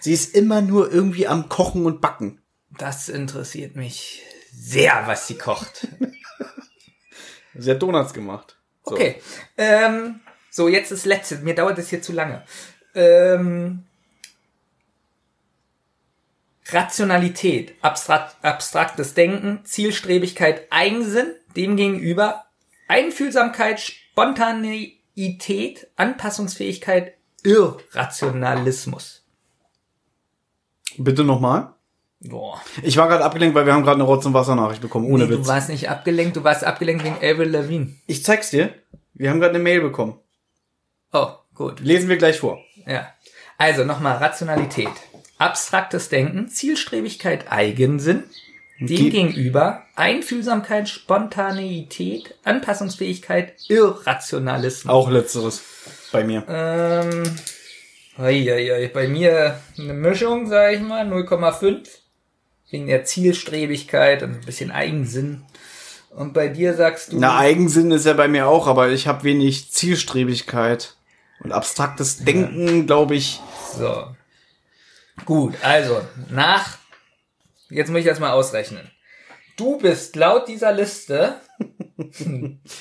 sie ist immer nur irgendwie am Kochen und Backen. Das interessiert mich sehr, was sie kocht. (laughs) Sie hat Donuts gemacht. So. Okay. Ähm, so, jetzt das letzte. Mir dauert es hier zu lange. Ähm, Rationalität, abstrakt, abstraktes Denken, Zielstrebigkeit, Eigensinn, demgegenüber Einfühlsamkeit, Spontaneität, Anpassungsfähigkeit, Irrationalismus. Bitte nochmal. Boah. Ich war gerade abgelenkt, weil wir haben gerade eine Rotz- und Wasser-Nachricht bekommen, ohne nee, Witz. Du warst nicht abgelenkt, du warst abgelenkt wegen Avril Lavigne. Ich zeig's dir. Wir haben gerade eine Mail bekommen. Oh, gut. Lesen wir gleich vor. Ja. Also nochmal Rationalität. Abstraktes Denken, Zielstrebigkeit, Eigensinn. Demgegenüber Einfühlsamkeit, Spontaneität, Anpassungsfähigkeit, Irrationalismus. Auch letzteres bei mir. Ähm, oi, oi, oi, bei mir eine Mischung, sag ich mal, 0,5. Wegen der Zielstrebigkeit und ein bisschen Eigensinn. Und bei dir sagst du. Na, Eigensinn ist ja bei mir auch, aber ich habe wenig Zielstrebigkeit. Und abstraktes Denken, glaube ich. So. Gut, also, nach. Jetzt muss ich das mal ausrechnen. Du bist laut dieser Liste. (laughs)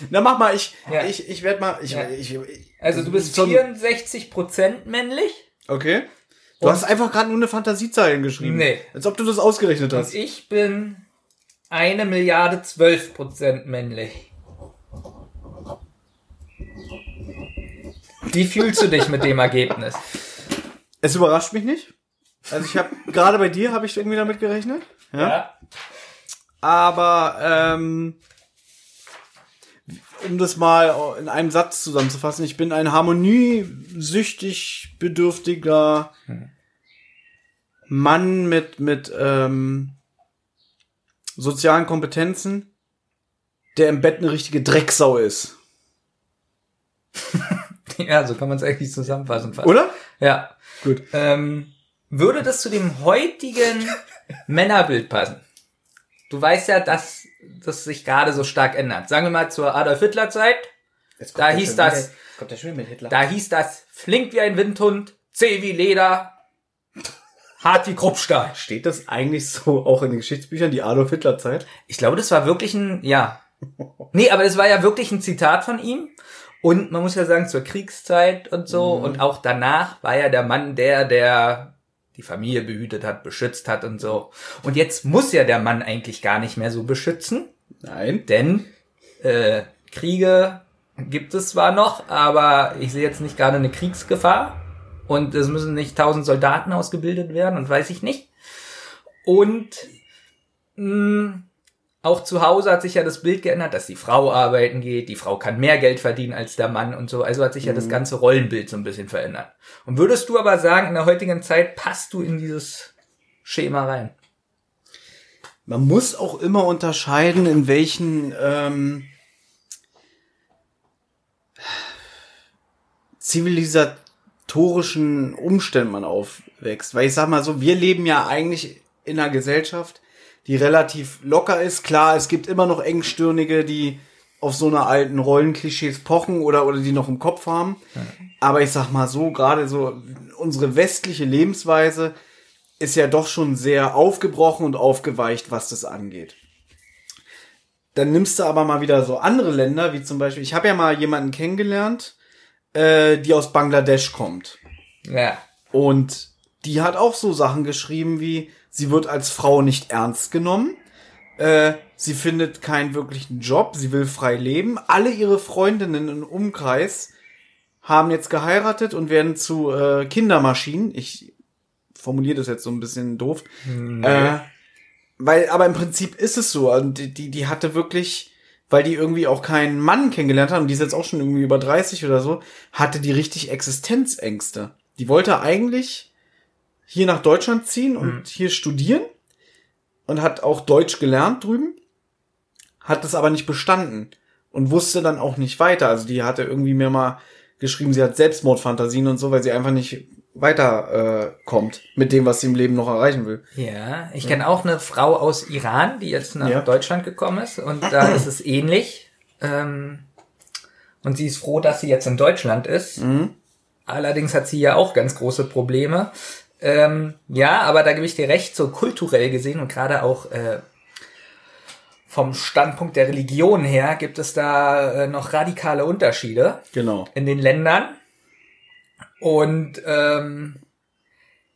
Na, mach mal, ich, Ja. ich, ich werde mal, ich, Ja. ich, ich, Also du bist so ein- 64% männlich. Okay. Du Und- hast einfach gerade nur eine Fantasiezeilen geschrieben. Nee. Als ob du das ausgerechnet Und hast. ich bin eine Milliarde 12% männlich. Wie fühlst du dich mit dem Ergebnis? Es überrascht mich nicht. Also ich habe (laughs) gerade bei dir habe ich irgendwie damit gerechnet. Ja. Aber ähm, um das mal in einem Satz zusammenzufassen, ich bin ein harmoniesüchtig bedürftiger Mann mit mit ähm, sozialen Kompetenzen, der im Bett eine richtige Drecksau ist, (laughs) Ja, so kann man es eigentlich zusammenfassen. Fast. oder? Ja. Gut. Ähm, würde das zu dem heutigen Männerbild passen? Du weißt ja, dass das sich gerade so stark ändert. Sagen wir mal zur Adolf Hitler Zeit. Da hieß das, kommt der schon mit Hitler. da hieß das flink wie ein Windhund, zäh wie Leder, hart wie Kruppstahl. Steht das eigentlich so auch in den Geschichtsbüchern, die Adolf Hitler Zeit? Ich glaube, das war wirklich ein, ja. (laughs) Nee, aber das war ja wirklich ein Zitat von ihm. Und man muss ja sagen, zur Kriegszeit und so und auch danach war ja der Mann der, der die Familie behütet hat, beschützt hat und so. Und jetzt muss ja der Mann eigentlich gar nicht mehr so beschützen, Nein. denn äh, Kriege gibt es zwar noch, aber ich sehe jetzt nicht gerade eine Kriegsgefahr. Und es müssen nicht tausend Soldaten ausgebildet werden und weiß ich nicht. Und mh, auch zu Hause hat sich ja das Bild geändert, dass die Frau arbeiten geht, die Frau kann mehr Geld verdienen als der Mann und so. Also hat sich ja das ganze Rollenbild so ein bisschen verändert. Und würdest du aber sagen, in der heutigen Zeit passt du in dieses Schema rein? Man muss auch immer unterscheiden, in welchen ähm, zivilisatorischen Umständen man aufwächst. Weil ich sag mal so, wir leben ja eigentlich in einer Gesellschaft, die relativ locker ist. Klar, es gibt immer noch Engstirnige, die auf so einer alten Rollenklischees pochen oder, oder die noch im Kopf haben. Aber ich sag mal so, gerade so unsere westliche Lebensweise ist ja doch schon sehr aufgebrochen und aufgeweicht, was das angeht. Dann nimmst du aber mal wieder so andere Länder, wie zum Beispiel, ich habe ja mal jemanden kennengelernt, äh, die aus Bangladesch kommt. Ja. Und die hat auch so Sachen geschrieben wie, sie wird als Frau nicht ernst genommen, äh, sie findet keinen wirklichen Job, sie will frei leben. Alle ihre Freundinnen im Umkreis haben jetzt geheiratet und werden zu äh, Kindermaschinen. Ich formuliere das jetzt so ein bisschen doof. Äh, weil, aber im Prinzip ist es so. Und die, die, die hatte wirklich, weil die irgendwie auch keinen Mann kennengelernt haben, die ist jetzt auch schon irgendwie über 30 oder so, hatte die richtig Existenzängste. Die wollte eigentlich hier nach Deutschland ziehen und hier studieren und hat auch Deutsch gelernt drüben, hat das aber nicht bestanden und wusste dann auch nicht weiter. Also die hatte irgendwie mir mal geschrieben, sie hat Selbstmordfantasien und so, weil sie einfach nicht weiter äh, kommt mit dem, was sie im Leben noch erreichen will. Ja, ich kenne auch eine Frau aus Iran, die jetzt nach Ja. Deutschland gekommen ist und da ist es ähnlich. Ähm, und sie ist froh, dass sie jetzt in Deutschland ist. Allerdings hat sie ja auch ganz große Probleme. Ähm, ja, aber da gebe ich dir recht, so kulturell gesehen und gerade auch äh, vom Standpunkt der Religion her gibt es da äh, noch radikale Unterschiede Genau. in den Ländern. Und ähm,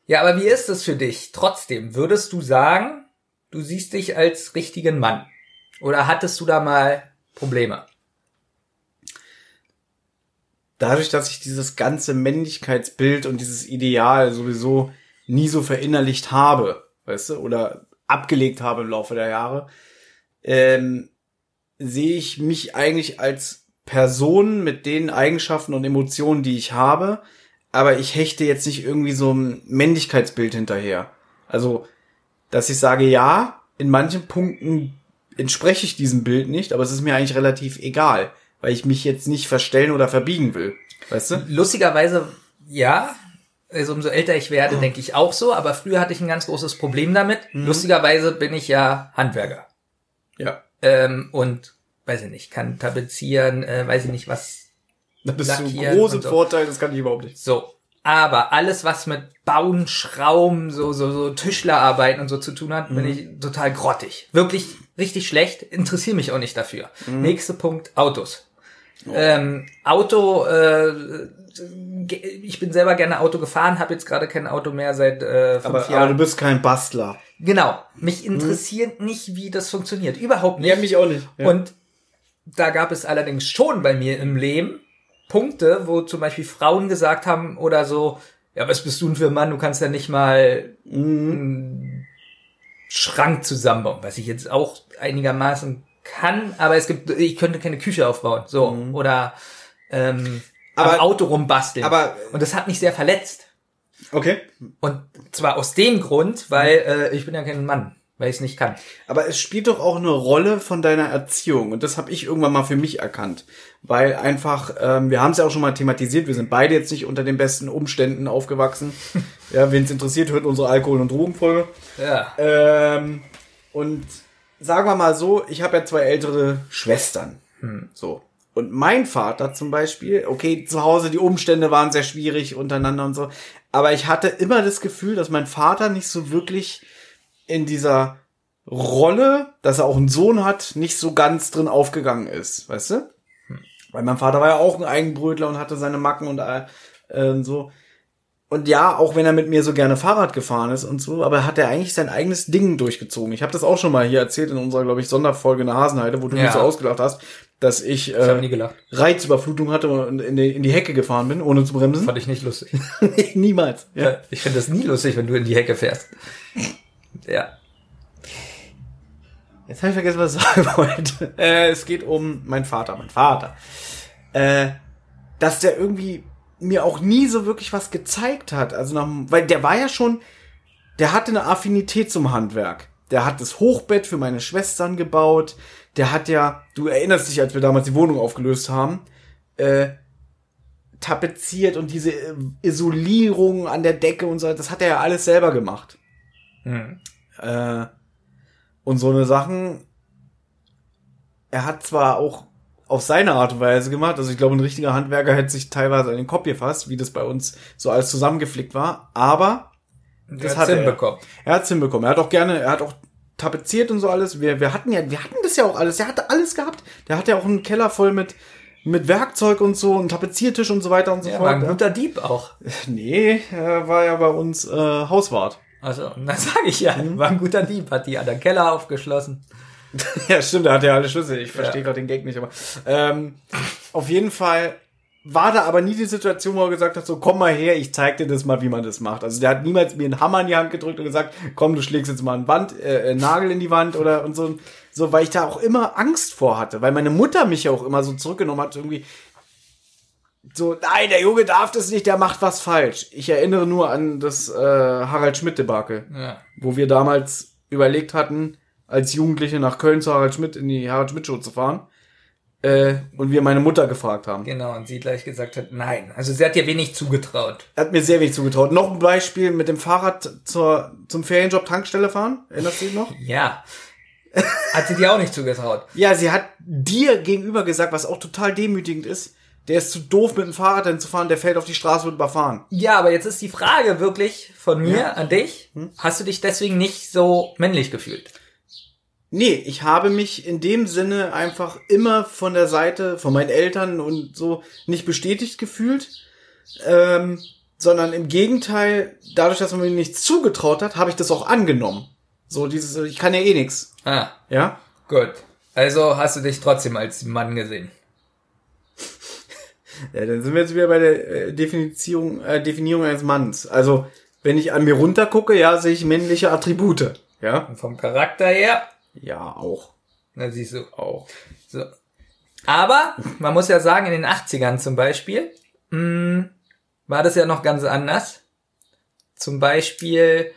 ja, aber wie ist es für dich? Trotzdem, würdest du sagen, du siehst dich als richtigen Mann? Oder hattest du da mal Probleme? Dadurch, dass ich dieses ganze Männlichkeitsbild und dieses Ideal sowieso nie so verinnerlicht habe, weißt du, oder abgelegt habe im Laufe der Jahre, ähm, sehe ich mich eigentlich als Person mit den Eigenschaften und Emotionen, die ich habe, aber ich hechte jetzt nicht irgendwie so ein Männlichkeitsbild hinterher. Also, dass ich sage, ja, in manchen Punkten entspreche ich diesem Bild nicht, aber es ist mir eigentlich relativ egal, weil ich mich jetzt nicht verstellen oder verbiegen will. Weißt du? Lustigerweise, ja. Also umso älter ich werde, denke ich auch so, aber früher hatte ich ein ganz großes Problem damit. Mhm. Lustigerweise bin ich ja Handwerker. Ja. Ähm, und weiß ich nicht, kann tapezieren, äh, weiß ich nicht was. Da bist du ein großer so. Vorteil, das kann ich überhaupt nicht. So. Aber alles, was mit Bauen, Schrauben, so, so, so Tischlerarbeiten und so zu tun hat, bin ich total grottig. Wirklich richtig schlecht, interessiere mich auch nicht dafür. Nächster Punkt, Autos. Ähm, Auto, äh, ich bin selber gerne Auto gefahren, habe jetzt gerade kein Auto mehr seit äh, fünf Aber, aber Jahren. du bist kein Bastler. genau, mich interessiert nicht, wie das funktioniert. Überhaupt nicht. Ja, mich auch nicht. Ja. Und da gab es allerdings schon bei mir im Leben Punkte, wo zum Beispiel Frauen gesagt haben oder so, ja, was bist du denn für ein Mann? Du kannst ja nicht mal einen Schrank zusammenbauen, was ich jetzt auch einigermaßen kann, aber es gibt, ich könnte keine Küche aufbauen, so, oder ähm, Aber- am Auto rumbasteln. aber- Und das hat mich sehr verletzt. okay. Und zwar aus dem Grund, weil äh, ich bin ja kein Mann, weil ich es nicht kann. Aber es spielt doch auch eine Rolle von deiner Erziehung. Und das habe ich irgendwann mal für mich erkannt. Weil einfach, ähm, wir haben es ja auch schon mal thematisiert, wir sind beide jetzt nicht unter den besten Umständen aufgewachsen. (laughs) ja, wen es interessiert, hört unsere Alkohol- und Drogenfolge. Ja. Ähm, und sagen wir mal so, ich habe ja zwei ältere Schwestern. So. Und mein Vater zum Beispiel, okay, zu Hause die Umstände waren sehr schwierig untereinander und so, aber ich hatte immer das Gefühl, dass mein Vater nicht so wirklich in dieser Rolle, dass er auch einen Sohn hat, nicht so ganz drin aufgegangen ist, weißt du? Weil mein Vater war ja auch ein Eigenbrötler und hatte seine Macken und äh, so. Und ja, auch wenn er mit mir so gerne Fahrrad gefahren ist und so, aber hat er eigentlich sein eigenes Ding durchgezogen. Ich habe das auch schon mal hier erzählt in unserer, glaube ich, Sonderfolge in der Hasenheide, wo du Ja. mich so ausgelacht hast, dass ich, Ich äh, gelacht. Reizüberflutung hatte und in die, in die Hecke gefahren bin, ohne zu bremsen. Fand ich nicht lustig. (laughs) Niemals. Ja. Ich finde das nie lustig, wenn du in die Hecke fährst. (laughs) Ja. Jetzt habe ich vergessen, was ich sagen (laughs) wollte. Äh, es geht um meinen Vater, mein Vater. Äh, dass der irgendwie mir auch nie so wirklich was gezeigt hat. Also nach, weil der war ja schon, der hatte eine Affinität zum Handwerk. Der hat das Hochbett für meine Schwestern gebaut. Der hat ja, du erinnerst dich, als wir damals die Wohnung aufgelöst haben, äh, tapeziert und diese äh, Isolierung an der Decke und so, das hat er ja alles selber gemacht. Hm. Äh, und so eine Sachen, er hat zwar auch auf seine Art und Weise gemacht, also ich glaube, ein richtiger Handwerker hätte sich teilweise an den Kopf gefasst, wie das bei uns so alles zusammengeflickt war, aber Das hat hat er. hinbekommen. er hat's hinbekommen. Er hat auch gerne, er hat auch tapeziert und so alles. Wir, wir hatten ja, wir hatten das ja auch alles. Er hatte alles gehabt. Der hatte ja auch einen Keller voll mit, mit Werkzeug und so, einen Tapeziertisch und so weiter und so Ja, war fort. ein guter Dieb auch. (laughs) Nee, er war ja bei uns äh, Hauswart. Also, (laughs) das sage ich ja. Mhm. War ein guter Dieb. Hat die anderen Keller aufgeschlossen. (laughs) Ja, stimmt, er hat ja alle Schlüssel. Ich verstehe Ja. gerade den Gag nicht, aber ähm, auf jeden Fall war da aber nie die Situation, wo er gesagt hat, so komm mal her, ich zeig dir das mal, wie man das macht. Also der hat niemals mir einen Hammer in die Hand gedrückt und gesagt, komm, du schlägst jetzt mal einen Wand, äh, einen Nagel in die Wand oder und so, so, weil ich da auch immer Angst vor hatte, weil meine Mutter mich ja auch immer so zurückgenommen hat, irgendwie so, nein, der Junge darf das nicht, der macht was falsch. Ich erinnere nur an das äh, Harald Schmidt-Debakel Ja. wo wir damals überlegt hatten, als Jugendliche nach Köln zu Harald Schmidt in die Harald Schmidt Show zu fahren. Äh, und wir meine Mutter gefragt haben. Genau. Und sie gleich gesagt hat, nein. Also sie hat dir wenig zugetraut. Hat mir sehr wenig zugetraut. Noch ein Beispiel mit dem Fahrrad zur, zum Ferienjob Tankstelle fahren. Erinnerst du dich noch? (laughs) Ja. Hat sie dir auch nicht zugetraut. Ja, sie hat dir gegenüber gesagt, was auch total demütigend ist. Der ist zu doof mit dem Fahrrad dahin zu fahren, der fällt auf die Straße und überfahren. Ja, aber jetzt ist die Frage wirklich von mir Ja. an dich. Hm? Hast du dich deswegen nicht so männlich gefühlt? Nee, ich habe mich in dem Sinne einfach immer von der Seite von meinen Eltern und so nicht bestätigt gefühlt, ähm, sondern im Gegenteil, dadurch, dass man mir nichts zugetraut hat, habe ich das auch angenommen. So dieses, ich kann ja eh nix, Ah, ja? gut. Also hast du dich trotzdem als Mann gesehen. (laughs) Ja, dann sind wir jetzt wieder bei der äh, Definition, äh, Definierung eines Manns. Also wenn ich an mir runtergucke, ja, sehe ich männliche Attribute. Ja. Und vom Charakter her, Ja, auch. na siehst du auch. So. Aber man muss ja sagen, in den 80ern zum Beispiel mh, war das ja noch ganz anders. Zum Beispiel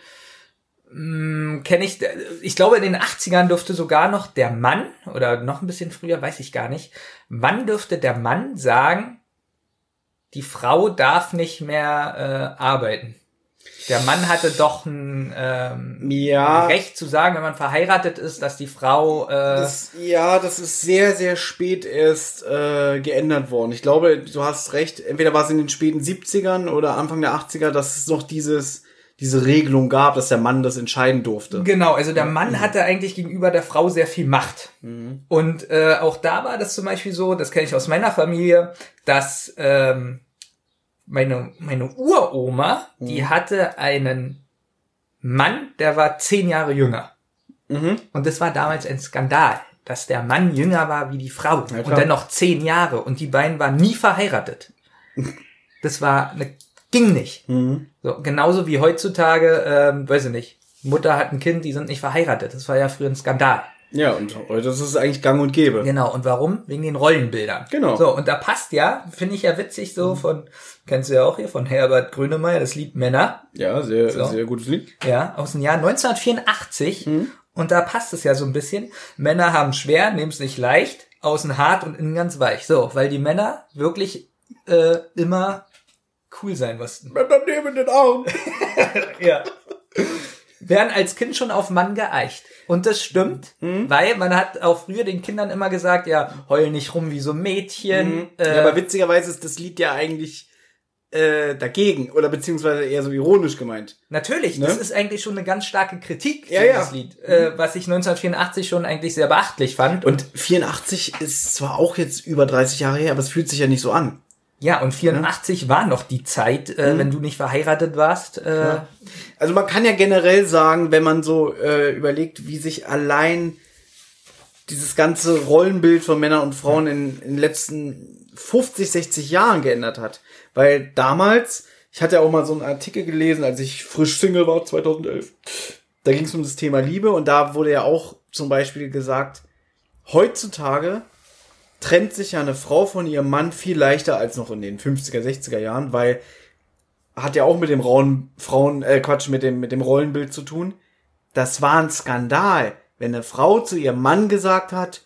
kenne ich, ich glaube in den 80ern dürfte sogar noch der Mann, oder noch ein bisschen früher, weiß ich gar nicht, wann dürfte der Mann sagen, die Frau darf nicht mehr äh, arbeiten. Der Mann hatte doch ein ähm, Ja. Recht zu sagen, wenn man verheiratet ist, dass die Frau äh, Das, ja, das ist sehr, sehr spät erst äh, geändert worden. Ich glaube, du hast recht. Entweder war es in den späten 70ern oder Anfang der 80er, dass es noch dieses, diese Regelung gab, dass der Mann das entscheiden durfte. Genau, also der Mann hatte eigentlich gegenüber der Frau sehr viel Macht. Und äh, auch da war das zum Beispiel so, das kenne ich aus meiner Familie, dass ähm, meine, meine Uroma, die hatte einen Mann, der war zehn Jahre jünger. Mhm. Und das war damals ein Skandal, dass der Mann jünger war wie die Frau. Ja, und dann noch zehn Jahre. Und die beiden waren nie verheiratet. (laughs) Das war eine, ging nicht. Mhm. So, genauso wie heutzutage, ähm, weiß ich nicht, Mutter hat ein Kind, die sind nicht verheiratet. Das war ja früher ein Skandal. Ja, und heute ist es eigentlich gang und gäbe. Genau, und warum? Wegen den Rollenbildern. Genau. So, und da passt ja, finde ich ja witzig so von, kennst du ja auch hier, von Herbert Grönemeyer, das Lied Männer, Ja, sehr, So. sehr gutes Lied. ja, aus dem Jahr 1984. Und da passt es ja so ein bisschen. Männer haben schwer, nehmen es nicht leicht, außen hart und innen ganz weich. So, weil die Männer wirklich äh, immer cool sein mussten. Männer nehmen den Arm. (laughs) Ja. Werden als Kind schon auf Mann geeicht. Und das stimmt, Mhm. weil man hat auch früher den Kindern immer gesagt, ja, heul nicht rum wie so Mädchen. Äh, Mhm. ja, aber witzigerweise ist das Lied ja eigentlich äh, dagegen oder beziehungsweise eher so ironisch gemeint. natürlich, Ne? das ist eigentlich schon eine ganz starke Kritik, Ja, ja. Lied, äh, was ich 1984 schon eigentlich sehr beachtlich fand. Und 84 ist zwar auch jetzt über 30 Jahre her, aber es fühlt sich ja nicht so an. Ja, und 84 war noch die Zeit, äh, Mhm. wenn du nicht verheiratet warst. Äh, Also man kann ja generell sagen, wenn man so äh, überlegt, wie sich allein dieses ganze Rollenbild von Männern und Frauen in, in den letzten 50, 60 Jahren geändert hat. Weil damals, ich hatte ja auch mal so einen Artikel gelesen, als ich frisch Single war, 2011. Da ging es um das Thema Liebe und da wurde ja auch zum Beispiel gesagt, heutzutage trennt sich ja eine Frau von ihrem Mann viel leichter als noch in den 50er, 60er Jahren, weil hat ja auch mit dem rauen Frauen, äh, Quatsch, mit dem, mit dem Rollenbild zu tun. Das war ein Skandal, wenn eine Frau zu ihrem Mann gesagt hat,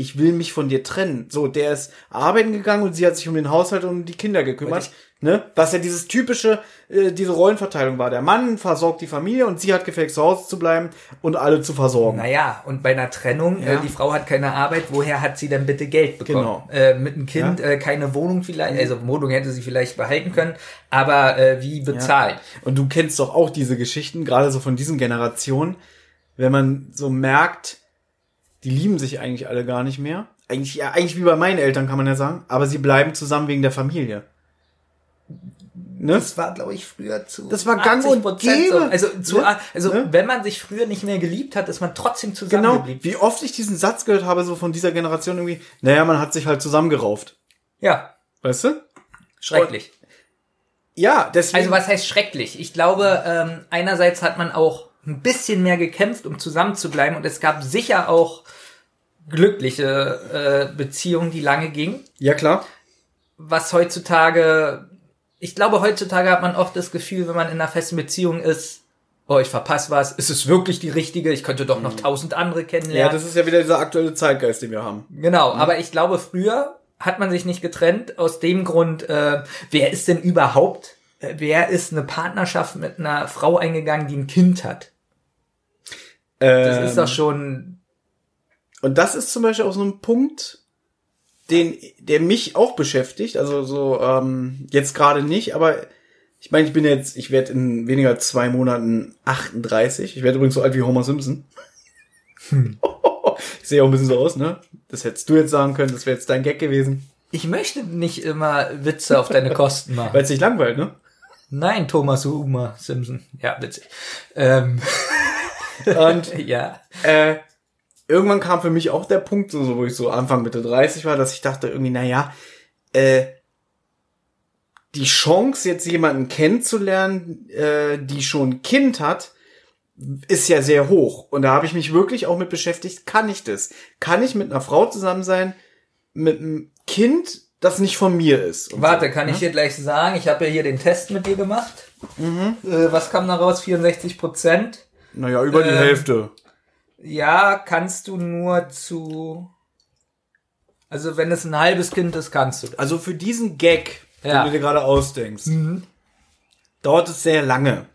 ich will mich von dir trennen. So, der ist arbeiten gegangen und sie hat sich um den Haushalt und um die Kinder gekümmert. Ne? Was ja dieses typische, äh, diese Rollenverteilung war. Der Mann versorgt die Familie und sie hat gefälligst zu Hause zu bleiben und alle zu versorgen. Naja, und bei einer Trennung, Ja. äh, die Frau hat keine Arbeit, woher hat sie denn bitte Geld bekommen? Genau. Äh, mit einem Kind, äh, keine Wohnung vielleicht, also Wohnung hätte sie vielleicht behalten können, aber äh, wie bezahlt? Und du kennst doch auch diese Geschichten, gerade so von diesen Generationen, wenn man so merkt, die lieben sich eigentlich alle gar nicht mehr. Eigentlich, ja, eigentlich wie bei meinen Eltern kann man ja sagen, aber sie bleiben zusammen wegen der Familie. Ne? Das war, glaube ich, früher zu. Das war gang 80% und gäbe. So. Also, zu, Ne? also Ne? wenn man sich früher nicht mehr geliebt hat, ist man trotzdem Genau, zusammengeblieben. wie oft ich diesen Satz gehört habe, so von dieser Generation irgendwie, naja, man hat sich halt zusammengerauft. Ja, Weißt du? schrecklich. Ja, deswegen. Also was heißt schrecklich? Ich glaube, ähm, einerseits hat man auch ein bisschen mehr gekämpft, um zusammen zu bleiben und es gab sicher auch glückliche äh, Beziehungen, die lange gingen. ja, klar. Was heutzutage, ich glaube, heutzutage hat man oft das Gefühl, wenn man in einer festen Beziehung ist, oh, ich verpasse was, ist es wirklich die richtige? Ich könnte doch noch tausend andere Ja, kennenlernen. das ist ja wieder dieser aktuelle Zeitgeist, den wir haben. Genau, aber ich glaube, früher hat man sich nicht getrennt aus dem Grund, äh, wer ist denn überhaupt, wer ist eine Partnerschaft mit einer Frau eingegangen, die ein Kind hat? Das Ähm, ist doch schon, Und das ist zum Beispiel auch so ein Punkt, den, der mich auch beschäftigt. Also so ähm, jetzt gerade nicht, aber ich meine, ich bin jetzt, ich werde in weniger als zwei Monaten 38. Ich werde übrigens so alt wie Homer Simpson. (laughs) ich sehe auch ein bisschen so aus, ne? Das hättest du jetzt sagen können, das wäre jetzt dein Gag gewesen. ich möchte nicht immer Witze auf deine Kosten (laughs) machen. Weil es dich langweilt, ne? Nein, Thomas Uma Simpson. Ja, witzig. Ähm, (laughs) Und (laughs) ja. äh, irgendwann kam für mich auch der Punkt, so, wo ich so Anfang Mitte 30 war, dass ich dachte irgendwie, na ja, äh, die Chance, jetzt jemanden kennenzulernen, äh, die schon ein Kind hat, ist ja sehr hoch. Und da habe ich mich wirklich auch mit beschäftigt, kann ich das? Kann ich mit einer Frau zusammen sein, mit einem Kind, das nicht von mir ist? Warte, so, kann ne? ich dir gleich sagen, ich habe ja hier den Test mit dir gemacht. Äh, was kam da raus? 64 Prozent. Naja, über die Ähm, Hälfte. Ja, kannst du nur zu. Also wenn es ein halbes Kind ist, kannst du das. Also für diesen Gag, Ja. den du dir gerade ausdenkst, dauert es sehr lange.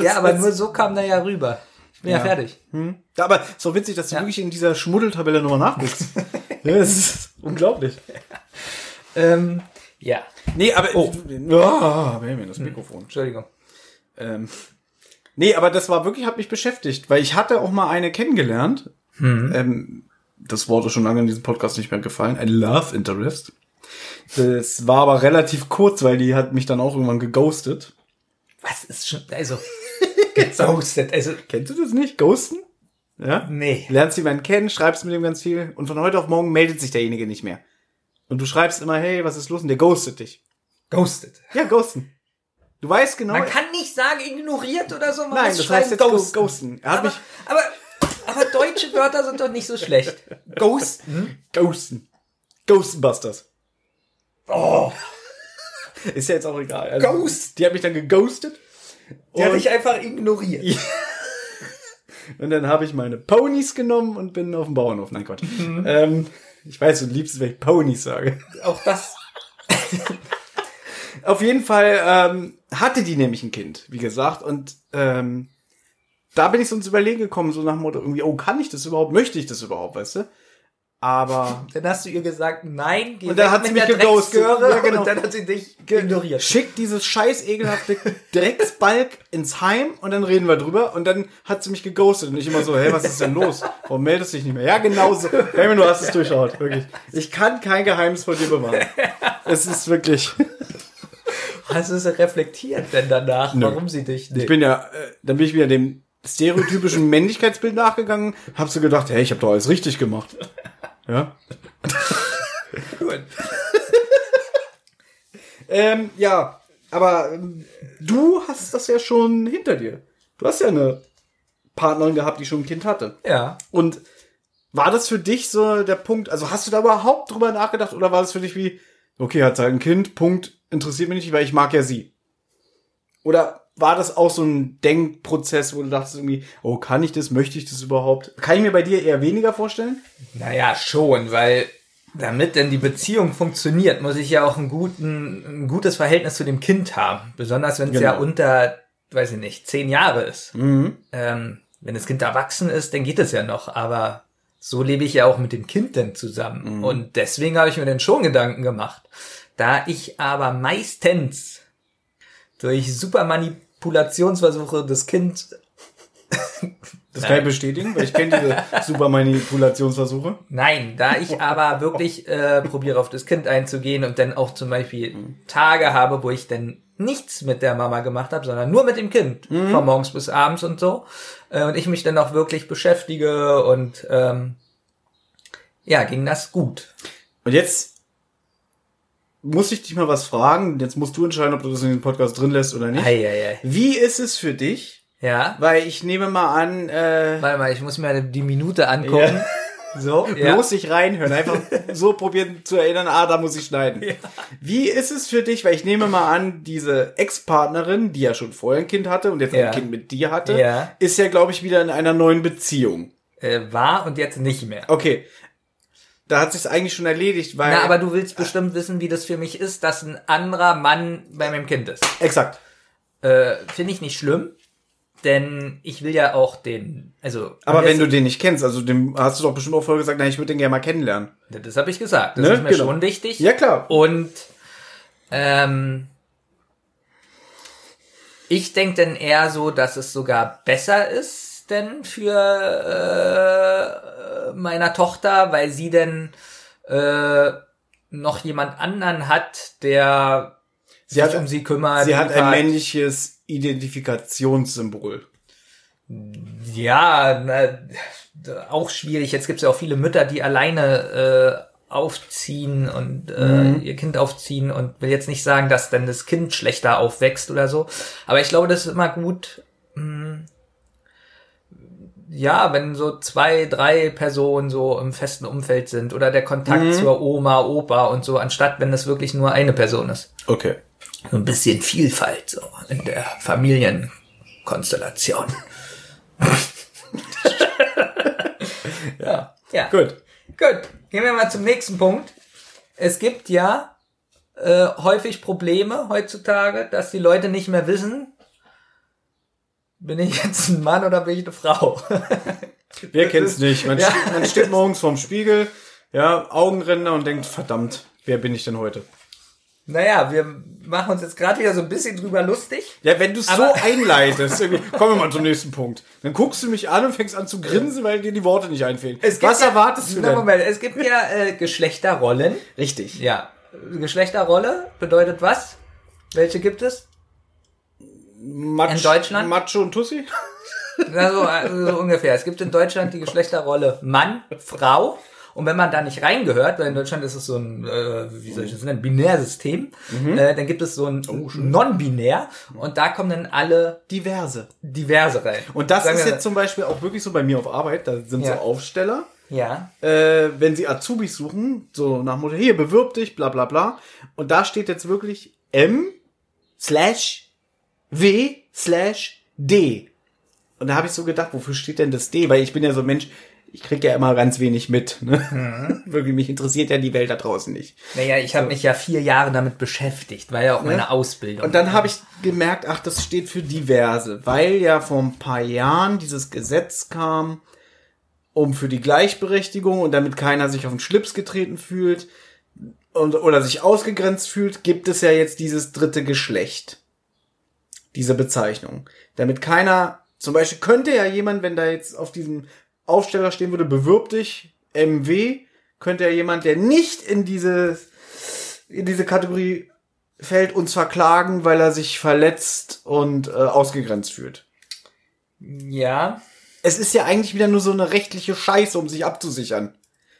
Ja, (laughs) aber nur so kam der ja rüber. Ich bin ja, Ja. fertig. Ja, Aber ist doch witzig, dass du wirklich in dieser Schmuddeltabelle nochmal nachguckst. (laughs) das ist unglaublich. (laughs) Ähm, ja, Nee, aber. Oh, oh Benjamin, das Mikrofon. Entschuldigung. Ähm, nee, aber das war wirklich, hat mich beschäftigt, weil ich hatte auch mal eine kennengelernt. Ähm, das Wort ist schon lange in diesem Podcast nicht mehr gefallen. Ein Love Interest. Das war aber relativ kurz, weil die hat mich dann auch irgendwann geghostet. Was ist schon, also, (laughs) geghostet, also, Kennst du das nicht? Ghosten? Ja? nee. Lernst jemanden kennen, schreibst mit ihm ganz viel und von heute auf morgen meldet sich derjenige nicht mehr. Und du schreibst immer, hey, was ist los? Und der ghostet dich. Ghostet. Ja, ghosten. Du weißt genau. Man kann nicht sagen, ignoriert oder so, man nein, das heißt jetzt ghosten. ghosten. Er hat Aber, mich aber, aber deutsche Wörter sind doch nicht so schlecht. Ghosten? ghosten. Ghostbusters. Oh, Ist ja jetzt auch egal. Also, Ghost. Die hat mich dann geghostet. der hat dich einfach ignoriert. Und dann habe ich meine Ponys genommen und bin auf dem Bauernhof. Nein, Gott. Mhm. Ähm, ich weiß, du liebst, wenn ich Ponys sage. Auch das. (laughs) Auf jeden Fall ähm, hatte die nämlich ein Kind, wie gesagt. Und ähm, da bin ich so ins Überlegen gekommen, so nach dem Motto, irgendwie, oh, kann ich das überhaupt? Möchte ich das überhaupt, weißt du? Aber Dann hast du ihr gesagt, nein, geh Und dann hat sie mich geghostet. Ja, genau. und dann hat sie dich ignoriert. schick dieses scheiß ekelhafte (laughs) Drecksbalg ins Heim und dann reden wir drüber. Und dann hat sie mich geghostet und ich immer so, hey, was ist denn los? Warum meldest du dich nicht mehr? Ja, genau so. Benjamin, du hast es durchschaut, wirklich. Ich kann kein Geheimnis vor dir bewahren. Es ist wirklich, (laughs) Hast du es reflektiert denn danach, warum sie dich nicht? ich bin ja, äh, dann bin ich wieder dem stereotypischen Männlichkeitsbild nachgegangen, hab so gedacht, hey, ich habe doch alles richtig gemacht. Ja. (laughs) Gut. (laughs) Ähm, ja, aber ähm, du hast das ja schon hinter dir. Du hast ja eine Partnerin gehabt, die schon ein Kind hatte. Ja. Und war das für dich so der Punkt, also hast du da überhaupt drüber nachgedacht oder war das für dich wie, okay, hat halt ein Kind, Punkt, interessiert mich nicht, weil ich mag ja sie? Oder war das auch so ein Denkprozess, wo du dachtest irgendwie, oh, kann ich das, möchte ich das überhaupt? Kann ich mir bei dir eher weniger vorstellen? Naja, schon, weil damit denn die Beziehung funktioniert, muss ich ja auch einen guten, ein gutes Verhältnis zu dem Kind haben. Besonders wenn es Genau. ja unter, weiß ich nicht, zehn Jahre ist. Mhm. Ähm, wenn das Kind erwachsen ist, dann geht es ja noch. Aber so lebe ich ja auch mit dem Kind denn zusammen. Und deswegen habe ich mir dann schon Gedanken gemacht. Da ich aber meistens durch super Manipulationsversuche das Kind (laughs) Das kann ich bestätigen, weil ich kenne diese super Manipulationsversuche. Nein, da ich aber wirklich äh, probiere auf das Kind einzugehen und dann auch zum Beispiel Tage habe, wo ich dann nichts mit der Mama gemacht habe, sondern nur mit dem Kind, von morgens bis abends und so. Äh, und ich mich dann auch wirklich beschäftige und ähm, ja, ging das gut. Und jetzt muss ich dich mal was fragen. Jetzt musst du entscheiden, ob du das in den Podcast drin lässt oder nicht. Eieiei. Wie ist es für dich? Ja, Weil ich nehme mal an, äh, warte mal, ich muss mir die Minute angucken. (laughs) So, ja. bloß nicht reinhören. Einfach so probieren zu erinnern, ah, da muss ich schneiden. Wie ist es für dich? Weil ich nehme mal an, diese Ex-Partnerin, die ja schon vorher ein Kind hatte und jetzt Ja. ein Kind mit dir hatte, Ja. ist ja, glaube ich, wieder in einer neuen Beziehung. Äh, war und jetzt nicht mehr. Okay. Da hat sich's eigentlich schon erledigt, weil. Na, aber du willst bestimmt wissen, wie das für mich ist, dass ein anderer Mann bei meinem Kind ist. Exakt. Äh, Finde ich nicht schlimm, denn ich will ja auch den, also. Aber wenn du den nicht kennst, also dem hast du doch bestimmt auch vorher gesagt, na, ich würde den gerne mal kennenlernen. Das habe ich gesagt. Das Ne? ist mir Genau. schon wichtig. Ja, klar. Und ähm, ich denke dann eher so, dass es sogar besser ist denn für äh, meiner Tochter, weil sie denn äh, noch jemand anderen hat, der Sie sich hat- um sie kümmert. Sie hat ein männliches Identifikationssymbol. Ja, na, auch schwierig. Jetzt gibt es ja auch viele Mütter, die alleine aufziehen und äh, ihr Kind aufziehen und will jetzt nicht sagen, dass dann das Kind schlechter aufwächst oder so. Aber ich glaube, das ist immer gut, mh, ja, wenn so zwei, drei Personen so im festen Umfeld sind oder der Kontakt Mhm. zur Oma, Opa und so, anstatt wenn es wirklich nur eine Person ist. Okay. So ein bisschen Vielfalt so in der Familienkonstellation. (laughs) ja. Ja. Gut. Gut. Gehen wir mal zum nächsten Punkt. Es gibt ja äh, häufig Probleme heutzutage, dass die Leute nicht mehr wissen, bin ich jetzt ein Mann oder bin ich eine Frau? (laughs) Wer kennt's nicht? Man, Ja. steht, man steht morgens vorm Spiegel, ja, Augenränder und denkt, verdammt, wer bin ich denn heute? naja, wir machen uns jetzt gerade wieder so ein bisschen drüber lustig. Ja, wenn du es so einleitest, (laughs) kommen wir mal zum nächsten Punkt. Dann guckst du mich an und fängst an zu grinsen, weil dir die Worte nicht einfehlen. Es gibt Was ja, erwartest du Na, denn? Moment, es gibt ja äh, Geschlechterrollen. Richtig. Ja. Geschlechterrolle bedeutet was? Welche gibt es? Matsch, In Deutschland? Macho und Tussi? Na, so, also so ungefähr. Es gibt in Deutschland die Geschlechterrolle Mann, Frau. Und wenn man da nicht reingehört, weil in Deutschland ist es so ein, äh, wie soll ich das nennen, Binärsystem, äh, dann gibt es so ein Non-Binär und da kommen dann alle Diverse. diverse rein. Und das Sagen ist jetzt zum Beispiel auch wirklich so bei mir auf Arbeit. Da sind Ja. so Aufsteller. Ja. äh, wenn sie Azubis suchen, so nach Motto, hier, bewirb dich, bla bla bla. Und da steht jetzt wirklich M slash W slash D. Und da habe ich so gedacht, wofür steht denn das D? Weil ich bin ja so ein Mensch, ich krieg ja immer ganz wenig mit. Ne? (laughs) wirklich, mich interessiert ja die Welt da draußen nicht. Naja, ich habe mich ja vier Jahre damit beschäftigt, war ja auch meine Ausbildung. Und dann habe ich gemerkt, ach, das steht für diverse, weil ja vor ein paar Jahren dieses Gesetz kam, um für die Gleichberechtigung und damit keiner sich auf den Schlips getreten fühlt und, oder sich ausgegrenzt fühlt, gibt es ja jetzt dieses dritte Geschlecht. Diese Bezeichnung. Damit keiner, zum Beispiel könnte ja jemand, wenn da jetzt auf diesem Aufsteller stehen würde, bewirb dich, MW, könnte ja jemand, der nicht in diese, in diese Kategorie fällt, uns verklagen, weil er sich verletzt und äh, ausgegrenzt fühlt. ja, Es ist ja eigentlich wieder nur so eine rechtliche Scheiße, um sich abzusichern.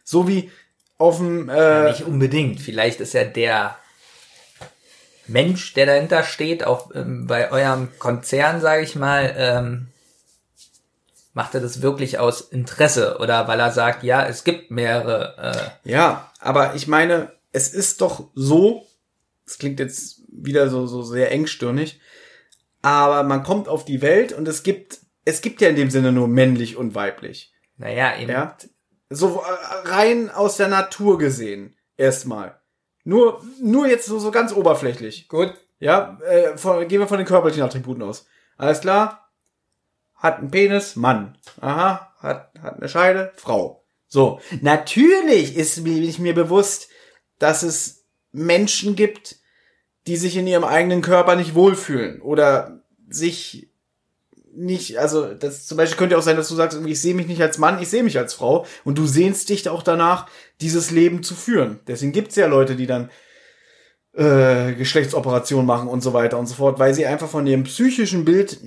So wie auf dem äh, nicht unbedingt. Vielleicht ist ja der Mensch, der dahinter steht, auch ähm, bei eurem Konzern, sage ich mal, ähm, macht er das wirklich aus Interesse oder weil er sagt, ja, es gibt mehrere. Äh, Ja, aber ich meine, es ist doch so, es klingt jetzt wieder so, so sehr engstirnig, aber man kommt auf die Welt und es gibt, es gibt ja in dem Sinne nur männlich und weiblich. naja, eben. Ja. So äh, rein aus der Natur gesehen, erstmal. Nur, nur jetzt so, so ganz oberflächlich. Gut. Ja, äh, von, gehen wir von den körperlichen Attributen aus. Alles klar? Hat einen Penis, Mann. Aha, hat, hat eine Scheide, Frau. So. Natürlich ist mir, bin ich mir bewusst, dass es Menschen gibt, die sich in ihrem eigenen Körper nicht wohlfühlen oder sich nicht, also das zum Beispiel könnte auch sein, dass du sagst, ich sehe mich nicht als Mann, ich sehe mich als Frau und du sehnst dich auch danach, dieses Leben zu führen. Deswegen gibt's ja Leute, die dann äh, Geschlechtsoperationen machen und so weiter und so fort, weil sie einfach von ihrem psychischen Bild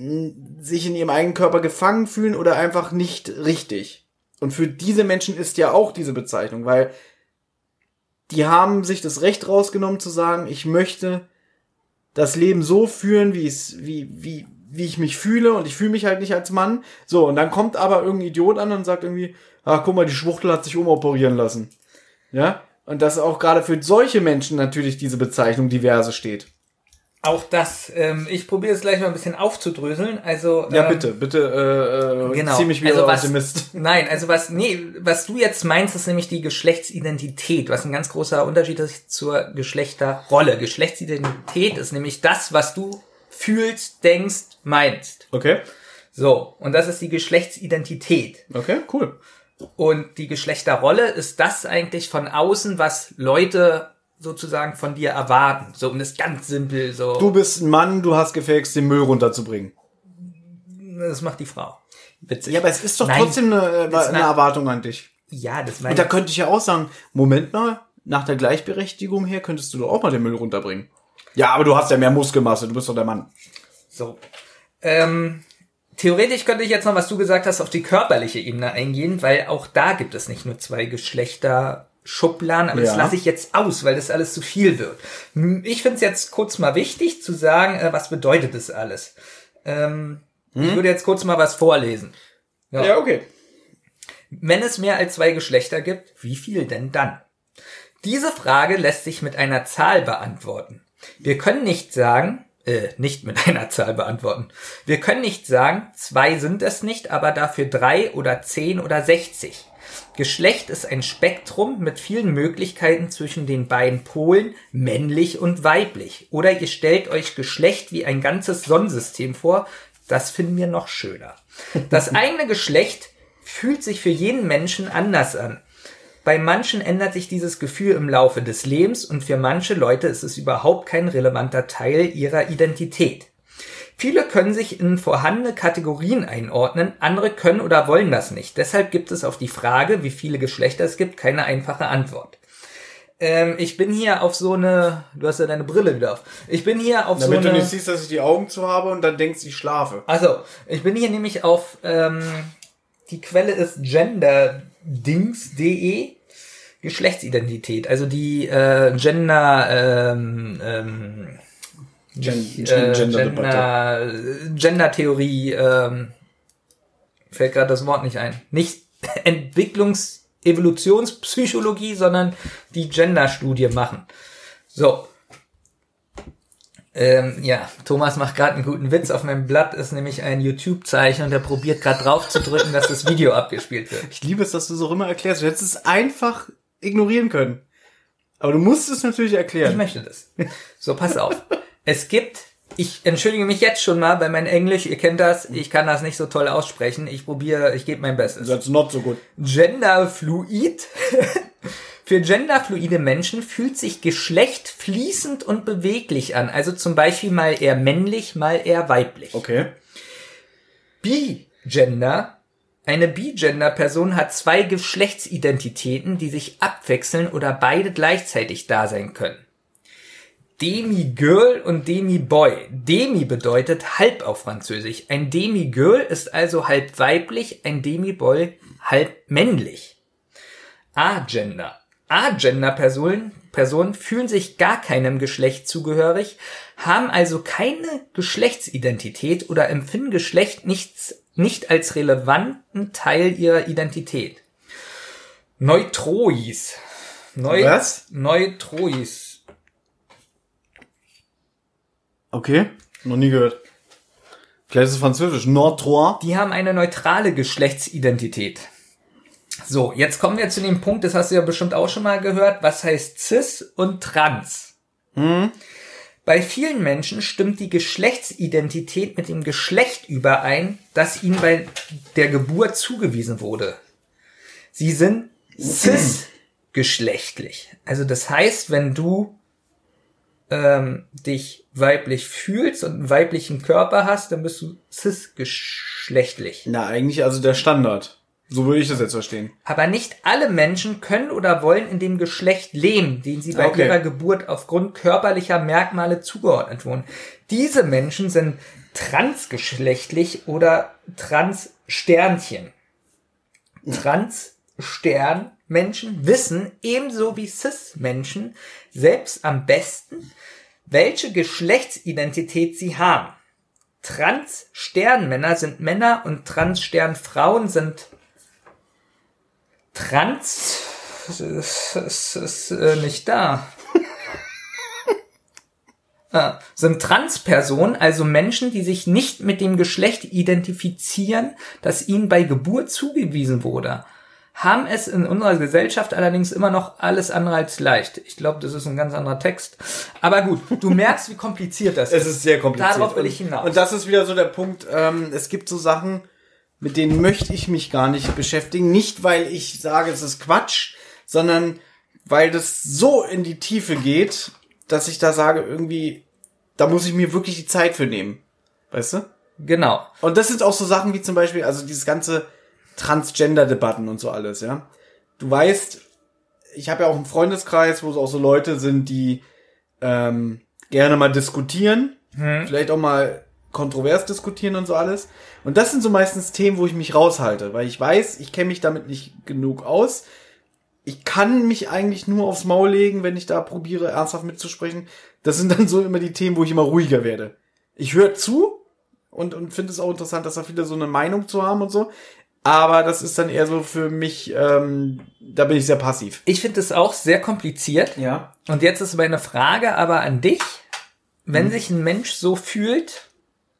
sich in ihrem eigenen Körper gefangen fühlen oder einfach nicht richtig. Und für diese Menschen ist ja auch diese Bezeichnung, weil die haben sich das Recht rausgenommen zu sagen, ich möchte das Leben so führen, wie es, wie, wie, wie ich mich fühle und ich fühle mich halt nicht als Mann. So, und dann kommt aber irgendein Idiot an und sagt irgendwie, ach guck mal, die Schwuchtel hat sich umoperieren lassen. Ja? Und dass auch gerade für solche Menschen natürlich diese Bezeichnung diverse steht. Auch das, ähm, ich probiere es gleich mal ein bisschen aufzudröseln. Also Ja, ähm, bitte, bitte, äh, äh, Genau. zieh mich wieder Also was- Mist. Nein, also was, nee, was du jetzt meinst, ist nämlich die Geschlechtsidentität, was ein ganz großer Unterschied ist zur Geschlechterrolle. Geschlechtsidentität ist nämlich das, was du fühlst, denkst, meinst. Okay, So, und das ist die Geschlechtsidentität. okay, cool. Und die Geschlechterrolle ist das eigentlich von außen, was Leute sozusagen von dir erwarten. So, um das ganz simpel so. Du bist ein Mann, du hast gefälligst den Müll runterzubringen. das macht die Frau. Witzig. Ja, aber es ist doch Nein. trotzdem eine, ist eine Erwartung an dich. Ja, das Und meine da könnte ich ja auch sagen, Moment mal, nach der Gleichberechtigung her könntest du doch auch mal den Müll runterbringen. Ja, aber du hast ja mehr Muskelmasse, du bist doch der Mann. So. Ähm, theoretisch könnte ich jetzt noch, was du gesagt hast, auf die körperliche Ebene eingehen, weil auch da gibt es nicht nur zwei Geschlechter Schubladen, aber das Ja. lasse ich jetzt aus, weil das alles zu viel wird. Ich finde es jetzt kurz mal wichtig zu sagen, äh, was bedeutet das alles. Ähm, Ich würde jetzt kurz mal was vorlesen. Ja, okay. Wenn es mehr als zwei Geschlechter gibt, wie viel denn dann? Diese Frage lässt sich mit einer Zahl beantworten. Wir können nicht sagen, äh, nicht mit (laughs) einer Zahl beantworten. Wir können nicht sagen, zwei sind es nicht, aber dafür drei oder zehn oder sechzig. Geschlecht ist ein Spektrum mit vielen Möglichkeiten zwischen den beiden Polen, männlich und weiblich. Oder ihr stellt euch Geschlecht wie ein ganzes Sonnensystem vor. Das finden wir noch schöner. Das (laughs) eigene Geschlecht fühlt sich für jeden Menschen anders an. Bei manchen ändert sich dieses Gefühl im Laufe des Lebens und für manche Leute ist es überhaupt kein relevanter Teil ihrer Identität. Viele können sich in vorhandene Kategorien einordnen, andere können oder wollen das nicht. Deshalb gibt es auf die Frage, wie viele Geschlechter es gibt, keine einfache Antwort. Ähm, ich bin hier auf so eine, du hast ja deine Brille wieder auf. Ich bin hier auf Damit so du eine. nicht siehst, dass ich die Augen zu habe und dann denkst, ich schlafe. Also, ich bin hier nämlich auf, ähm, die Quelle ist genderdings.de, Geschlechtsidentität, also die äh, Gender, ähm, ähm, Gen äh, Gender-Debatte. Gender, Gender-Theorie, ähm, fällt gerade das Wort nicht ein. Nicht (laughs) Entwicklungs-, Evolutionspsychologie, sondern die Gender-Studie machen. So. Ähm, ja, Thomas macht gerade einen guten Witz. Auf meinem Blatt ist nämlich ein YouTube-Zeichen und er probiert gerade drauf zu drücken, dass das Video abgespielt wird. Ich liebe es, dass du so immer erklärst. Du hättest es einfach ignorieren können. Aber du musst es natürlich Ich erklären. möchte das. So, pass auf. Es gibt, ich entschuldige mich jetzt schon mal bei meinem Englisch, ihr kennt das, ich kann das nicht so toll aussprechen. Ich probiere, ich gebe mein Bestes. That's not so gut. Genderfluid. Für genderfluide Menschen fühlt sich Geschlecht fließend und beweglich an. Also zum Beispiel mal eher männlich, mal eher weiblich. Okay. Bigender. Eine Bigender-Person hat zwei Geschlechtsidentitäten, die sich abwechseln oder beide gleichzeitig da sein können. Demi-Girl und Demi-Boy. Demi bedeutet halb auf Französisch. Ein Demi-Girl ist also halb weiblich, ein Demi-Boy halb männlich. Agender. Agender-Personen Personen fühlen sich gar keinem Geschlecht zugehörig, haben also keine Geschlechtsidentität oder empfinden Geschlecht nichts, nicht als relevanten Teil ihrer Identität. Neutrois. Neu, Was? Neutrois. Okay. Noch nie gehört. Vielleicht ist es französisch. Nord-Trois. Die haben eine neutrale Geschlechtsidentität. So, jetzt kommen wir zu dem Punkt, das hast du ja bestimmt auch schon mal gehört, was heißt cis und trans. Bei vielen Menschen stimmt die Geschlechtsidentität mit dem Geschlecht überein, das ihnen bei der Geburt zugewiesen wurde. Sie sind cis-geschlechtlich. Also das heißt, wenn du ähm, dich weiblich fühlst und einen weiblichen Körper hast, dann bist du cis-geschlechtlich. Na, eigentlich also der Standard. So würde ich das jetzt verstehen. Aber nicht alle Menschen können oder wollen in dem Geschlecht leben, dem sie bei Okay. ihrer Geburt aufgrund körperlicher Merkmale zugeordnet wurden. Diese Menschen sind transgeschlechtlich oder Transsternchen. Transsternmenschen wissen ebenso wie Cis-Menschen selbst am besten, welche Geschlechtsidentität sie haben. Trans-Sternmänner sind Männer und Trans-Sternfrauen sind Trans ist, ist, ist äh, nicht da. (laughs) ah, sind Transpersonen, also Menschen, die sich nicht mit dem Geschlecht identifizieren, das ihnen bei Geburt zugewiesen wurde. Haben es in unserer Gesellschaft allerdings immer noch alles andere als leicht. Ich glaube, das ist ein ganz anderer Text. Aber gut, du (laughs) merkst, wie kompliziert das Es ist sehr kompliziert. Darauf will Und- ich hinaus. Und das ist wieder so der Punkt, ähm, es gibt so Sachen, mit denen möchte ich mich gar nicht beschäftigen. Nicht, weil ich sage, es ist Quatsch, sondern weil das so in die Tiefe geht, dass ich da sage, irgendwie, da muss ich mir wirklich die Zeit für nehmen. Weißt du? genau. Und das sind auch so Sachen wie zum Beispiel, also dieses ganze Transgender-Debatten und so alles, ja. Du weißt, ich habe ja auch einen Freundeskreis, wo es auch so Leute sind, die ähm, gerne mal diskutieren, vielleicht auch mal kontrovers diskutieren und so alles. Und das sind so meistens Themen, wo ich mich raushalte, weil ich weiß, ich kenne mich damit nicht genug aus. ich kann mich eigentlich nur aufs Maul legen, wenn ich da probiere, ernsthaft mitzusprechen. Das sind dann so immer die Themen, wo ich immer ruhiger werde. Ich höre zu und, und finde es auch interessant, dass da viele so eine Meinung zu haben und so. Aber das ist dann eher so für mich, ähm, da bin ich sehr passiv. Ich finde es auch sehr kompliziert. Ja. Und jetzt ist meine Frage aber an dich. Wenn hm. sich ein Mensch so fühlt,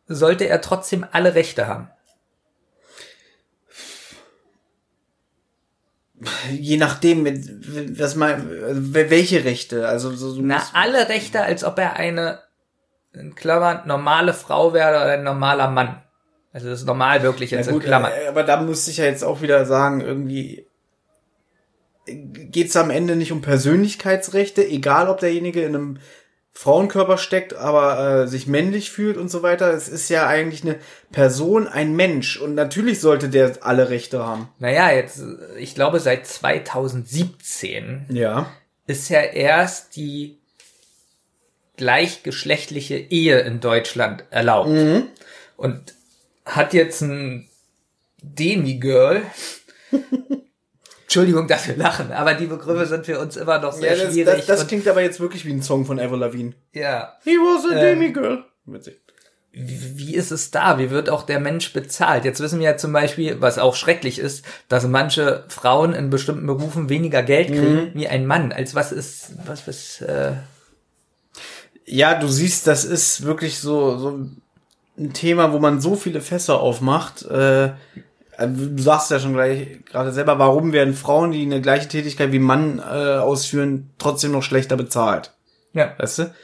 sollte er trotzdem alle Rechte haben? Je nachdem, was mal, welche Rechte? Also so, so Na, alle Rechte, als ob er eine, in Klammern, normale Frau wäre oder ein normaler Mann. Also das ist normal wirklich jetzt gut, in Klammern. Äh, aber da muss ich ja jetzt auch wieder sagen, irgendwie geht's am Ende nicht um Persönlichkeitsrechte, egal ob derjenige in einem Frauenkörper steckt, aber äh, sich männlich fühlt und so weiter. Es ist ja eigentlich eine Person, ein Mensch. Und natürlich sollte der alle Rechte haben. Naja, jetzt, ich glaube, seit 2017 ja. ist ja erst die gleichgeschlechtliche Ehe in Deutschland erlaubt. Mhm. Und hat jetzt ein Demi-Girl (laughs) Entschuldigung, dass wir lachen, aber die Begriffe sind für uns immer noch sehr ja, das, schwierig. Das, das klingt aber jetzt wirklich wie ein Song von Ever Lavigne. Ja. He was a ähm, demigirl. Witzig. Wie, wie ist es da? Wie wird auch der Mensch bezahlt? Jetzt wissen wir ja zum Beispiel, was auch schrecklich ist, dass manche Frauen in bestimmten Berufen weniger Geld kriegen mhm. wie ein Mann. Als was ist, was ist, äh Ja, du siehst, das ist wirklich so, so ein Thema, wo man so viele Fässer aufmacht. Äh, du sagst ja schon gleich gerade selber, warum werden Frauen, die eine gleiche Tätigkeit wie Mann äh, ausführen, trotzdem noch schlechter bezahlt? Ja. Weißt du?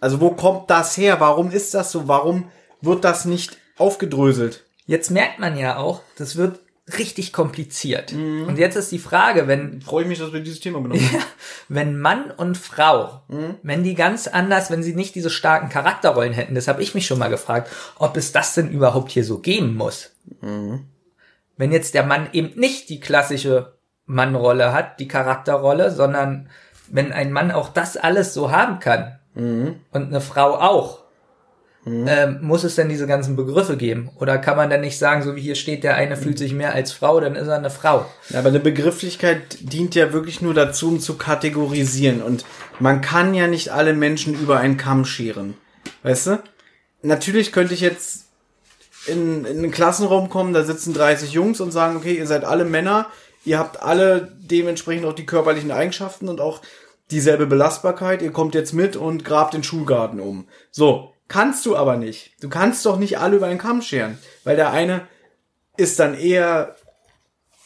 Also wo kommt das her? Warum ist das so? Warum wird das nicht aufgedröselt? Jetzt merkt man ja auch, das wird richtig kompliziert. Mhm. Und jetzt ist die Frage, wenn freue ich mich, dass wir dieses Thema genommen haben. wenn Mann und Frau, mhm. wenn die ganz anders, wenn sie nicht diese starken Charakterrollen hätten, das habe ich mich schon mal gefragt, ob es das denn überhaupt hier so geben muss. Mhm wenn jetzt der Mann eben nicht die klassische Mannrolle hat, die Charakterrolle, sondern wenn ein Mann auch das alles so haben kann mhm. und eine Frau auch, mhm. ähm, muss es denn diese ganzen Begriffe geben? Oder kann man dann nicht sagen, so wie hier steht, der eine fühlt sich mehr als Frau, dann ist er eine Frau? Ja, aber eine Begrifflichkeit dient ja wirklich nur dazu, um zu kategorisieren. Und man kann ja nicht alle Menschen über einen Kamm scheren. Weißt du? Natürlich könnte ich jetzt in, in einen Klassenraum kommen, da sitzen 30 Jungs und sagen, okay, ihr seid alle Männer, ihr habt alle dementsprechend auch die körperlichen Eigenschaften und auch dieselbe Belastbarkeit, ihr kommt jetzt mit und grabt den Schulgarten um. So, kannst du aber nicht. Du kannst doch nicht alle über einen Kamm scheren, weil der eine ist dann eher,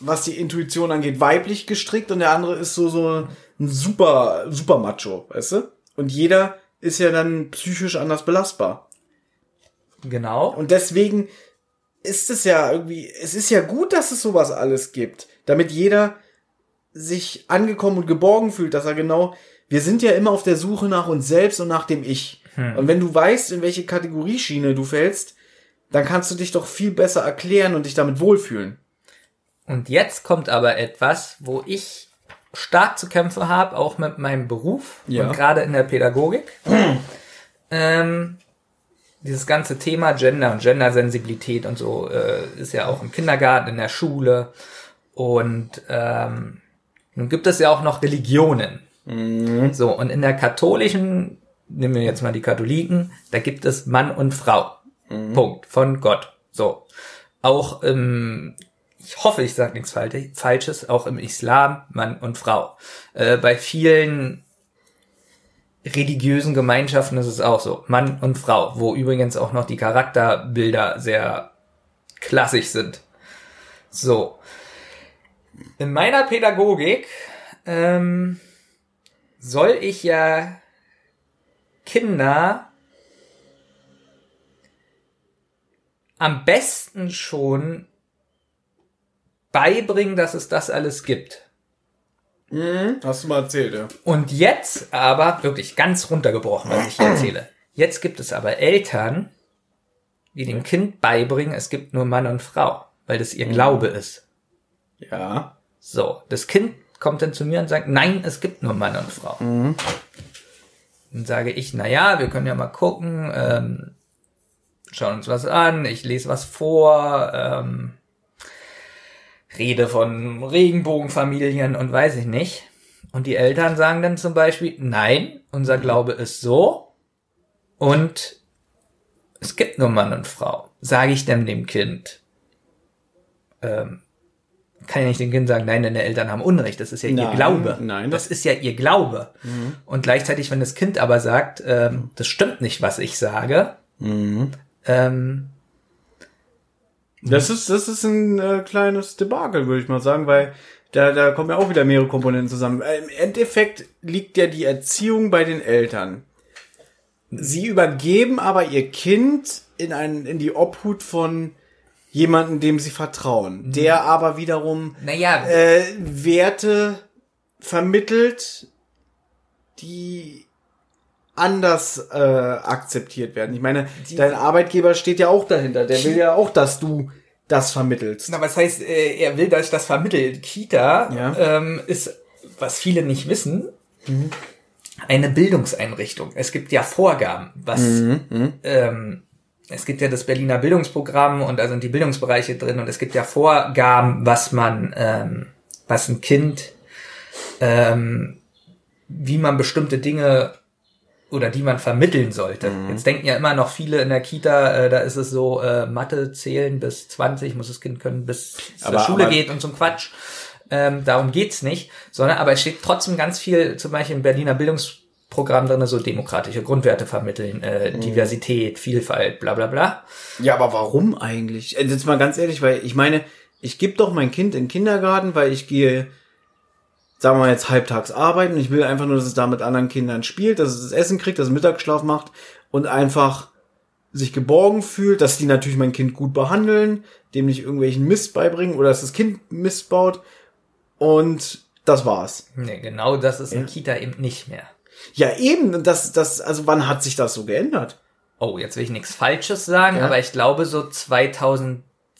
was die Intuition angeht, weiblich gestrickt und der andere ist so, so ein super, super Macho, weißt du? Und jeder ist ja dann psychisch anders belastbar. Genau. Und deswegen ist es ja irgendwie, es ist ja gut, dass es sowas alles gibt, damit jeder sich angekommen und geborgen fühlt, dass er genau, wir sind ja immer auf der Suche nach uns selbst und nach dem Ich. Hm. Und wenn du weißt, in welche Kategorieschiene du fällst, dann kannst du dich doch viel besser erklären und dich damit wohlfühlen. Und jetzt kommt aber etwas, wo ich stark zu kämpfen habe, auch mit meinem Beruf ja. und gerade in der Pädagogik. (clears throat) ähm, dieses ganze Thema Gender und Gendersensibilität und so äh, ist ja auch im Kindergarten, in der Schule. Und ähm, nun gibt es ja auch noch Religionen. Mhm. So, und in der katholischen, nehmen wir jetzt mal die Katholiken, da gibt es Mann und Frau. Mhm. Punkt. Von Gott. So. Auch im, ich hoffe, ich sage nichts Falsches, auch im Islam Mann und Frau. Äh, bei vielen religiösen Gemeinschaften ist es auch so. Mann und Frau, wo übrigens auch noch die Charakterbilder sehr klassisch sind. So. In meiner Pädagogik ähm, soll ich ja Kinder am besten schon beibringen, dass es das alles gibt. Mhm, hast du mal erzählt, ja. Und jetzt aber, wirklich ganz runtergebrochen, was ich hier erzähle. Jetzt gibt es aber Eltern, die dem Kind beibringen, es gibt nur Mann und Frau, weil das ihr mhm. Glaube ist. Ja. So, das Kind kommt dann zu mir und sagt, nein, es gibt nur Mann und Frau. Mhm. Dann sage ich, na ja, wir können ja mal gucken, ähm, schauen uns was an, ich lese was vor, ähm, rede von Regenbogenfamilien und weiß ich nicht. Und die Eltern sagen dann zum Beispiel, nein, unser Glaube ist so und es gibt nur Mann und Frau. Sage ich denn dem Kind, ähm, kann ja nicht dem Kind sagen, nein, deine Eltern haben Unrecht, das ist ja Nein, ihr Glaube. nein, das, das- ist ja ihr Glaube. Und gleichzeitig, wenn das Kind aber sagt, ähm, das stimmt nicht, was ich sage, ähm, Das ist, das ist ein äh, kleines Debakel, würde ich mal sagen, weil da, da kommen ja auch wieder mehrere Komponenten zusammen. Im Endeffekt liegt ja die Erziehung bei den Eltern. Sie übergeben aber ihr Kind in, ein, in die Obhut von jemandem, dem sie vertrauen, der aber wiederum naja, äh, Werte vermittelt, die anders äh, akzeptiert werden. Ich meine, dein Arbeitgeber steht ja auch dahinter. Der will ja auch, dass du das vermittelst. Na, was heißt, äh, er will, dass ich das vermittelt? Kita Ja. ähm, ist, was viele nicht wissen, eine Bildungseinrichtung. Es gibt ja Vorgaben, was ähm, es gibt ja das Berliner Bildungsprogramm und da sind die Bildungsbereiche drin und es gibt ja Vorgaben, was man, ähm, was ein Kind, ähm, wie man bestimmte Dinge oder die man vermitteln sollte. Jetzt denken ja immer noch viele in der Kita, äh, da ist es so, äh, Mathe zählen bis 20 muss das Kind können, bis es Aber- zur Schule geht und zum Quatsch. Ähm, darum geht's nicht, sondern aber es steht trotzdem ganz viel, zum Beispiel im Berliner Bildungsprogramm drin, so demokratische Grundwerte vermitteln, äh, Diversität, Vielfalt, bla bla bla. Ja, aber warum eigentlich? Äh, Jetzt mal ganz ehrlich, weil ich meine, ich gebe doch mein Kind in den Kindergarten, weil ich gehe, sagen wir jetzt halbtags arbeiten. Ich will einfach nur, dass es da mit anderen Kindern spielt, dass es das Essen kriegt, dass es Mittagsschlaf macht und einfach sich geborgen fühlt, dass die natürlich mein Kind gut behandeln, dem nicht irgendwelchen Mist beibringen oder dass das Kind Mist baut. Und das war's. Nee, genau das ist in Kita eben nicht mehr. Ja, eben, das, das, also wann hat sich das so geändert? Oh, jetzt will ich nichts Falsches sagen, Ja. aber ich glaube so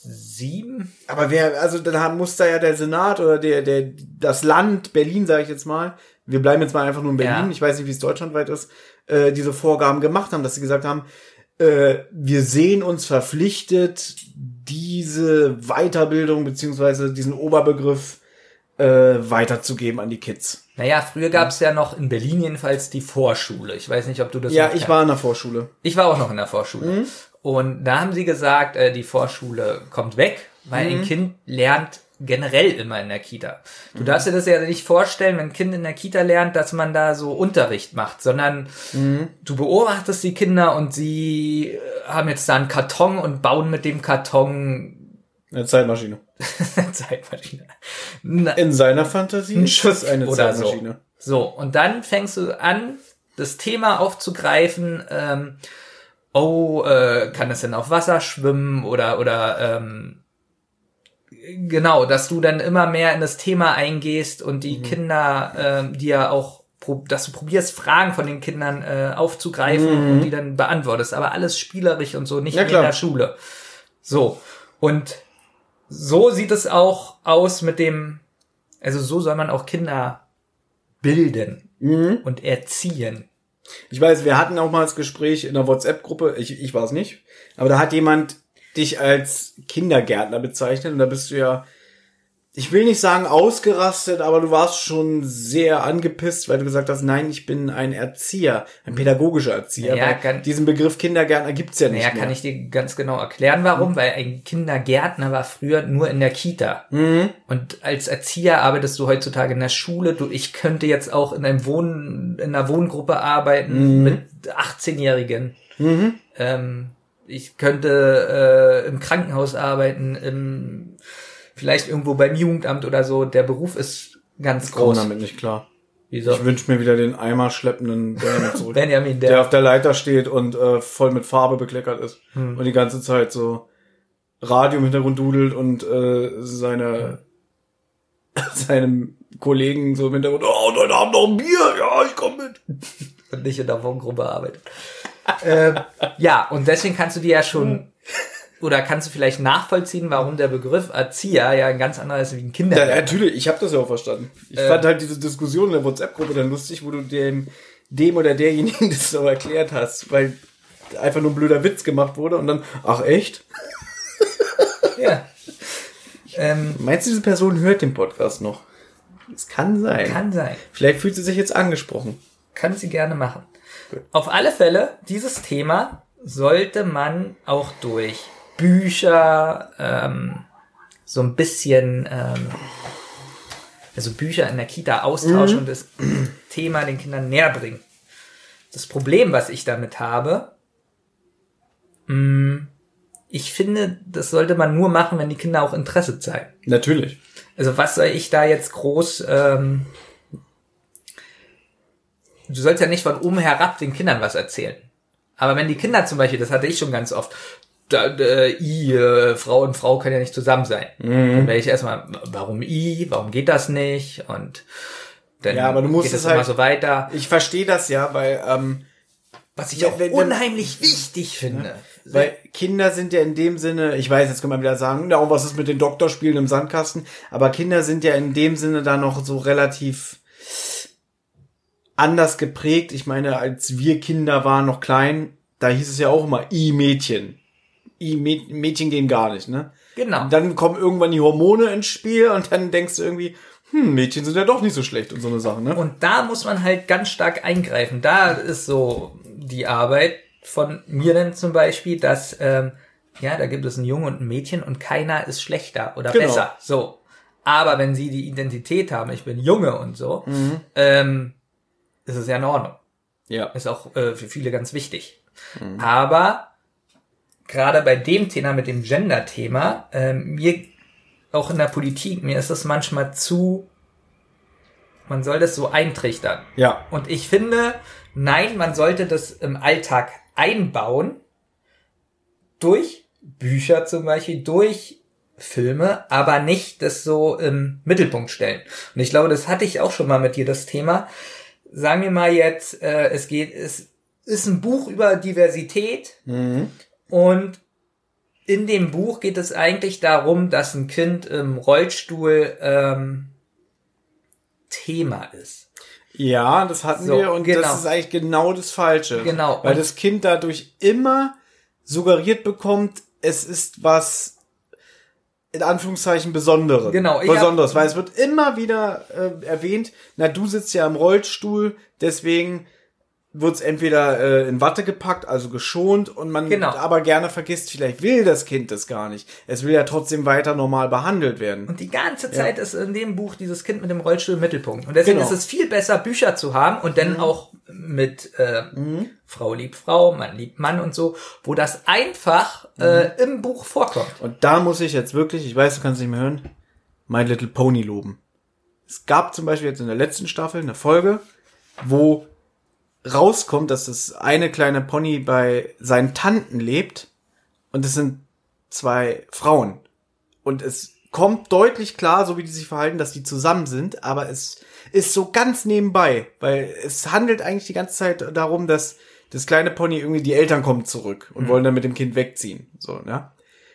2007. Aber wer, also dann muss da ja der Senat oder der, der, das Land, Berlin, sage ich jetzt mal, wir bleiben jetzt mal einfach nur in Berlin, Ja. ich weiß nicht, wie es deutschlandweit ist, äh, diese Vorgaben gemacht haben, dass sie gesagt haben, äh, wir sehen uns verpflichtet, diese Weiterbildung beziehungsweise diesen Oberbegriff äh, weiterzugeben an die Kids. Naja, früher gab es ja noch in Berlin jedenfalls die Vorschule. Ich weiß nicht, ob du das Ja, ich war in der Vorschule. Ich war auch noch in der Vorschule. Mhm. Und da haben sie gesagt, äh, die Vorschule kommt weg, weil Mhm. ein Kind lernt generell immer in der Kita. Du Mhm. darfst dir das ja nicht vorstellen, wenn ein Kind in der Kita lernt, dass man da so Unterricht macht, sondern Mhm. du beobachtest die Kinder und sie äh, haben jetzt da einen Karton und bauen mit dem Karton Eine Zeitmaschine. (laughs) Zeitmaschine. Na, In seiner Fantasie Ein das eine oder so. Zeitmaschine. So, und dann fängst du an, das Thema aufzugreifen, ähm, oh, äh, kann es denn auf Wasser schwimmen oder, oder, ähm, genau, dass du dann immer mehr in das Thema eingehst und Mhm. die Kinder, ähm, die ja auch, dass du probierst, Fragen von den Kindern äh, aufzugreifen und die dann beantwortest, aber alles spielerisch und so, nicht Mhm. Ja, in der Schule. So, und so sieht es auch aus mit dem, also so soll man auch Kinder bilden Mhm. und erziehen. Ich weiß, wir hatten auch mal das Gespräch in der WhatsApp-Gruppe, ich, ich war es nicht, aber da hat jemand dich als Kindergärtner bezeichnet und da bist du ja, ich will nicht sagen ausgerastet, aber du warst schon sehr angepisst, weil du gesagt hast, nein, ich bin ein Erzieher, ein pädagogischer Erzieher. Ja, kann- diesen Begriff Kindergärtner gibt's ja nicht mehr. kann ich dir ganz genau erklären, warum, weil ein Kindergärtner war früher nur in der Kita. Mhm. Und als Erzieher arbeitest du heutzutage in der Schule. Du, ich könnte jetzt auch in einem Wohn, in einer Wohngruppe arbeiten mit 18-Jährigen. Ähm, ich könnte äh, im Krankenhaus arbeiten, im, vielleicht irgendwo beim Jugendamt oder so. Der Beruf ist ganz groß. damit nicht klar. Wieso? Ich wünsche mir wieder den Eimer schleppenden Benjamin (laughs) zurück. Benjamin, der der, auf der Leiter steht und äh, voll mit Farbe bekleckert ist Hm. und die ganze Zeit so Radio im Hintergrund dudelt und äh, seine (laughs) seinem Kollegen so im Hintergrund, oh, heute Abend noch ein Bier, ja, ich komm mit. und nicht in der Wohngruppe arbeitet. ähm, ja, und deswegen kannst du dir ja schon oder kannst du vielleicht nachvollziehen, warum der Begriff Erzieher ja ein ganz anderer ist wie ein Ja, Kindergärtner. natürlich, ich habe das ja auch verstanden. Ich Äh. fand halt diese Diskussion in der WhatsApp-Gruppe dann lustig, wo du dem, dem oder derjenigen (laughs) das so erklärt hast, weil einfach nur ein blöder Witz gemacht wurde und dann, ach echt? Ja. Ähm, Meinst du, diese Person hört den Podcast noch? Es kann sein. kann sein. Vielleicht fühlt sie sich jetzt angesprochen. Kann sie gerne machen. Auf alle Fälle, dieses Thema sollte man auch durch Bücher ähm, so ein bisschen, ähm, also Bücher in der Kita austauschen und das (clears throat) Thema den Kindern näher bringen. Das Problem, was ich damit habe, mh, ich finde, das sollte man nur machen, wenn die Kinder auch Interesse zeigen. Natürlich. Also was soll ich da jetzt groß... Ähm, du sollst ja nicht von oben herab den Kindern was erzählen. Aber wenn die Kinder zum Beispiel, das hatte ich schon ganz oft, da, äh, I, äh, Frau und Frau können ja nicht zusammen sein. Dann werde ich erstmal, warum I, warum geht das nicht? Und dann Ja, aber du musst geht es es immer halt- so weiter. Ich verstehe das ja, weil, ähm, Was ich auch wenn- wenn- unheimlich wichtig finde. weil Kinder sind ja in dem Sinne, ich weiß, jetzt kann man wieder sagen, na, und was ist mit den Doktorspielen im Sandkasten? Aber Kinder sind ja in dem Sinne da noch so relativ anders geprägt. Ich meine, als wir Kinder waren, noch klein, da hieß es ja auch immer I-Mädchen. Mädchen gehen gar nicht, ne? Genau. Und dann kommen irgendwann die Hormone ins Spiel und dann denkst du irgendwie, hm, Mädchen sind ja doch nicht so schlecht und so eine Sache, ne? Und da muss man halt ganz stark eingreifen. Da ist so die Arbeit von mir dann zum Beispiel, dass ähm, ja, da gibt es einen Jungen und ein Mädchen und keiner ist schlechter oder Genau. besser. So. Aber wenn sie die Identität haben, ich bin Junge und so, Mhm. ähm, ist es ja in Ordnung. ja. Ist auch äh, für viele ganz wichtig. Mhm. Aber gerade bei dem Thema mit dem Gender-Thema, ähm, mir auch in der Politik, mir ist das manchmal zu, man soll das so eintrichtern. Ja. Und ich finde, nein, man sollte das im Alltag einbauen. Durch Bücher zum Beispiel, durch Filme, aber nicht das so im Mittelpunkt stellen. Und ich glaube, das hatte ich auch schon mal mit dir, das Thema. Sagen wir mal jetzt, äh, es geht, es ist ein Buch über Diversität Mhm. Und in dem Buch geht es eigentlich darum, dass ein Kind im Rollstuhl ähm, Thema ist. Ja, das hatten So, wir und genau. das ist eigentlich genau das Falsche. Genau. Weil das Kind dadurch immer suggeriert bekommt, es ist was in Anführungszeichen Besonderes. Genau, Besonderes, weil es wird immer wieder äh, erwähnt, na du sitzt ja im Rollstuhl, deswegen wird's entweder äh, in Watte gepackt, also geschont und man Genau. aber gerne vergisst, vielleicht will das Kind das gar nicht. Es will ja trotzdem weiter normal behandelt werden. Und die ganze Zeit ist in dem Buch dieses Kind mit dem Rollstuhl im Mittelpunkt. Und deswegen Genau. ist es viel besser, Bücher zu haben und dann auch mit äh, Frau liebt Frau, Mann liebt Mann und so, wo das einfach äh, im Buch vorkommt. Und da muss ich jetzt wirklich, ich weiß, du kannst nicht mehr hören, My Little Pony loben. Es gab zum Beispiel jetzt in der letzten Staffel eine Folge, wo rauskommt, dass das eine kleine Pony bei seinen Tanten lebt und es sind zwei Frauen. Und es kommt deutlich klar, so wie die sich verhalten, dass die zusammen sind, aber es ist so ganz nebenbei, weil es handelt eigentlich die ganze Zeit darum, dass das kleine Pony irgendwie die Eltern kommen zurück und wollen dann mit dem Kind wegziehen, so, ne?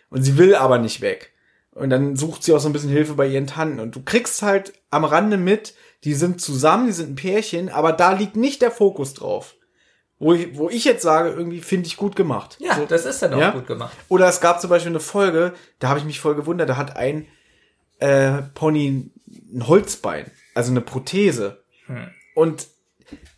Und sie will aber nicht weg. Und dann sucht sie auch so ein bisschen Hilfe bei ihren Tanten. Und du kriegst halt am Rande mit, die sind zusammen, die sind ein Pärchen, aber da liegt nicht der Fokus drauf. Wo ich, wo ich jetzt sage, irgendwie finde ich gut gemacht. Ja, So. das ist dann auch Ja? gut gemacht. Oder es gab zum Beispiel eine Folge, da habe ich mich voll gewundert, da hat ein äh, Pony ein Holzbein, also eine Prothese. Und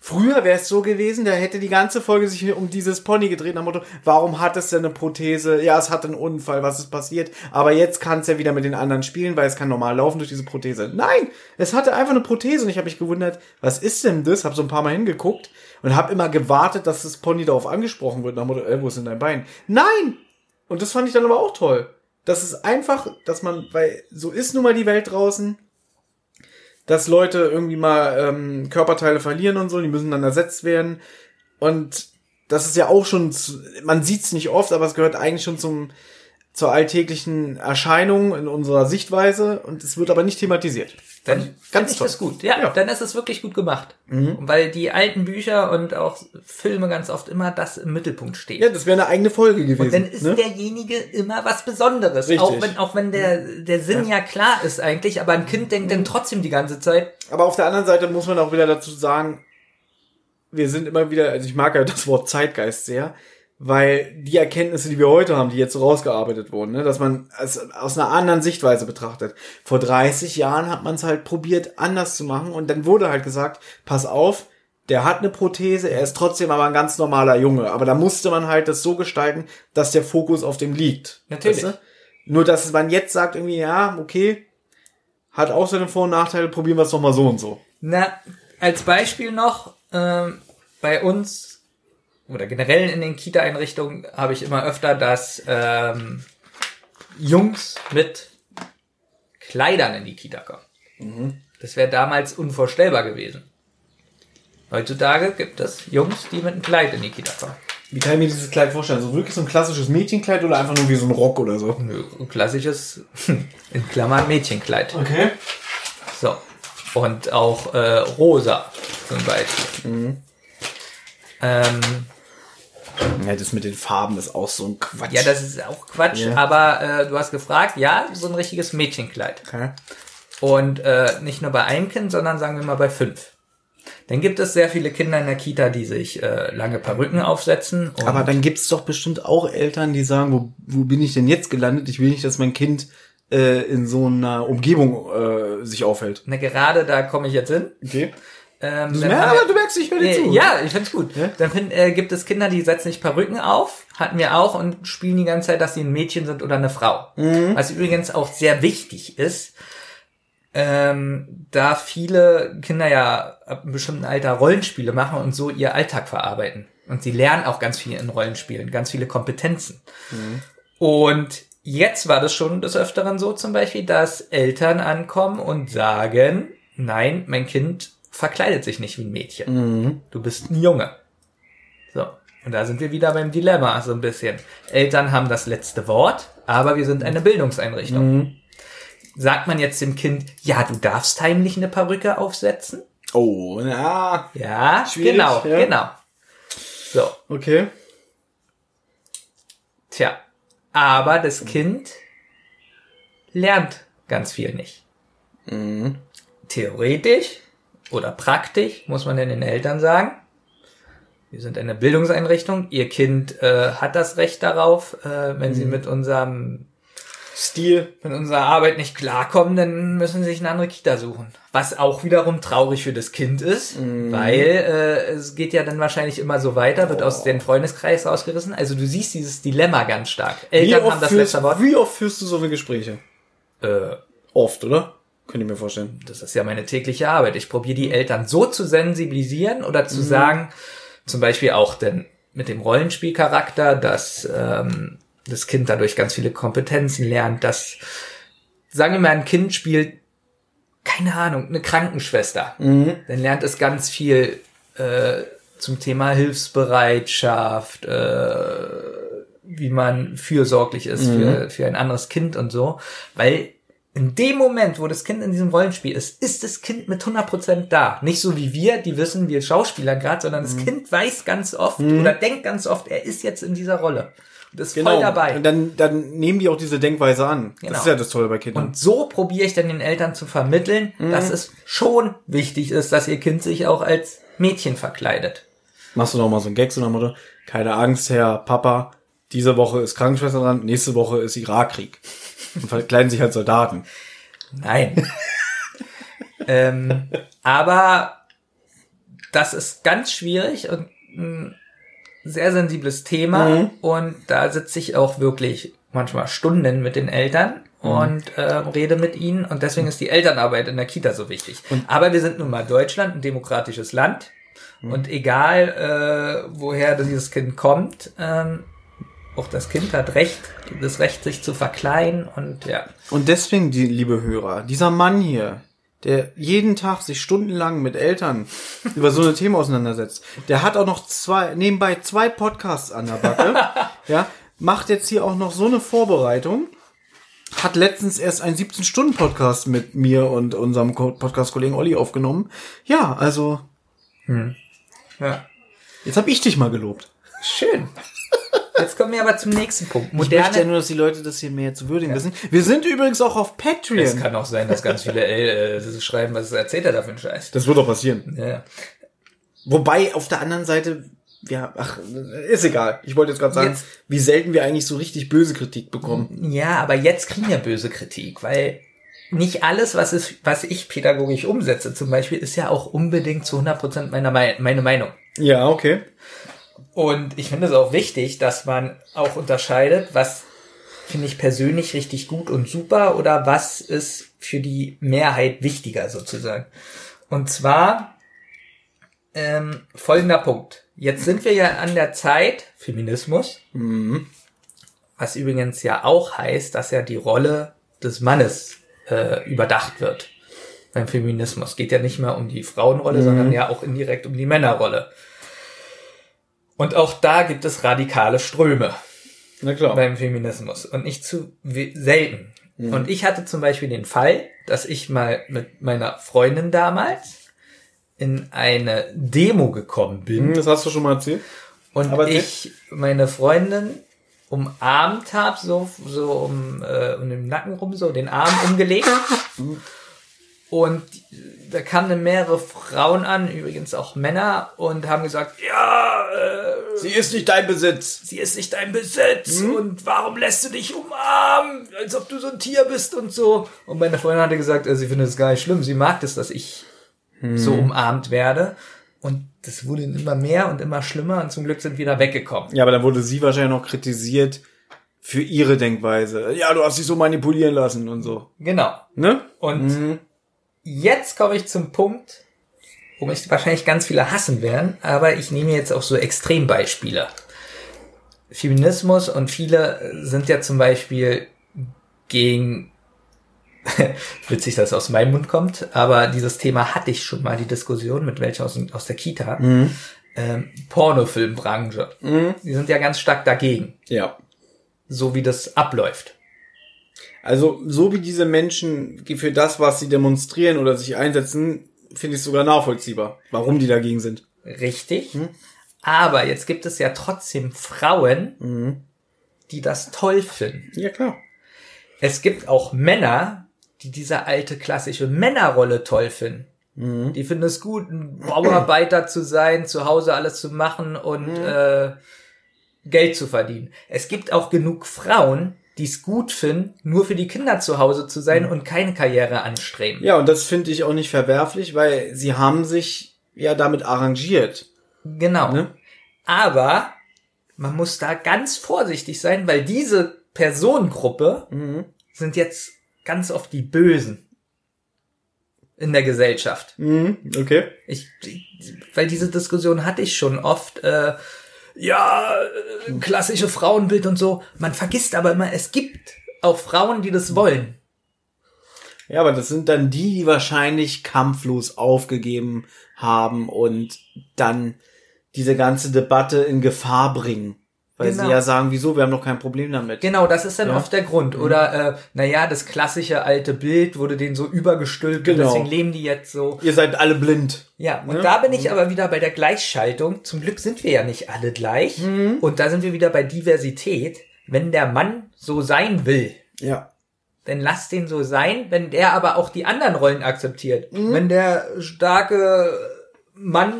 früher wäre es so gewesen, da hätte die ganze Folge sich um dieses Pony gedreht, nach dem Motto, warum hat es denn eine Prothese? Ja, es hat einen Unfall, was ist passiert? Aber jetzt kann es ja wieder mit den anderen spielen, weil es kann normal laufen durch diese Prothese. Nein, es hatte einfach eine Prothese und ich habe mich gewundert, was ist denn das? Habe so ein paar Mal hingeguckt und habe immer gewartet, dass das Pony darauf angesprochen wird, nach dem Motto, äh, wo ist denn dein Bein? Nein! Und das fand ich dann aber auch toll. Das ist einfach, dass man, weil so ist nun mal die Welt draußen, dass Leute irgendwie mal ähm, Körperteile verlieren und so, die müssen dann ersetzt werden. Und das ist ja auch schon, man sieht es nicht oft, aber es gehört eigentlich schon zum zur alltäglichen Erscheinung in unserer Sichtweise und es wird aber nicht thematisiert. Dann ganz ich das gut. Ja, Ja. dann ist es wirklich gut gemacht. Weil die alten Bücher und auch Filme ganz oft immer das im Mittelpunkt steht. Ja, das wäre eine eigene Folge gewesen. Und dann ist ne? derjenige immer was Besonderes. Richtig. Auch wenn, auch wenn der, der Sinn ja. klar ist eigentlich, aber ein Kind denkt dann trotzdem die ganze Zeit, Aber auf der anderen Seite muss man auch wieder dazu sagen, wir sind immer wieder, also ich mag ja das Wort Zeitgeist sehr. Weil die Erkenntnisse, die wir heute haben, die jetzt so rausgearbeitet wurden, ne, dass man es aus einer anderen Sichtweise betrachtet. Vor 30 Jahren hat man es halt probiert, anders zu machen und dann wurde halt gesagt, pass auf, der hat eine Prothese, er ist trotzdem aber ein ganz normaler Junge. Aber da musste man halt das so gestalten, dass der Fokus auf dem liegt. Natürlich. Weißt du? Nur, dass man jetzt sagt irgendwie, ja, okay, hat auch seine Vor- und Nachteile, probieren wir es doch mal so und so. Na, als Beispiel noch, ähm, bei uns oder generell in den Kita-Einrichtungen habe ich immer öfter, dass ähm, Jungs mit Kleidern in die Kita kommen. Das wäre damals unvorstellbar gewesen. Heutzutage gibt es Jungs, die mit einem Kleid in die Kita kommen. Wie kann ich mir dieses Kleid vorstellen? So wirklich so ein klassisches Mädchenkleid oder einfach nur wie so ein Rock oder so? Nö, ein klassisches, (laughs) in Klammern Mädchenkleid. Okay. So. Und auch äh, rosa zum Beispiel. Ähm, Ja, das mit den Farben ist auch so ein Quatsch. ja, das ist auch Quatsch, Ja. aber äh, du hast gefragt, ja, so ein richtiges Mädchenkleid. okay. Und äh, nicht nur bei einem Kind, sondern sagen wir mal bei fünf. Dann gibt es sehr viele Kinder in der Kita, die sich äh, lange Perücken aufsetzen. Aber dann gibt's doch bestimmt auch Eltern, die sagen, wo, wo bin ich denn jetzt gelandet? Ich will nicht, dass mein Kind äh, in so einer Umgebung äh, sich aufhält. na, gerade da komme ich jetzt hin. Okay. Ähm, ja, aber du merkst, ich höre dir Nee, zu. ja, ich find's gut. Ja? Dann find, äh, gibt es Kinder, die setzen sich Perücken auf, hatten wir auch und spielen die ganze Zeit, dass sie ein Mädchen sind oder eine Frau. Mhm. Was übrigens auch sehr wichtig ist, ähm, da viele Kinder ja ab einem bestimmten Alter Rollenspiele machen und so ihr Alltag verarbeiten. Und sie lernen auch ganz viel in Rollenspielen, ganz viele Kompetenzen. Und jetzt war das schon des Öfteren so zum Beispiel, dass Eltern ankommen und sagen, nein, mein Kind verkleidet sich nicht wie ein Mädchen. Mhm. Du bist ein Junge. So. Und da sind wir wieder beim Dilemma so ein bisschen. Eltern haben das letzte Wort, aber wir sind eine Bildungseinrichtung. Mhm. Sagt man jetzt dem Kind, ja, du darfst heimlich eine Perücke aufsetzen? Oh, na, Ja, Schwierig, genau, ja. genau. So, okay. tja. Aber das Kind lernt ganz viel nicht. Mhm. Theoretisch oder praktisch, muss man denn den Eltern sagen. Wir sind eine Bildungseinrichtung. Ihr Kind äh, hat das Recht darauf, äh, wenn sie mit unserem Stil. mit unserer Arbeit nicht klarkommen, dann müssen sie sich eine andere Kita suchen. Was auch wiederum traurig für das Kind ist, weil äh, es geht ja dann wahrscheinlich immer so weiter, wird aus dem Freundeskreis rausgerissen. Also du siehst dieses Dilemma ganz stark. Eltern haben das führst, letzte Wort. wie oft führst du so eine Gespräche? Äh, Oft, oder? Könnte ich mir vorstellen. das ist ja meine tägliche Arbeit. Ich probiere die Eltern so zu sensibilisieren oder zu sagen, zum Beispiel auch denn mit dem Rollenspielcharakter, dass ähm, das Kind dadurch ganz viele Kompetenzen lernt, dass, sagen wir mal, ein Kind spielt, keine Ahnung, eine Krankenschwester. Dann lernt es ganz viel äh, zum Thema Hilfsbereitschaft, äh, wie man fürsorglich ist für, für ein anderes Kind und so. Weil in dem Moment, wo das Kind in diesem Rollenspiel ist, ist das Kind mit 100% da. Nicht so wie wir, die wissen, wir Schauspieler gerade, sondern das Kind weiß ganz oft oder denkt ganz oft, er ist jetzt in dieser Rolle. Und ist voll dabei. Und dann, dann nehmen die auch diese Denkweise an. Genau. Das ist ja das Tolle bei Kindern. Und so probiere ich dann den Eltern zu vermitteln, dass es schon wichtig ist, dass ihr Kind sich auch als Mädchen verkleidet. Machst du noch mal so ein Gag so nach Motto, keine Angst, Herr Papa, diese Woche ist Krankenschwester dran, nächste Woche ist Irakkrieg. Und verkleiden sich als Soldaten. Nein. (laughs) ähm, aber das ist ganz schwierig und ein sehr sensibles Thema. Und da sitze ich auch wirklich manchmal Stunden mit den Eltern und äh, rede mit ihnen. Und deswegen ist die Elternarbeit in der Kita so wichtig. aber wir sind nun mal Deutschland, ein demokratisches Land. Und egal, äh, woher dieses Kind kommt, ähm, auch das Kind hat Recht, das Recht, sich zu verkleiden und ja. Und deswegen, die liebe Hörer, dieser Mann hier, der jeden Tag sich stundenlang mit Eltern (laughs) über so eine Themen auseinandersetzt, der hat auch noch zwei, nebenbei zwei Podcasts an der Backe, (laughs) ja, macht jetzt hier auch noch so eine Vorbereitung, hat letztens erst einen 17-Stunden-Podcast mit mir und unserem Ko- Podcast-Kollegen Olli aufgenommen. Ja, also, ja. jetzt habe ich dich mal gelobt. Schön. Jetzt kommen wir aber zum nächsten Punkt. Ich möchte ja Moderne. nur, dass die Leute das hier mehr zu würdigen wissen. Wir sind übrigens auch auf Es Patreon. kann auch sein, dass ganz viele äh, äh, schreiben, was erzählt er da für einen Scheiß. Das wird doch passieren. Ja. Wobei, auf der anderen Seite, ja, ach, ist egal. Ich wollte jetzt gerade sagen, Jetzt- wie selten wir eigentlich so richtig böse Kritik bekommen. Ja, aber jetzt kriegen wir böse Kritik, weil nicht alles, was, ist, was ich pädagogisch umsetze, zum Beispiel, ist ja auch unbedingt zu 100% meiner Mei- meine Meinung. Ja, okay. Und ich finde es auch wichtig, dass man auch unterscheidet, was finde ich persönlich richtig gut und super oder was ist für die Mehrheit wichtiger sozusagen. Und zwar ähm, folgender Punkt. Jetzt sind wir ja an der Zeit Feminismus, Mhm. was übrigens ja auch heißt, dass ja die Rolle des Mannes äh, überdacht wird beim Feminismus. Geht ja nicht mehr um die Frauenrolle, sondern ja auch indirekt um die Männerrolle. Und auch da gibt es radikale Ströme Na klar. beim Feminismus und nicht zu selten. Und ich hatte zum Beispiel den Fall, dass ich mal mit meiner Freundin damals in eine Demo gekommen bin Mhm, Das hast du schon mal erzählt. und Aber ich meine Freundin umarmt habe, so, so um, äh, um den Nacken rum, so den Arm umgelegt. Und da kamen mehrere Frauen an, übrigens auch Männer, und haben gesagt, ja, äh, Sie ist nicht dein Besitz. sie ist nicht dein Besitz und warum lässt du dich umarmen, als ob du so ein Tier bist und so. Und meine Freundin hatte gesagt, äh, sie findet es gar nicht schlimm, sie mag es, dass ich so umarmt werde. Und das wurde immer mehr und immer schlimmer und zum Glück sind wir da weggekommen. Ja, aber dann wurde sie wahrscheinlich noch kritisiert für ihre Denkweise. Ja, du hast dich so manipulieren lassen und so. Genau. Ne? Und jetzt komme ich zum Punkt, wo mich wahrscheinlich ganz viele hassen werden, aber ich nehme jetzt auch so Extrembeispiele. Feminismus und viele sind ja zum Beispiel gegen, (laughs) witzig, dass es aus meinem Mund kommt, aber dieses Thema hatte ich schon mal, die Diskussion mit welcher aus, aus der Kita, ähm, Pornofilmbranche. Die sind ja ganz stark dagegen, Ja. so wie das abläuft. Also, so wie diese Menschen für das, was sie demonstrieren oder sich einsetzen, finde ich sogar nachvollziehbar, warum die dagegen sind. Richtig. Aber jetzt gibt es ja trotzdem Frauen, die das toll finden. Ja, klar. Es gibt auch Männer, die diese alte klassische Männerrolle toll finden. Die finden es gut, ein Bauarbeiter zu sein, zu Hause alles zu machen und äh, Geld zu verdienen. Es gibt auch genug Frauen, die es gut finden, nur für die Kinder zu Hause zu sein und keine Karriere anstreben. Ja, und das finde ich auch nicht verwerflich, weil sie haben sich ja damit arrangiert. Genau. Ne? Aber man muss da ganz vorsichtig sein, weil diese Personengruppe sind jetzt ganz oft die Bösen in der Gesellschaft. Mhm, okay. Ich, weil diese Diskussion hatte ich schon oft. Äh, ja, klassische Frauenbild und so. Man vergisst aber immer, es gibt auch Frauen, die das wollen. Ja, aber das sind dann die, die wahrscheinlich kampflos aufgegeben haben und dann diese ganze Debatte in Gefahr bringen. Weil Genau. sie ja sagen, wieso, wir haben doch kein Problem damit. Genau, das ist dann Ja. Mhm. oft der Grund. Oder, äh, naja, das klassische alte Bild wurde denen so übergestülpt Genau. und deswegen leben die jetzt so. Ihr seid alle blind. Ja, und Ne? da bin ich aber wieder bei der Gleichschaltung. Zum Glück sind wir ja nicht alle gleich. Und da sind wir wieder bei Diversität. Wenn der Mann so sein will, Ja. dann lass den so sein, wenn der aber auch die anderen Rollen akzeptiert. Wenn der starke Mann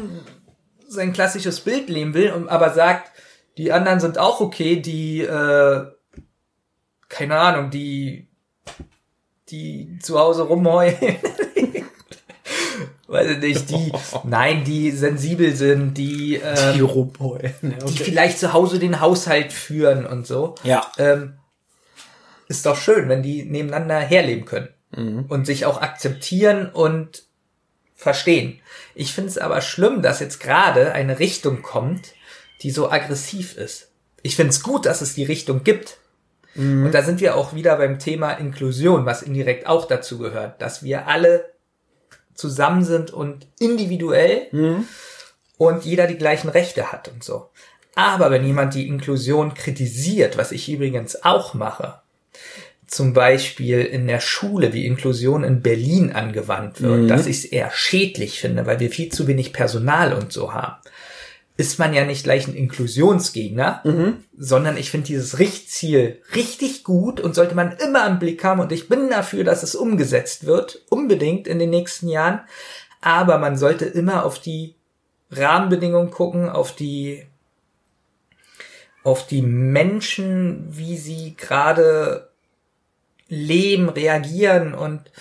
sein klassisches Bild leben will und aber sagt, die anderen sind auch okay, die, äh, keine Ahnung, die, die zu Hause rumheulen. (laughs) Weiß ich nicht, die, nein, die sensibel sind, die, äh, Die rumheulen. Ja, die vielleicht zu Hause den Haushalt führen und so ja. ähm, ist doch schön, wenn die nebeneinander herleben können und sich auch akzeptieren und verstehen. Ich finde es aber schlimm, dass jetzt gerade eine Richtung kommt, die so aggressiv ist. Ich finde es gut, dass es die Richtung gibt. Und da sind wir auch wieder beim Thema Inklusion, was indirekt auch dazu gehört, dass wir alle zusammen sind und individuell und jeder die gleichen Rechte hat und so. Aber wenn jemand die Inklusion kritisiert, was ich übrigens auch mache, zum Beispiel in der Schule, wie Inklusion in Berlin angewandt wird, dass ich es eher schädlich finde, weil wir viel zu wenig Personal und so haben, ist man ja nicht gleich ein Inklusionsgegner, sondern ich finde dieses Richtziel richtig gut und sollte man immer im Blick haben und ich bin dafür, dass es umgesetzt wird, unbedingt in den nächsten Jahren, aber man sollte immer auf die Rahmenbedingungen gucken, auf die auf die Menschen, wie sie gerade leben, reagieren und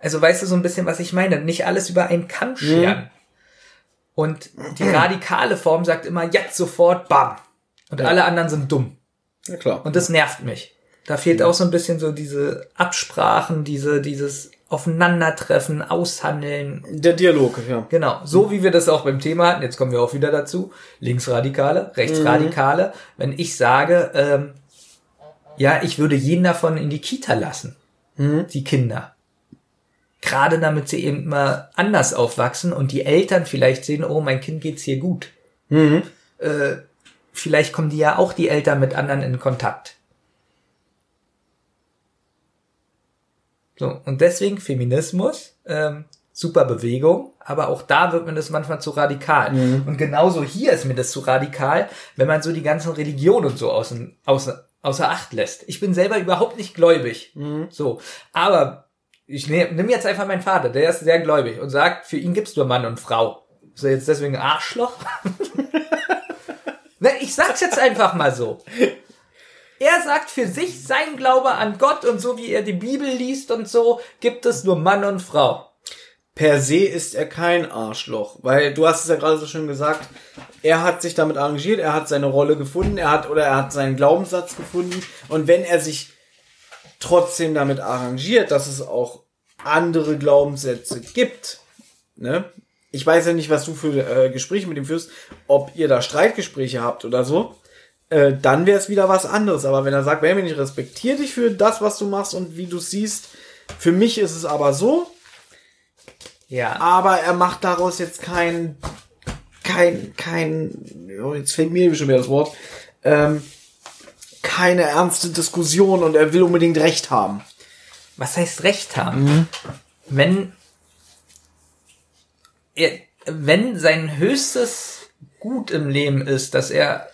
also weißt du so ein bisschen, was ich meine? Nicht alles über einen Kamm scheren. Mhm. Und die radikale Form sagt immer jetzt sofort, bam. Und ja. alle anderen sind dumm. Ja, klar. Und das nervt mich. Da fehlt ja. auch so ein bisschen so diese Absprachen, diese, dieses Aufeinandertreffen, Aushandeln. Der Dialog, ja. Genau. So wie wir das auch beim Thema hatten, jetzt kommen wir auch wieder dazu. Linksradikale, Rechtsradikale. Mhm. Wenn ich sage, ähm, ja, ich würde jeden davon in die Kita lassen. Mhm. Die Kinder. Gerade damit sie eben mal anders aufwachsen und die Eltern vielleicht sehen, oh, mein Kind geht's hier gut. Mhm. Äh, vielleicht kommen die ja auch die Eltern mit anderen in Kontakt. So, und deswegen Feminismus, ähm, super Bewegung, aber auch da wird mir das manchmal zu radikal. Mhm. Und genauso hier ist mir das zu radikal, wenn man so die ganzen Religionen und so außen, außer, außer Acht lässt. Ich bin selber überhaupt nicht gläubig. Mhm. So, aber ich nehme nehm jetzt einfach meinen Vater, der ist sehr gläubig und sagt, für ihn gibt's nur Mann und Frau. Ist er jetzt deswegen Arschloch? (laughs) ne, ich sag's jetzt einfach mal so. Er sagt für sich, sein Glaube an Gott und so wie er die Bibel liest und so, gibt es nur Mann und Frau. Per se ist er kein Arschloch, weil du hast es ja gerade so schön gesagt, er hat sich damit arrangiert, er hat seine Rolle gefunden, er hat oder er hat seinen Glaubenssatz gefunden und wenn er sich trotzdem damit arrangiert, dass es auch andere Glaubenssätze gibt, ne? Ich weiß ja nicht, was du für äh, Gespräche mit ihm führst, ob ihr da Streitgespräche habt oder so äh, dann wäre es wieder was anderes. Aber wenn er sagt, Benjamin, ich respektiere dich für das, was du machst und wie du siehst, für mich ist es aber so. Ja. Aber er macht daraus jetzt kein, kein, kein, oh, jetzt fällt mir schon wieder das Wort, ähm, keine ernste Diskussion und er will unbedingt Recht haben. Was heißt Recht haben? Mhm. Wenn er, wenn sein höchstes Gut im Leben ist, dass er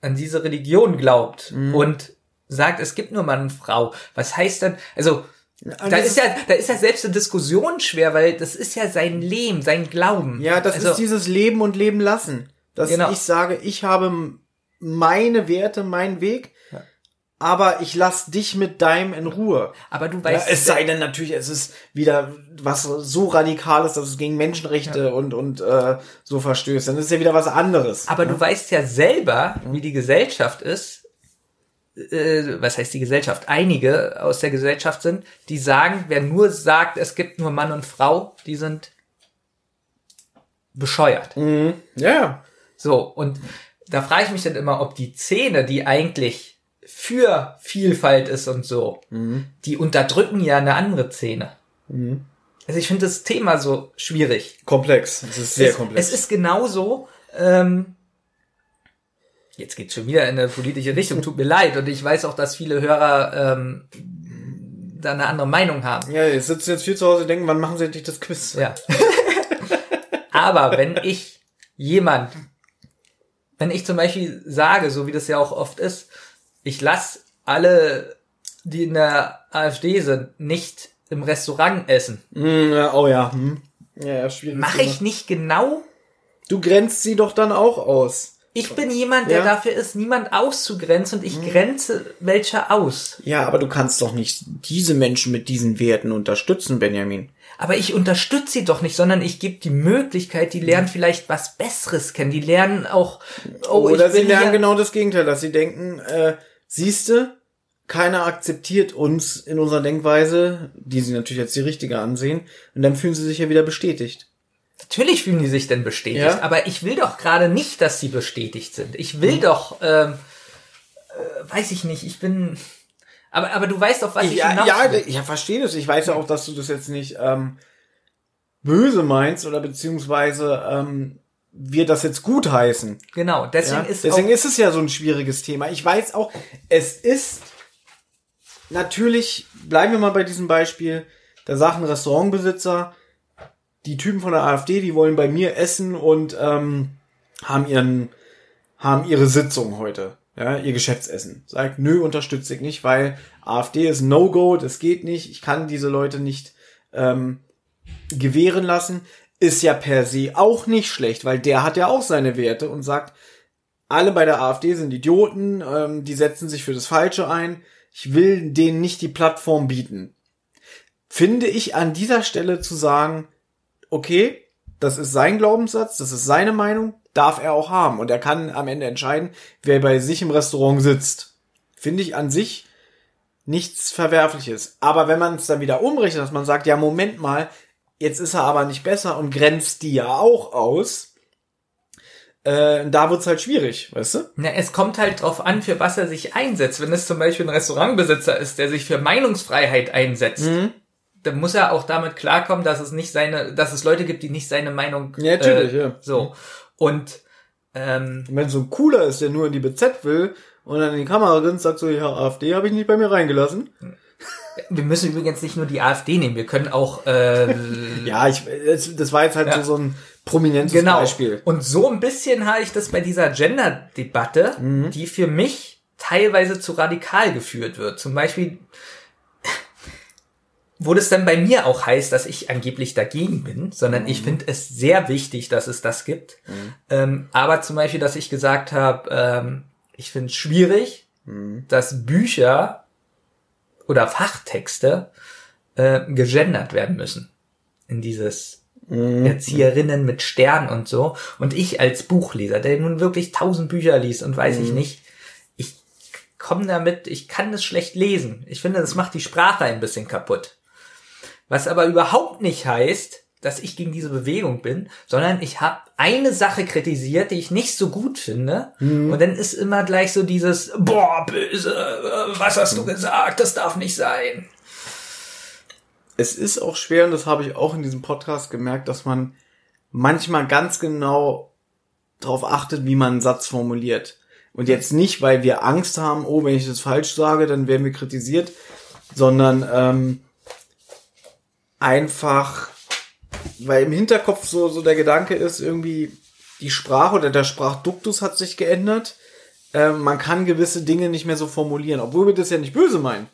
an diese Religion glaubt mhm. und sagt, es gibt nur Mann und Frau, was heißt dann, also da ist ja, da ist ja selbst eine Diskussion schwer, weil das ist ja sein Leben, sein Glauben. Ja, das also, ist dieses Leben und Leben lassen. Dass genau. ich sage, ich habe meine Werte, meinen Weg aber ich lass dich mit deinem in Ruhe. Aber du weißt. Ja, es sei denn natürlich, es ist wieder was so radikales, dass es gegen Menschenrechte ja. und, und äh, so verstößt. Dann ist ja wieder was anderes. Aber ja? du weißt ja selber, wie die Gesellschaft ist. Äh, was heißt die Gesellschaft? Einige aus der Gesellschaft sind, die sagen, wer nur sagt, es gibt nur Mann und Frau, die sind bescheuert. Mhm. Ja. So, und da frage ich mich dann immer, ob die Szene, die eigentlich für Vielfalt ist und so, mhm. die unterdrücken ja eine andere Szene. Mhm. Also ich finde das Thema so schwierig. Komplex. Es ist sehr es, komplex. Es ist genauso, ähm, jetzt geht's schon wieder in eine politische Richtung, tut mir leid. Und ich weiß auch, dass viele Hörer ähm, da eine andere Meinung haben. Ja, jetzt sitzen jetzt viel zu Hause und denken, wann machen sie endlich das Quiz? Ja. (laughs) Aber wenn ich jemand, wenn ich zum Beispiel sage, so wie das ja auch oft ist, ich lasse alle, die in der AfD sind, nicht im Restaurant essen. Mm, oh ja. Hm. Ja, ja, schwierig. Mache ich nicht genau? Du grenzt sie doch dann auch aus. Ich bin jemand, der ja. dafür ist, niemand auszugrenzen und ich hm. grenze welche aus. Ja, aber du kannst doch nicht diese Menschen mit diesen Werten unterstützen, Benjamin. Aber ich unterstütze sie doch nicht, sondern ich gebe die Möglichkeit, die lernen vielleicht was Besseres kennen. Die lernen auch. Oh, Oder sie lernen genau das Gegenteil, dass sie denken, äh, siehste, keiner akzeptiert uns in unserer Denkweise, die sie natürlich als die richtige ansehen, und dann fühlen sie sich ja wieder bestätigt. Natürlich fühlen die sich denn bestätigt, ja? aber ich will doch gerade nicht, dass sie bestätigt sind. Ich will mhm. doch, ähm, äh, weiß ich nicht, ich bin. Aber, aber du weißt doch, was ich ja, ja, will. ja, verstehe das. Ich weiß ja auch, dass du das jetzt nicht ähm, böse meinst oder beziehungsweise ähm, wir das jetzt gut heißen. Genau, deswegen ja? ist deswegen ist es ja so ein schwieriges Thema. Ich weiß auch, es ist natürlich, bleiben wir mal bei diesem Beispiel, da sagt ein Restaurantbesitzer, die Typen von der AfD, die wollen bei mir essen und ähm, haben ihren haben ihre Sitzung heute, ja, ihr Geschäftsessen. Sagt, nö, unterstütze ich nicht, weil AfD ist No-Go, das geht nicht, ich kann diese Leute nicht ähm, gewähren lassen ist ja per se auch nicht schlecht, weil der hat ja auch seine Werte und sagt, alle bei der AfD sind Idioten, ähm, die setzen sich für das Falsche ein. Ich will denen nicht die Plattform bieten. Finde ich an dieser Stelle zu sagen, okay, das ist sein Glaubenssatz, das ist seine Meinung, darf er auch haben. Und er kann am Ende entscheiden, wer bei sich im Restaurant sitzt. Finde ich an sich nichts Verwerfliches. Aber wenn man es dann wieder umrechnet, dass man sagt, ja, Moment mal, jetzt ist er aber nicht besser und grenzt die ja auch aus, äh, da wird's halt schwierig, weißt du? Na, es kommt halt drauf an, für was er sich einsetzt. Wenn es zum Beispiel ein Restaurantbesitzer ist, der sich für Meinungsfreiheit einsetzt, Mhm. dann muss er auch damit klarkommen, dass es nicht seine, dass es Leute gibt, die nicht seine Meinung Ja, natürlich, äh, ja. so und ähm, wenn so ein Cooler ist, der nur in die BZ will und dann in die Kamera grinst, sagt so, ja, AfD habe ich nicht bei mir reingelassen. Wir müssen übrigens nicht nur die AfD nehmen, wir können auch äh, (laughs) Ja, ich, das, war jetzt halt Ja. so, ein prominentes genau. Beispiel. Und so ein bisschen habe ich das bei dieser Gender-Debatte, Mhm. die für mich teilweise zu radikal geführt wird. Zum Beispiel, wo das dann bei mir auch heißt, dass ich angeblich dagegen bin, sondern Mhm. ich finde es sehr wichtig, dass es das gibt. Ähm, aber zum Beispiel, dass ich gesagt habe, ähm, ich finde es schwierig, Mhm. dass Bücher oder Fachtexte äh, gegendert werden müssen in dieses Mhm. Erzieherinnen mit Stern und so. Und ich als Buchleser, der nun wirklich tausend Bücher liest und weiß Mhm. ich nicht, ich komme damit, ich kann es schlecht lesen. Ich finde, das macht die Sprache ein bisschen kaputt. Was aber überhaupt nicht heißt, dass ich gegen diese Bewegung bin, sondern ich habe eine Sache kritisiert, die ich nicht so gut finde. Mhm. Und dann ist immer gleich so dieses, boah, böse, was hast Mhm. du gesagt, das darf nicht sein. Es ist auch schwer, und das habe ich auch in diesem Podcast gemerkt, dass man manchmal ganz genau darauf achtet, wie man einen Satz formuliert. Und jetzt nicht, weil wir Angst haben, oh, wenn ich das falsch sage, dann werden wir kritisiert, sondern ähm, einfach, weil im Hinterkopf so, so der Gedanke ist, irgendwie die Sprache oder der Sprachduktus hat sich geändert. Ähm, man kann gewisse Dinge nicht mehr so formulieren, obwohl wir das ja nicht böse meinen.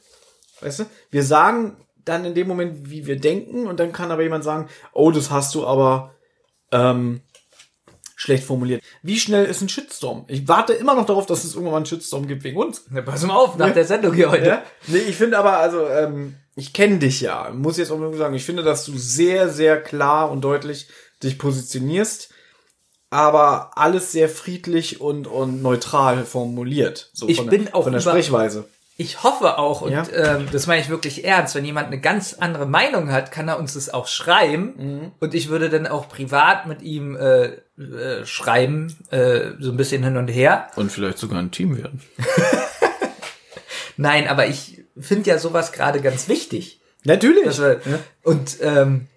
Weißt du? Wir sagen dann in dem Moment, wie wir denken, und dann kann aber jemand sagen, oh, das hast du aber ähm, schlecht formuliert. Wie schnell ist ein Shitstorm? Ich warte immer noch darauf, dass es irgendwann mal einen Shitstorm gibt wegen uns. Na, pass mal auf, nach Ja. der Sendung hier heute. Ja? Nee, ich finde aber, also, ähm, ich kenne dich ja. Muss jetzt auch mal sagen, ich finde, dass du sehr, sehr klar und deutlich dich positionierst, aber alles sehr friedlich und, und neutral formuliert. So Ich von bin der, auch von der über- Sprechweise. Ich hoffe auch, und Ja. ähm, das meine ich wirklich ernst, wenn jemand eine ganz andere Meinung hat, kann er uns das auch schreiben. Mhm. Und ich würde dann auch privat mit ihm äh, äh, schreiben, äh, so ein bisschen hin und her. Und vielleicht sogar ein Team werden. (laughs) Nein, aber ich finde ja sowas gerade ganz wichtig. Natürlich. Wir, ja. Und ähm,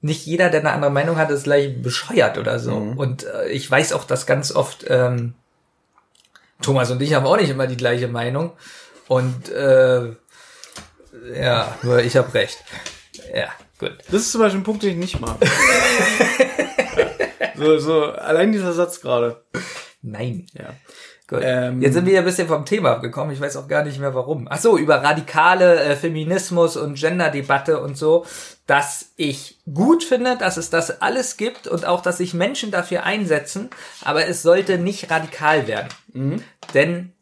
nicht jeder, der eine andere Meinung hat, ist gleich bescheuert oder so. Mhm. Und äh, ich weiß auch, dass ganz oft ähm, Thomas und ich haben auch nicht immer die gleiche Meinung. Und äh, ja, nur ich habe recht. Ja, gut. Das ist zum Beispiel ein Punkt, den ich nicht mag. (laughs) so, so, allein dieser Satz gerade. Nein. Ja. Gut. Ähm, Jetzt sind wir ja ein bisschen vom Thema abgekommen. Ich weiß auch gar nicht mehr warum. Ach so, über radikale äh, Feminismus und Genderdebatte und so, dass ich gut finde, dass es das alles gibt und auch, dass sich Menschen dafür einsetzen, aber es sollte nicht radikal werden. Denn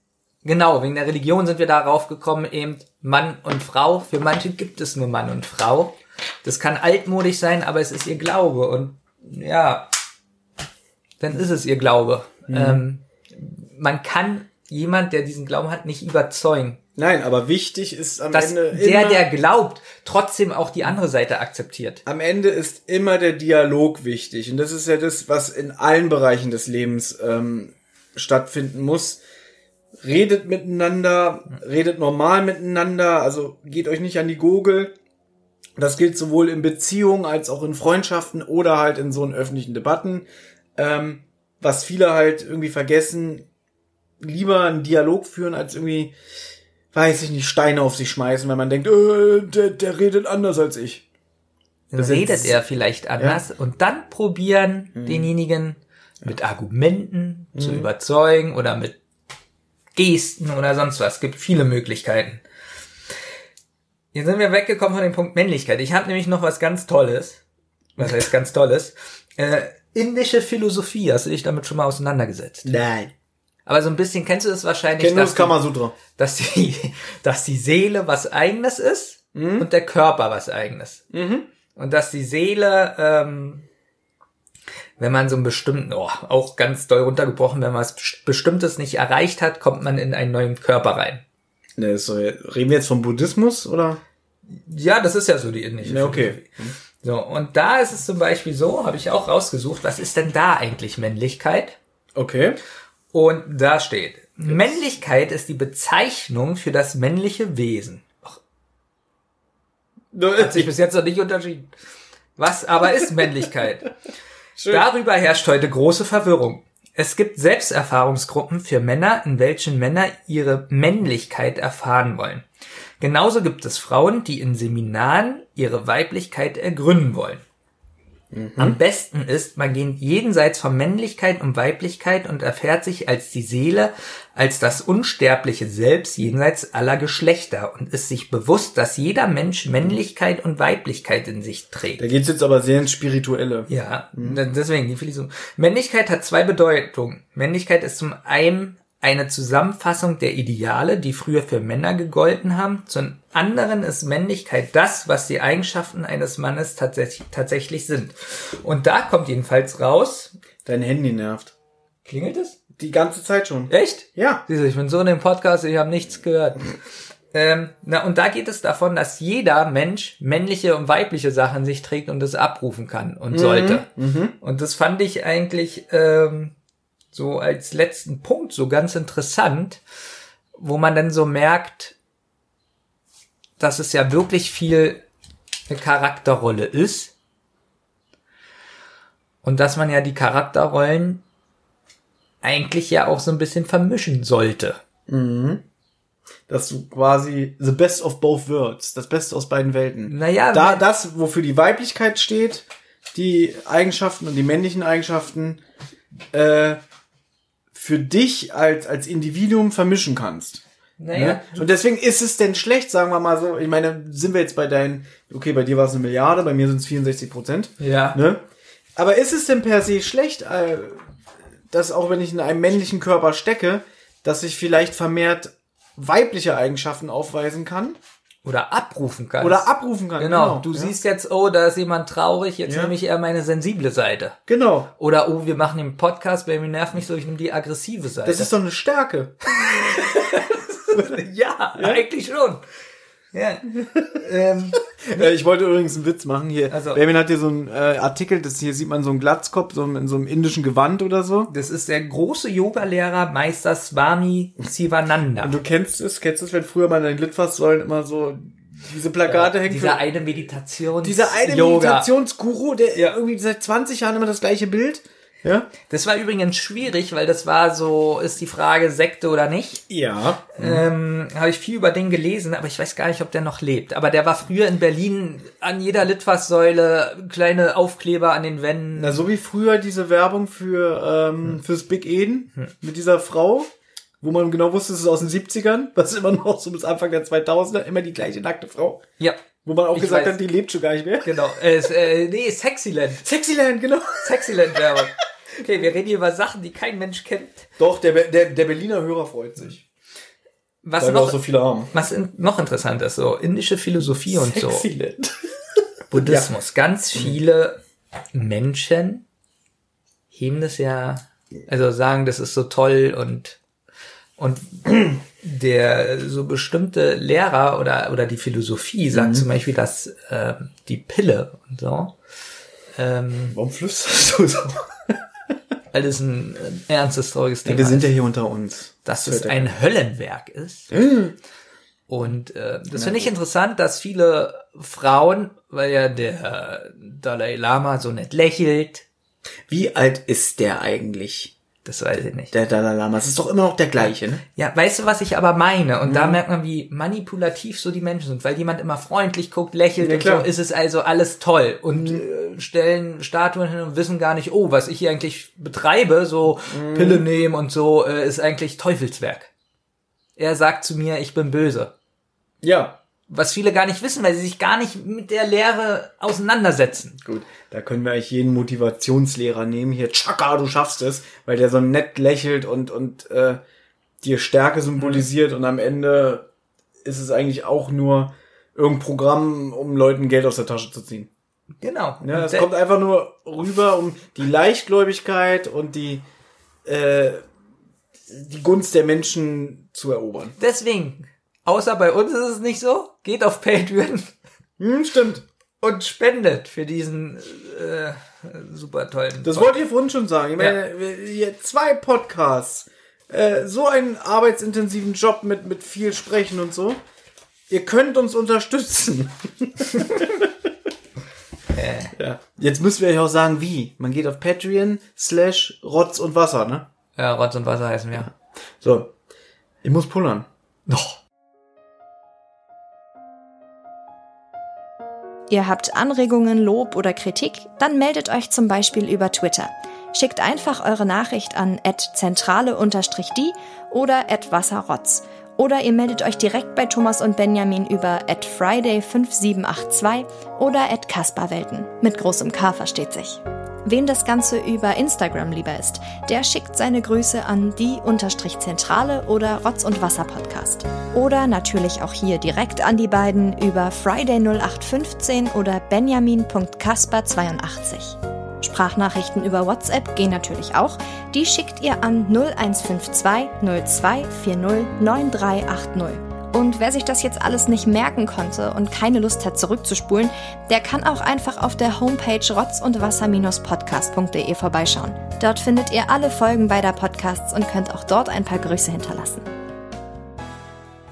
genau, wegen der Religion sind wir darauf gekommen, eben Mann und Frau. Für manche gibt es nur Mann und Frau. Das kann altmodisch sein, aber es ist ihr Glaube und ja, dann ist es ihr Glaube. Ähm, man kann jemand, der diesen Glauben hat, nicht überzeugen. Nein, aber wichtig ist am Dass Ende der, der glaubt, trotzdem auch die andere Seite akzeptiert. am Ende ist immer der Dialog wichtig. Und das ist ja das, was in allen Bereichen des Lebens ähm, stattfinden muss. Redet miteinander, redet normal miteinander, also geht euch nicht an die Gurgel. Das gilt sowohl in Beziehungen als auch in Freundschaften oder halt in so in öffentlichen Debatten. Ähm, was viele halt irgendwie vergessen, lieber einen Dialog führen, als irgendwie, weiß ich nicht, Steine auf sich schmeißen, weil man denkt, äh, der, der redet anders als ich. Dann Das redet jetzt- er vielleicht anders und dann probieren denjenigen mit Argumenten zu überzeugen oder mit Gesten oder sonst was. Es gibt viele Möglichkeiten. Jetzt sind wir weggekommen von dem Punkt Männlichkeit. Ich habe nämlich noch was ganz Tolles. Was heißt ganz Tolles? Äh, indische Philosophie. Hast du dich damit schon mal auseinandergesetzt? Nein. Aber so ein bisschen kennst du das wahrscheinlich, Kenn dass, das die, Kamasutra. dass, die, (laughs) dass die Seele was eigenes ist und der Körper was eigenes. Und dass die Seele, ähm, wenn man so einen bestimmten, oh, auch ganz doll runtergebrochen, wenn man was Bestimmtes nicht erreicht hat, kommt man in einen neuen Körper rein. Ne, so, reden wir jetzt vom Buddhismus oder? Ja, das ist ja so die indische Ja, okay. So, und da ist es zum Beispiel so, habe ich auch rausgesucht, was ist denn da eigentlich Männlichkeit? Okay. Und da steht, Männlichkeit ist die Bezeichnung für das männliche Wesen. (laughs) Hat sich bis jetzt noch nicht unterschieden. Was aber ist Männlichkeit? Schön. Darüber herrscht heute große Verwirrung. Es gibt Selbsterfahrungsgruppen für Männer, in welchen Männer ihre Männlichkeit erfahren wollen. Genauso gibt es Frauen, die in Seminaren ihre Weiblichkeit ergründen wollen. Am besten ist, man geht jenseits von Männlichkeit und Weiblichkeit und erfährt sich als die Seele, als das unsterbliche Selbst jenseits aller Geschlechter und ist sich bewusst, dass jeder Mensch Männlichkeit und Weiblichkeit in sich trägt. Da geht's jetzt aber sehr ins Spirituelle. Ja, da- deswegen die Philosophie. Männlichkeit hat zwei Bedeutungen. Männlichkeit ist zum einen eine Zusammenfassung der Ideale, die früher für Männer gegolten haben. Zum anderen ist Männlichkeit das, was die Eigenschaften eines Mannes tatsächlich, tatsächlich sind. Und da kommt jedenfalls raus. Dein Handy nervt. Klingelt es? Die ganze Zeit schon. Echt? Ja. Siehst du, ich bin so in dem Podcast, ich habe nichts gehört. (laughs) Ähm, na, und da geht es davon, dass jeder Mensch männliche und weibliche Sachen sich trägt und das abrufen kann und sollte. Und das fand ich eigentlich ähm, so als letzten Punkt so ganz interessant, wo man dann so merkt, dass es ja wirklich viel eine Charakterrolle ist. Und dass man ja die Charakterrollen eigentlich ja auch so ein bisschen vermischen sollte. Dass du quasi the best of both worlds, das Beste aus beiden Welten. Naja, da das, wofür die Weiblichkeit steht, die Eigenschaften und die männlichen Eigenschaften, äh, für dich als, als Individuum vermischen kannst. naja, Ne? Und deswegen ist es denn schlecht, sagen wir mal so, ich meine, sind wir jetzt bei deinen, okay, bei dir war es eine Milliarde, bei mir sind es 64 Prozent. ja. Ne? Aber ist es denn per se schlecht, äh, dass auch wenn ich in einem männlichen Körper stecke, dass ich vielleicht vermehrt weibliche Eigenschaften aufweisen kann Oder abrufen kannst. oder abrufen kann? Genau, du ja. siehst jetzt, oh, da ist jemand traurig, jetzt Ja. nehme ich eher meine sensible Seite. Genau. Oder, oh, wir machen den Podcast, Baby nervt mich so, ich nehme die aggressive Seite. Das ist doch eine Stärke. (laughs) (laughs) ja, eigentlich schon. Ja. (laughs) ähm, Äh, ich wollte übrigens einen Witz machen hier. Also- Benjamin hat hier so einen äh, Artikel, das hier sieht man so einen Glatzkopf, so in so einem indischen Gewand oder so. das ist der große Yogalehrer Meister Swami Sivananda. Und du kennst es, kennst es, wenn früher mal in den Litfaßsäulen immer so diese Plakate hängen. Dieser eine Meditations dieser eine. Meditationsguru, der Ja. irgendwie seit 20 Jahren immer das gleiche Bild. Ja? Das war übrigens schwierig, weil das war so, ist die Frage Sekte oder nicht. Ja. Ähm, habe ich viel über den gelesen, aber ich weiß gar nicht, ob der noch lebt. Aber der war früher in Berlin an jeder Litfaßsäule, kleine Aufkleber an den Wänden. Na, so wie früher diese Werbung für ähm, fürs Big Eden mit dieser Frau, wo man genau wusste, es ist aus den 70ern, (laughs) was immer noch so bis Anfang der 2000er, immer die gleiche nackte Frau. Ja, Wo man auch Ich gesagt weiß. hat, die lebt schon gar nicht mehr. genau. Äh, äh, nee, Sexyland. Sexyland, genau. Sexyland-Werbung. Okay, wir reden hier über Sachen, die kein Mensch kennt. Doch, der, der, der Berliner Hörer freut sich. Was Weil wir auch noch, so viele haben. was in, noch interessant ist, so indische Philosophie und so. Sexyland. (laughs) Buddhismus. Ganz viele Menschen heben das ja, also sagen, das ist so toll und und (clears throat) der so bestimmte Lehrer oder oder die Philosophie sagt zum Beispiel, dass äh, die Pille und so ähm, Warum flüsterst du so? Alles ein äh, ernstes trauriges Thema Wir sind ja hier unter uns. dass Das es ein Höllenwerk ist. Und äh, das finde ich interessant, dass viele Frauen, weil ja der Dalai Lama so nett lächelt, Wie alt ist der eigentlich? Das weiß ich nicht. Der Dalai Lama. Es ist doch immer noch der gleiche, ne? Ja, weißt du, was ich aber meine? Und da Mhm. merkt man, wie manipulativ so die Menschen sind, weil jemand immer freundlich guckt, lächelt Ja, und klar. Mhm. so, ist es also alles toll. Und äh, stellen Statuen hin und wissen gar nicht, oh, was ich hier eigentlich betreibe, so Mhm. Pille nehmen und so, äh, ist eigentlich Teufelswerk. Er sagt zu mir, ich bin böse. Ja. Was viele gar nicht wissen, weil sie sich gar nicht mit der Lehre auseinandersetzen. Gut, da können wir eigentlich jeden Motivationslehrer nehmen. Hier, Chaka, du schaffst es, weil der so nett lächelt und, und äh, dir Stärke symbolisiert und am Ende ist es eigentlich auch nur irgendein Programm, um Leuten Geld aus der Tasche zu ziehen. Genau. Ja, es kommt einfach nur rüber, um die Leichtgläubigkeit und die, äh, die Gunst der Menschen zu erobern. Deswegen, außer bei uns ist es nicht so, geht auf Patreon Hm, stimmt. und spendet für diesen äh, super tollen. Das wollte ich vorhin schon sagen. Ich meine, hier zwei Podcasts, äh, so einen arbeitsintensiven Job mit, mit viel Sprechen und so. Ihr könnt uns unterstützen. (laughs) ja. Jetzt müssen wir euch auch sagen, wie. Man geht auf Patreon slash Rotz und Wasser, ne? ja, Rotz und Wasser heißen wir. So. Ich muss pullern. Doch. Ihr habt Anregungen, Lob oder Kritik? Dann meldet euch zum Beispiel über Twitter. Schickt einfach eure Nachricht an zentrale-die oder wasserrotz. Oder ihr meldet euch direkt bei Thomas und Benjamin über friday5782 oder kasperwelten. Mit großem K versteht sich. Wem das Ganze über Instagram lieber ist, der schickt seine Grüße an die-zentrale oder Rotz und Wasser Podcast. Oder natürlich auch hier direkt an die beiden über Friday0815 oder benjamin.kasper82. Sprachnachrichten über WhatsApp gehen natürlich auch. Die schickt ihr an 0152 0240 9380. Und wer sich das jetzt alles nicht merken konnte und keine Lust hat zurückzuspulen, der kann auch einfach auf der Homepage rotzundwasser-podcast.de vorbeischauen. Dort findet ihr alle Folgen beider Podcasts und könnt auch dort ein paar Grüße hinterlassen.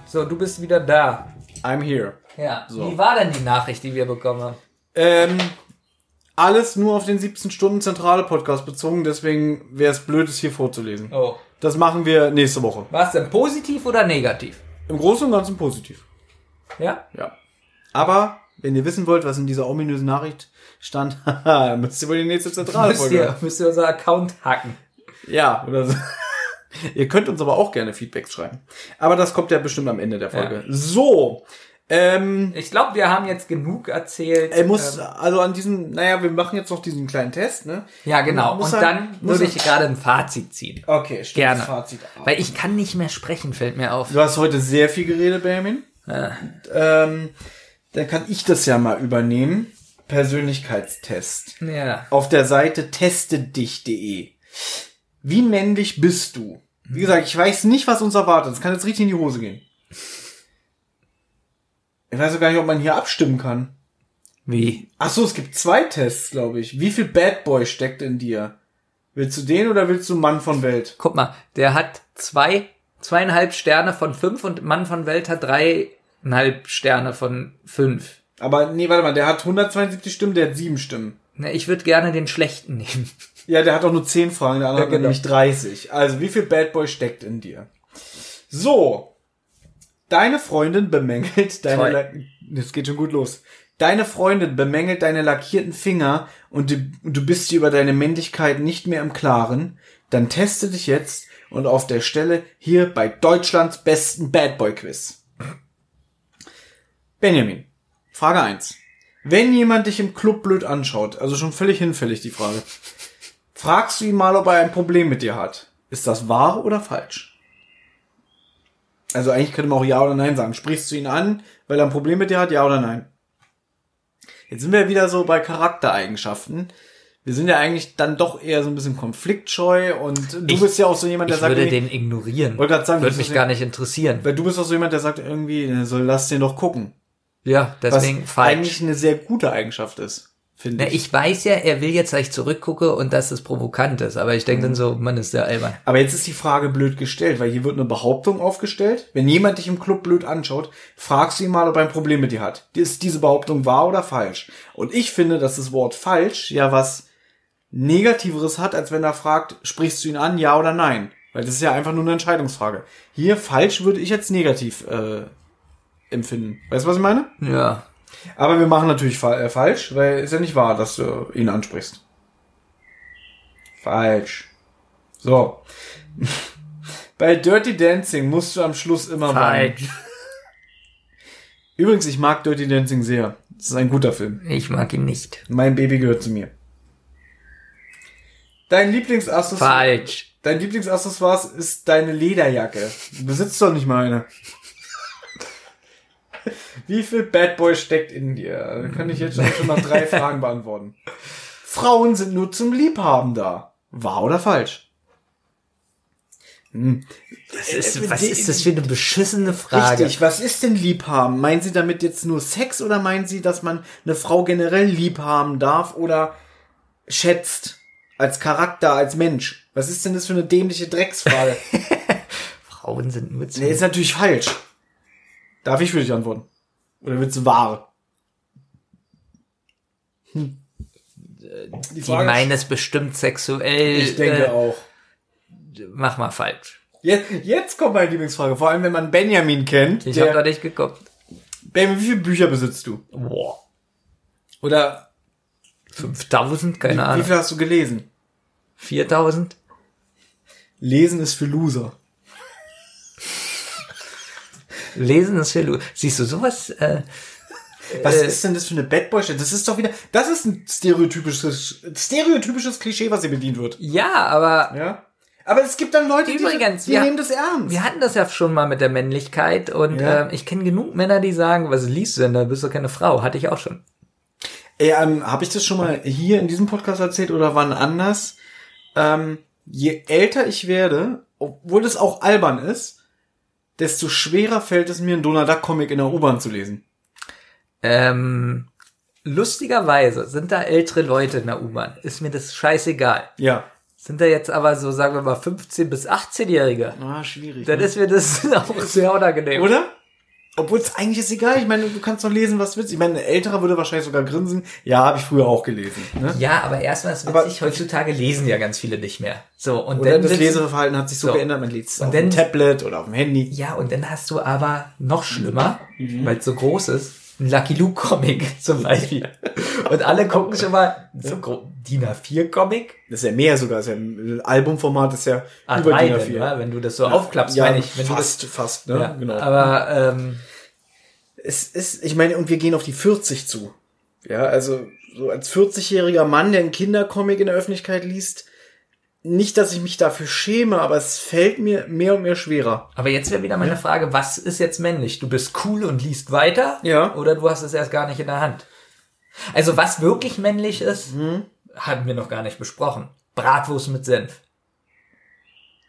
So, du bist wieder da. I'm here. Ja. So. Wie war denn die Nachricht, die wir bekommen haben? Ähm, alles nur auf den 17 Stunden zentrale Podcast bezogen, deswegen wäre es blöd, es hier vorzulesen. Oh. Das machen wir nächste Woche. War es denn positiv oder negativ? Im Großen und Ganzen positiv. Ja? Ja. Aber, wenn ihr wissen wollt, was in dieser ominösen Nachricht stand, (laughs) haha, müsst ihr wohl die nächste zentrale Müsst ihr, müsst ihr unser Account hacken. Ja, oder so. (laughs) ihr könnt uns aber auch gerne Feedbacks schreiben. Aber das kommt ja bestimmt am Ende der Folge. So. Ähm, Ich glaube, wir haben jetzt genug erzählt. er muss, Ähm, also an diesem, naja, wir machen jetzt noch diesen kleinen Test, ne? ja, genau. Und er- dann muss würde ich gerade ein Fazit ziehen. Okay, stimmt. Gerne. Fazit. Weil ich kann nicht mehr sprechen, fällt mir auf. Du hast heute sehr viel geredet, Benjamin. Ähm, dann kann ich das ja mal übernehmen. Persönlichkeitstest. Ja. Auf der Seite testedich.de. Wie männlich bist du? Wie gesagt, ich weiß nicht, was uns erwartet. Es kann jetzt richtig in die Hose gehen. Ich weiß gar nicht, ob man hier abstimmen kann. Wie? Ach so, es gibt zwei Tests, glaube ich. Wie viel Bad Boy steckt in dir? Willst du den oder willst du Mann von Welt? Guck mal, der hat zwei, zweieinhalb Sterne von fünf und Mann von Welt hat dreieinhalb Sterne von fünf. Aber nee, warte mal, der hat 172 Stimmen, der hat sieben Stimmen. Ne, ich würde gerne den schlechten nehmen. (laughs) Ja, der hat auch nur 10 Fragen, der andere Ja, hat genau. nämlich 30. Also, wie viel Bad Boy steckt in dir? So. Deine Freundin bemängelt deine... La- Das geht schon gut los. Deine Freundin bemängelt deine lackierten Finger und du, bist dir über deine Männlichkeit nicht mehr im Klaren. Dann teste dich jetzt und auf der Stelle hier bei Deutschlands besten Bad Boy Quiz. Benjamin, Frage 1. Wenn jemand dich im Club blöd anschaut, also schon völlig hinfällig die Frage, fragst du ihn mal, ob er ein Problem mit dir hat. Ist das wahr oder falsch? Also eigentlich könnte man auch Ja oder Nein sagen. Sprichst du ihn an, weil er ein Problem mit dir hat, Ja oder Nein? Jetzt sind wir wieder so bei Charaktereigenschaften. Wir sind ja eigentlich dann doch eher so ein bisschen konfliktscheu und du Ich- bist ja auch so jemand, der Ich sagt, würde irgendwie- den ignorieren. Wollte grad sagen, würde mich gar nicht interessieren. weil du bist auch so jemand, der sagt irgendwie, so lass den doch gucken. Ja, Was deswegen falsch. eigentlich eine sehr gute Eigenschaft ist, finde ich. ich weiß ja, er will jetzt, dass ich zurückgucke und dass es provokant ist, aber ich denke dann so, man ist ja albern. Aber jetzt ist die Frage blöd gestellt, weil hier wird eine Behauptung aufgestellt. Wenn jemand dich im Club blöd anschaut, fragst du ihn mal, ob er ein Problem mit dir hat. Ist diese Behauptung wahr oder falsch? Und ich finde, dass das Wort falsch ja was Negativeres hat, als wenn er fragt, sprichst du ihn an, ja oder nein? Weil das ist ja einfach nur eine Entscheidungsfrage. Hier falsch würde ich jetzt negativ äh, empfinden. Weißt du, was ich meine? Ja. Aber wir machen natürlich fa äh, falsch, weil ist ja nicht wahr, dass du ihn ansprichst. Falsch. So. (laughs) Bei Dirty Dancing musst du am Schluss immer weinen. Falsch. (laughs) Übrigens, ich mag Dirty Dancing sehr. Das ist ein guter Film. Ich mag ihn nicht. Mein Baby gehört zu mir. Dein Lieblingsaccessoire, Falsch. dein Lieblingsaccessoire ist deine Lederjacke. Du besitzt doch nicht mal eine. Wie viel Bad Boy steckt in dir? Da kann ich jetzt schon mal drei Fragen beantworten. Frauen sind nur zum Liebhaben da. Wahr oder falsch? Hm. Was ist, was ist das für eine beschissene Frage? Richtig, was ist denn Liebhaben? Meinen Sie damit jetzt nur Sex oder meinen Sie, dass man eine Frau generell liebhaben darf oder schätzt? Als Charakter, als Mensch? Was ist denn das für eine dämliche Drecksfrage? (laughs) Frauen sind nur zu nee, ist natürlich falsch. Darf ich für dich antworten? Oder wird's wahr? Hm. Die Die meinen es bestimmt sexuell. ich denke äh, auch. Mach mal falsch. Jetzt, jetzt kommt meine Lieblingsfrage. Vor allem, wenn man Benjamin kennt. Ich habe da nicht geguckt. Benjamin, wie viele Bücher besitzt du? Boah. Oder 5000? Keine wie, wie Ahnung. viel hast du gelesen? 4000? Lesen ist für Loser. Lesen ist für Lu Siehst du sowas? Äh, Was Äh, ist denn das für eine Bad Boy Das ist doch wieder, das ist ein stereotypisches, stereotypisches Klischee, was hier bedient wird. ja, aber Ja. Aber es gibt dann Leute, Übrigens, die, die wir- nehmen das ernst. wir hatten das ja schon mal mit der Männlichkeit und Ja. ähm, ich kenne genug Männer, die sagen, was liest du denn? Da bist du keine Frau. Hatte ich auch schon. Ähm, habe ich das schon mal hier in diesem Podcast erzählt oder wann anders? Ähm, je älter ich werde, obwohl das auch albern ist, desto schwerer fällt es mir, einen Donald Duck Comic in der U-Bahn zu lesen. Ähm, lustigerweise sind da ältere Leute in der U-Bahn. Ist mir das scheißegal. Ja. Sind da jetzt aber so, sagen wir mal, 15- bis 18-Jährige. Ah, schwierig. Dann ne? ist mir das (laughs) auch sehr unangenehm. Oder? Obwohl es eigentlich ist egal. Ich meine, du kannst doch lesen, was willst. Ich meine, ein älterer würde wahrscheinlich sogar grinsen. Ja, habe ich früher auch gelesen. Ne? Ja, aber erstmal ist Aber- witzig, heutzutage lesen ja ganz viele nicht mehr. So, und Oder dann das Leseverhalten hat sich so, So. geändert. Man liest auf dem Tablet oder auf dem Handy. Ja, und dann hast du aber noch schlimmer, Mhm. weil es so groß ist, ein Lucky Luke Comic (laughs) zum Beispiel. und alle gucken schon mal, so DIN A4 Comic? Das ist ja mehr sogar. Das ist ja ein Albumformat ist ja Ah, über DIN denn, A4. wa? wenn du das so aufklappst, ja, meine ich. Wenn fast, fast, du ne? das, ja, genau. Aber ähm, es ist, ich meine, und wir gehen auf die 40 zu. Ja, also so als 40-jähriger Mann, der einen Kindercomic in der Öffentlichkeit liest, nicht, dass ich mich dafür schäme, aber es fällt mir mehr und mehr schwerer. aber jetzt wäre wieder meine Frage, was ist jetzt männlich? Du bist cool und liest weiter? Ja. Oder du hast es erst gar nicht in der Hand? Also was wirklich männlich ist, Mhm. haben wir noch gar nicht besprochen. Bratwurst mit Senf.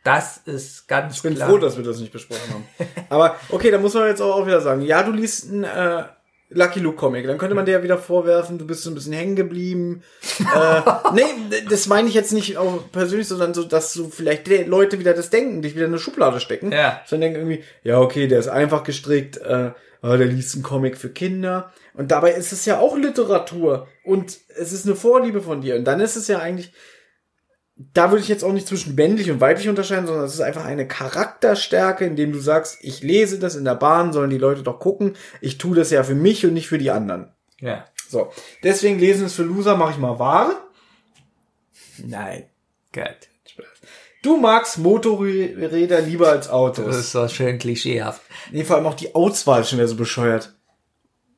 Das ist ganz Ich bin klar. froh, dass wir das nicht besprochen haben. (laughs) Aber okay, da muss man jetzt auch, wieder sagen, ja, du liest einen äh, Lucky Luke Comic, dann könnte man dir ja wieder vorwerfen, du bist so ein bisschen hängen geblieben. (laughs) äh, nee, das meine ich jetzt nicht auch persönlich, sondern so, dass so vielleicht Leute wieder das denken, dich wieder in eine Schublade stecken. Ja. Sondern denken irgendwie, ja, okay, der ist einfach gestrickt, äh, ah, der liest einen Comic für Kinder. Und dabei ist es ja auch Literatur. Und es ist eine Vorliebe von dir. Und dann ist es ja eigentlich, da würde ich jetzt auch nicht zwischen männlich und weiblich unterscheiden, sondern es ist einfach eine Charakterstärke, indem du sagst, ich lese das in der Bahn, sollen die Leute doch gucken. Ich tue das ja für mich und nicht für die anderen. Ja. So, deswegen lesen es für Loser, mache ich mal wahr. Nein. Gut. Du magst Motorräder lieber als Das Autos. ist so schön klischeehaft. Nee, vor allem auch die Auswahl schon wieder so bescheuert.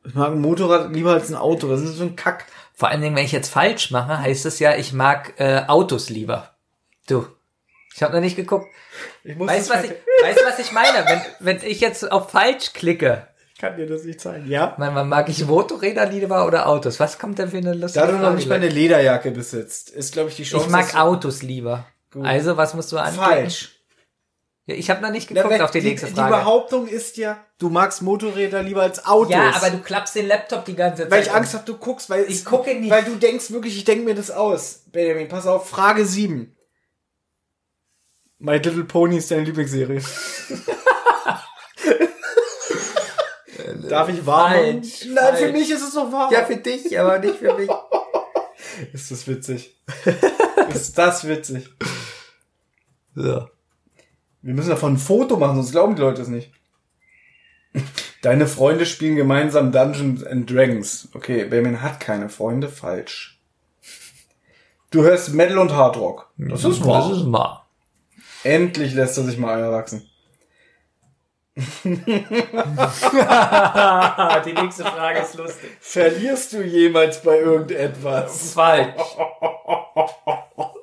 Ich mag ein Motorrad lieber als ein Auto. Was ist das für ein Kack? Vor allen Dingen, wenn ich jetzt falsch mache, heißt es ja, ich mag äh, Autos lieber. Du. Ich habe noch nicht geguckt. Ich muss Weißt du, was ich, weißt, was ich meine? Wenn, wenn ich jetzt auf falsch klicke, ich kann dir das nicht zeigen. Ja? mein, man mag ich Motorräder lieber oder Autos? Was kommt denn für eine lustige Da du noch nicht mal eine? Lederjacke besitzt, ist, glaube ich, die Chance. Ich mag Autos lieber. Gut. Also, was musst du anklicken? Falsch. Ja, ich habe noch nicht Na, geguckt wenn- auf die, nächste Die Frage. Behauptung ist ja, du magst Motorräder lieber als Autos. ja, aber du klappst den Laptop die ganze Zeit. weil ich. Angst habe, du guckst, weil Ich gucke nicht. Weil du denkst wirklich, ich denke mir das aus. Benjamin, pass auf, Frage 7. My Little Pony ist deine Lieblingsserie. (laughs) Darf ich wahr machen? Falsch, Nein, für falsch. mich ist es doch wahr. Ja, für dich, aber nicht für mich. (laughs) ist das witzig. (laughs) ist das witzig. So. Wir müssen davon ein Foto machen, sonst glauben die Leute es nicht. Deine Freunde spielen gemeinsam Dungeons and Dragons. Okay, Benjamin hat keine Freunde, falsch. Du hörst Metal und Hardrock. Das ist wahr. Das ist wahr. Endlich lässt er sich mal Eier wachsen. (laughs) Die nächste Frage ist lustig. Verlierst du jemals bei irgendetwas? Falsch. (laughs)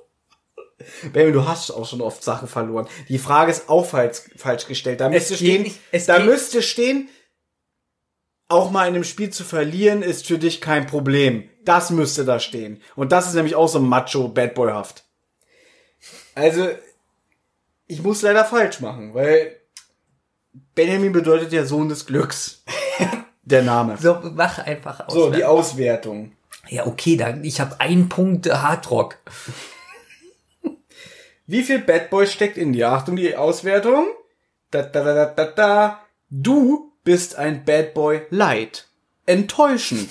Baby, du hast auch schon oft Sachen verloren. Die Frage ist auch falsch, falsch gestellt. Da müsste stehen, nicht- da müsste stehen, auch mal in einem Spiel zu verlieren ist für dich kein Problem. Das müsste da stehen. Und das ist nämlich auch so macho Bad Boy-haft. Also, ich muss leider falsch machen, weil Benjamin bedeutet ja Sohn des Glücks. (laughs) Der Name. So, mach einfach aus. So, die Auswertung. ja, okay, dann, ich habe einen Punkt Hardrock. Wie viel Bad Boy steckt in dir? Achtung, die Auswertung. Da, da, da, da, da, da. Du bist ein Bad Boy Light. Enttäuschend.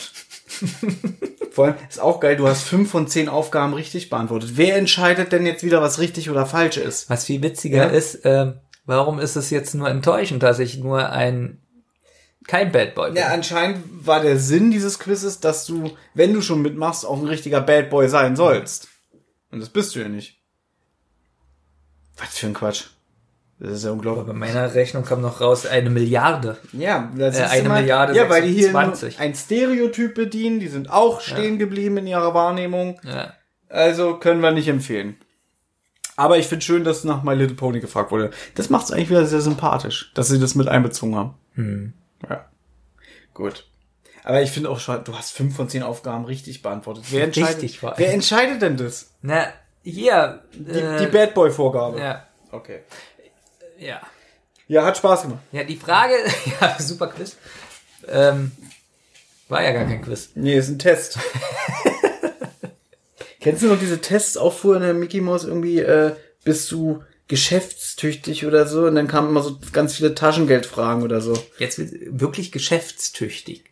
(laughs) Vor allem ist auch geil, du hast fünf von zehn Aufgaben richtig beantwortet. Wer entscheidet denn jetzt wieder, was richtig oder falsch ist? Was viel witziger Ja. ist, ähm, warum ist es jetzt nur enttäuschend, dass ich nur ein kein Bad Boy bin? Ja, anscheinend war der Sinn dieses Quizzes, dass du, wenn du schon mitmachst, auch ein richtiger Bad Boy sein sollst. Und das bist du ja nicht. Was für ein Quatsch. Das ist ja unglaublich. Bei meiner Rechnung kam noch raus eine Milliarde. Ja, das Äh, ist eine immer, Milliarde Ja, weil die hier 26. nur ein Stereotyp bedienen, die sind auch stehen geblieben in ihrer Wahrnehmung. Ja. Also können wir nicht empfehlen. Aber ich finde schön, dass nach My Little Pony gefragt wurde. Das macht es eigentlich wieder sehr sympathisch, dass sie das mit einbezogen haben. Hm. Ja. Gut. Aber ich finde auch schon, du hast fünf von zehn Aufgaben richtig beantwortet. Wer entscheidet, Richtig wer entscheidet denn das? Na, hier. Die, äh, die Bad Boy Vorgabe. ja, Okay. ja. Ja, hat Spaß gemacht. Ja, die Frage, (laughs) ja, super Quiz. Ähm, war ja gar kein Quiz. Nee, ist ein Test. (laughs) Kennst du noch diese Tests auch früher in der Mickey Mouse irgendwie, äh, bist du geschäftstüchtig oder so? Und dann kamen immer so ganz viele Taschengeldfragen oder so. Jetzt wirklich geschäftstüchtig.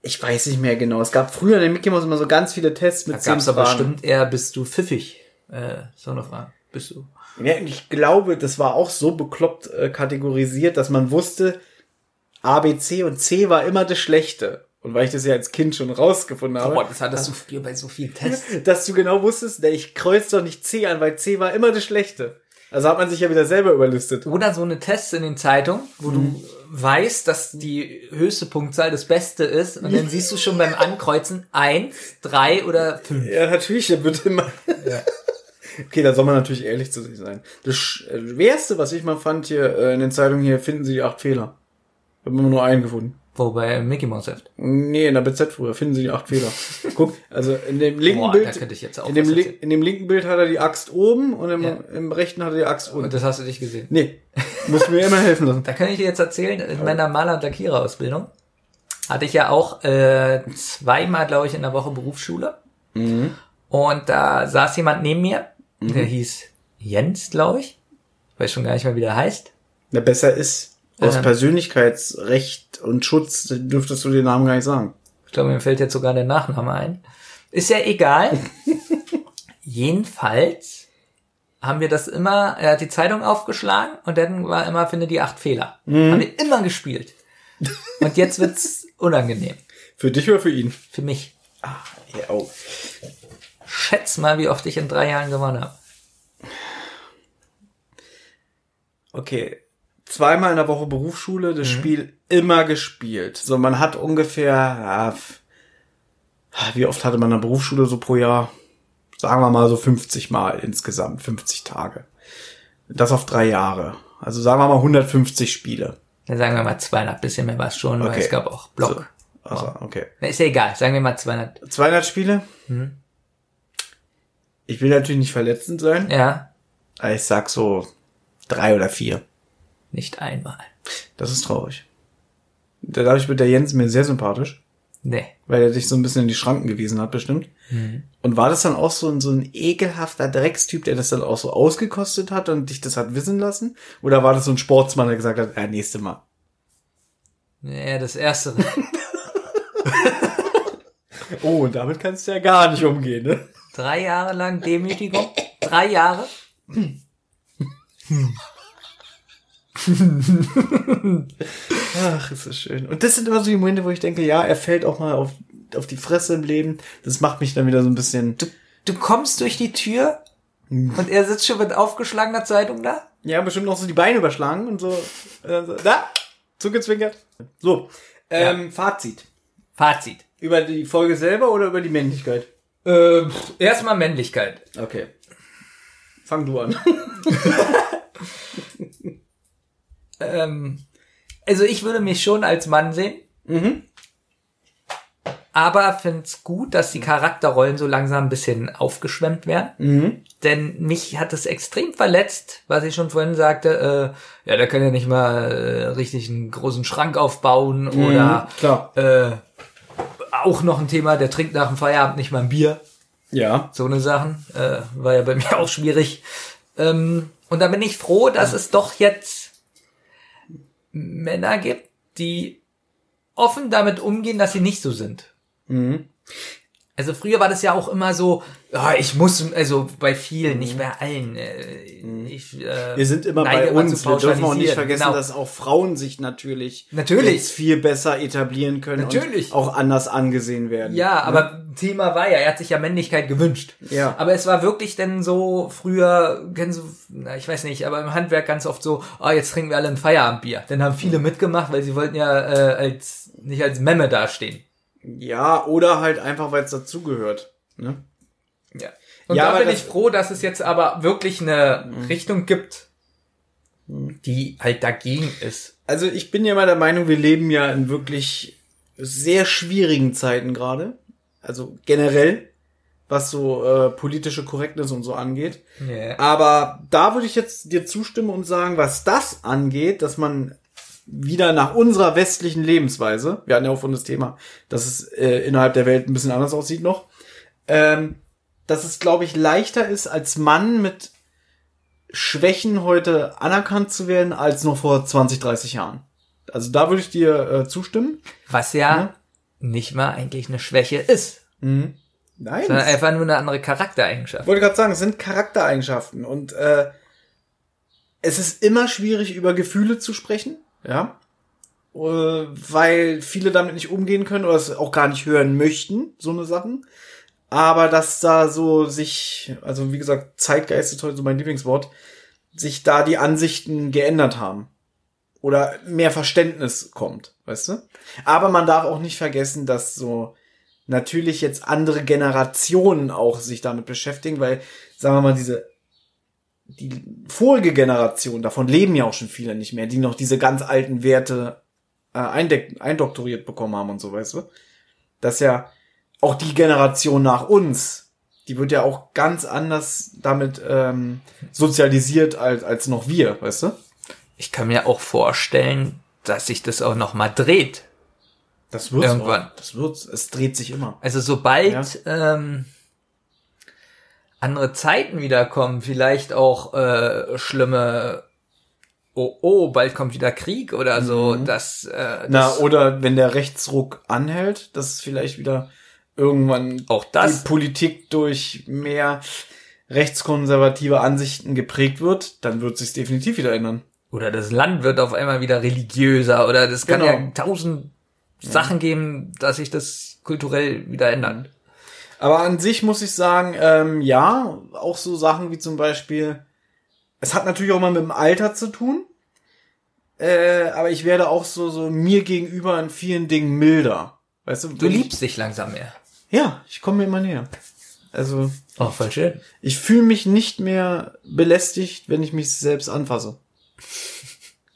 Ich weiß nicht mehr genau. Es gab früher in der Mickey Mouse immer so ganz viele Tests mit Da zehn gab's aber bestimmt eher, bist du pfiffig? Äh, so eine Frage. Bist du? Ja, ich glaube, das war auch so bekloppt äh, kategorisiert, dass man wusste, A, B, C und C war immer das Schlechte. Und weil ich das ja als Kind schon rausgefunden habe, Boah, das hattest du früher bei so vielen (laughs) Tests. dass du genau wusstest, ne, ich kreuz doch nicht C an, weil C war immer das Schlechte. Also hat man sich ja wieder selber überlistet. Oder so eine Tests in den Zeitungen, wo du weißt, dass die höchste Punktzahl das Beste ist und dann siehst du schon beim Ankreuzen eins, drei oder fünf. Ja, natürlich, der wird immer. (laughs) Okay, da soll man natürlich ehrlich zu sich sein. Das Schwerste, was ich mal fand hier äh, in den Zeitungen hier, finden Sie die acht Fehler. Wir haben immer nur einen gefunden. Wobei Mickey Mouse Heft. Nee, in der BZ früher finden Sie die acht Fehler. (laughs) Guck, also in dem linken Boah, da Bild, könnte ich jetzt auch in dem, in dem linken Bild hat er die Axt oben und im, Ja. im rechten hat er die Axt unten. Und das hast du nicht gesehen. Nee, muss mir immer helfen lassen. (laughs) Da kann ich dir jetzt erzählen, in meiner Maler- und Lackierer-Ausbildung hatte ich ja auch äh, zweimal, glaube ich, in der Woche Berufsschule. Und da saß jemand neben mir, der hieß Jens, glaube ich. Weiß schon gar nicht mehr, wie der heißt. Na, besser ist, aus Ähm. Persönlichkeitsrecht und Schutz dürftest du den Namen gar nicht sagen. Ich glaube, mir fällt jetzt sogar der Nachname ein. Ist ja egal. (laughs) Jedenfalls haben wir das immer, er hat die Zeitung aufgeschlagen und dann war immer, finde die acht Fehler. Haben wir immer gespielt. Und jetzt wird's (laughs) unangenehm. Für dich oder für ihn? Für mich. Ja, oh. Schätz mal, wie oft ich in drei Jahren gewonnen habe. Okay. Zweimal in der Woche Berufsschule, Mhm. das Spiel immer gespielt. So, man hat ungefähr, f- wie oft hatte man in der Berufsschule so pro Jahr? Sagen wir mal so 50 Mal insgesamt, 50 Tage. Das auf drei Jahre. Also sagen wir mal 150 Spiele. Dann sagen wir mal 200, bisschen mehr war es schon, weil Okay. es gab auch Block. Also, okay. Na, Ist ja egal, sagen wir mal 200. 200 Spiele? Mhm. Ich will natürlich nicht verletzend sein, Ja, aber ich sag so drei oder vier. nicht einmal. Das ist traurig. Dadurch wird der Jens mir sehr sympathisch. Nee. weil er dich so ein bisschen in die Schranken gewiesen hat, bestimmt. Und war das dann auch so ein, so ein ekelhafter Dreckstyp, der das dann auch so ausgekostet hat und dich das hat wissen lassen? Oder war das so ein Sportsmann, der gesagt hat, ja, nächste Mal? Nee, das erste. (laughs) Oh, und damit kannst du ja gar nicht umgehen, ne? Drei Jahre lang Demütigung. Drei Jahre. Ach, ist das schön. Und das sind immer so die Momente, wo ich denke, ja, er fällt auch mal auf, auf die Fresse im Leben. Das macht mich dann wieder so ein bisschen, Du, du kommst durch die Tür Und er sitzt schon mit aufgeschlagener Zeitung da? Ja, bestimmt noch so die Beine überschlagen und so. Äh, so da, zugezwinkert. So, ähm, Fazit. Fazit. Über die Folge selber oder über die Männlichkeit? Äh, erstmal Männlichkeit. Okay. Fang du an. (laughs) Ähm, also ich würde mich schon als Mann sehen. Mhm. Aber find's gut, dass die Charakterrollen so langsam ein bisschen aufgeschwemmt werden. Mhm. Denn mich hat es extrem verletzt, was ich schon vorhin sagte. Äh, ja, der kann ja nicht mal äh, richtig einen großen Schrank aufbauen oder klar. äh, auch noch ein Thema, der trinkt nach dem Feierabend nicht mal ein Bier. Ja. So eine Sachen. Äh, war ja bei (laughs) mir auch schwierig. Ähm, und da bin ich froh, dass es doch jetzt Männer gibt, die offen damit umgehen, dass sie nicht so sind. Mhm. Also früher war das ja auch immer so, ja, ich muss, also bei vielen, nicht bei allen. Äh, ich, äh, Wir sind immer bei uns. Wir dürfen auch nicht vergessen, Genau. dass auch Frauen sich natürlich, Natürlich. jetzt viel besser etablieren können Natürlich. und auch anders angesehen werden. Ja, Ne? aber Thema war ja, er hat sich ja Männlichkeit gewünscht. Ja. Aber es war wirklich denn so früher, kennen Sie, na, ich weiß nicht, aber im Handwerk ganz oft so, ah, jetzt trinken wir alle ein Feierabendbier. Dann haben viele mitgemacht, weil sie wollten ja äh, als nicht als Memme dastehen. Ja, oder halt einfach, weil es dazugehört. Ne? Ja. Und Ja, da bin ich froh, dass es jetzt aber wirklich eine Richtung gibt, die halt dagegen ist. Also ich bin ja mal der Meinung, wir leben ja in wirklich sehr schwierigen Zeiten gerade. Also generell, was so äh, politische Korrektness und so angeht. Ja. Aber da würde ich jetzt dir zustimmen und sagen, was das angeht, dass man wieder nach unserer westlichen Lebensweise, wir hatten ja auch von das Thema, dass es äh, innerhalb der Welt ein bisschen anders aussieht noch, ähm, dass es, glaube ich, leichter ist, als Mann mit Schwächen heute anerkannt zu werden, als noch vor 20, 30 Jahren. Also da würde ich dir äh, zustimmen. Was ja Ja. nicht mal eigentlich eine Schwäche ist, Mhm. Nein. sondern einfach nur eine andere Charaktereigenschaft. Ich wollte gerade sagen, es sind Charaktereigenschaften und äh, es ist immer schwierig, über Gefühle zu sprechen, ja, äh, weil viele damit nicht umgehen können oder es auch gar nicht hören möchten, so eine Sachen. Aber dass da so sich, also wie gesagt, Zeitgeist ist heute so mein Lieblingswort, sich da die Ansichten geändert haben. Oder mehr Verständnis kommt, weißt du? Aber man darf auch nicht vergessen, dass so natürlich jetzt andere Generationen auch sich damit beschäftigen, weil, sagen wir mal, diese die vorige Generation, davon leben ja auch schon viele nicht mehr, die noch diese ganz alten Werte äh, eindoktoriert bekommen haben und so, weißt du? Dass ja auch die Generation nach uns, die wird ja auch ganz anders damit ähm, sozialisiert als, als noch wir, weißt du? Ich kann mir auch vorstellen, dass sich das auch noch mal dreht. Das wird's Irgendwann. auch. Das wird's. Es dreht sich immer. Also sobald ähm, andere Zeiten wiederkommen, vielleicht auch äh, schlimme Oh, oh, bald kommt wieder Krieg oder so, das, äh, Na, das oder wenn der Rechtsruck anhält, dass vielleicht wieder irgendwann auch das. die Politik durch mehr rechtskonservative Ansichten geprägt wird, dann wird sich definitiv wieder ändern. Oder das Land wird auf einmal wieder religiöser oder das kann Genau. ja tausend Sachen geben, dass sich das kulturell wieder ändert. Aber an sich muss ich sagen, ähm, ja, auch so Sachen wie zum Beispiel, es hat natürlich auch mal mit dem Alter zu tun, äh, aber ich werde auch so, so mir gegenüber in vielen Dingen milder. Weißt du, Du liebst dich langsam mehr. Ja, ich komme mir immer näher. Also, Oh, voll schön. ich fühle mich nicht mehr belästigt, wenn ich mich selbst anfasse.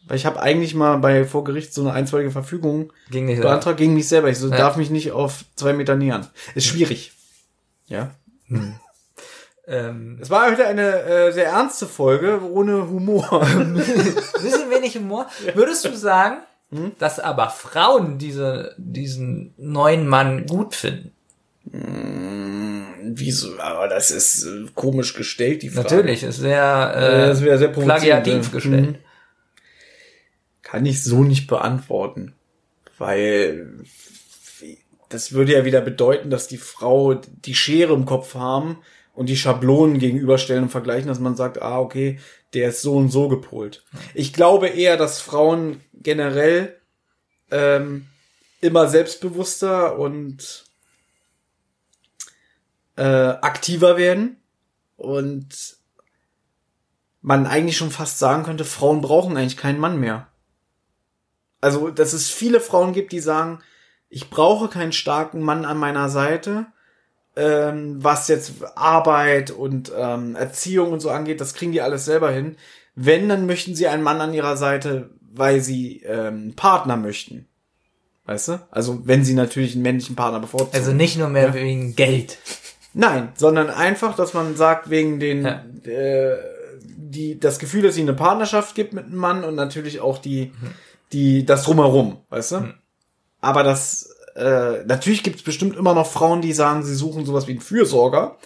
Weil ich habe eigentlich mal bei vor Gericht so eine einstweilige Verfügung so. beantragt gegen mich selber. Ich so, Ja. darf mich nicht auf zwei Meter nähern. Ist schwierig. Ja. Ähm, Es war heute eine äh, sehr ernste Folge ohne Humor. (laughs) bisschen wenig Humor. Würdest du sagen, Hm? dass aber Frauen diese, diesen neuen Mann gut finden? Wieso? Aber das ist äh, komisch gestellt, die Frage. Natürlich, ist sehr, Äh, das wäre sehr provozierend, plagiativ ne? gestellt. Mhm. Kann ich so nicht beantworten. Weil das würde ja wieder bedeuten, dass die Frau die Schere im Kopf haben und die Schablonen gegenüberstellen und vergleichen, dass man sagt, ah, okay, der ist so und so gepolt. Ich glaube eher, dass Frauen generell ähm, immer selbstbewusster und äh, aktiver werden und man eigentlich schon fast sagen könnte, Frauen brauchen eigentlich keinen Mann mehr. Also, dass es viele Frauen gibt, die sagen, ich brauche keinen starken Mann an meiner Seite, ähm, was jetzt Arbeit und ähm, Erziehung und so angeht, das kriegen die alles selber hin. Wenn, dann möchten sie einen Mann an ihrer Seite, weil sie ähm, Partner möchten. Weißt du? Also wenn sie natürlich einen männlichen Partner bevorzugen. Also nicht nur mehr ja. wegen Geld. Nein, sondern einfach, dass man sagt, wegen den ja. äh, die das Gefühl, dass sie eine Partnerschaft gibt mit einem Mann und natürlich auch die mhm. die das drumherum, weißt du? Mhm. Aber das äh, natürlich gibt es bestimmt immer noch Frauen, die sagen, sie suchen sowas wie einen Fürsorger.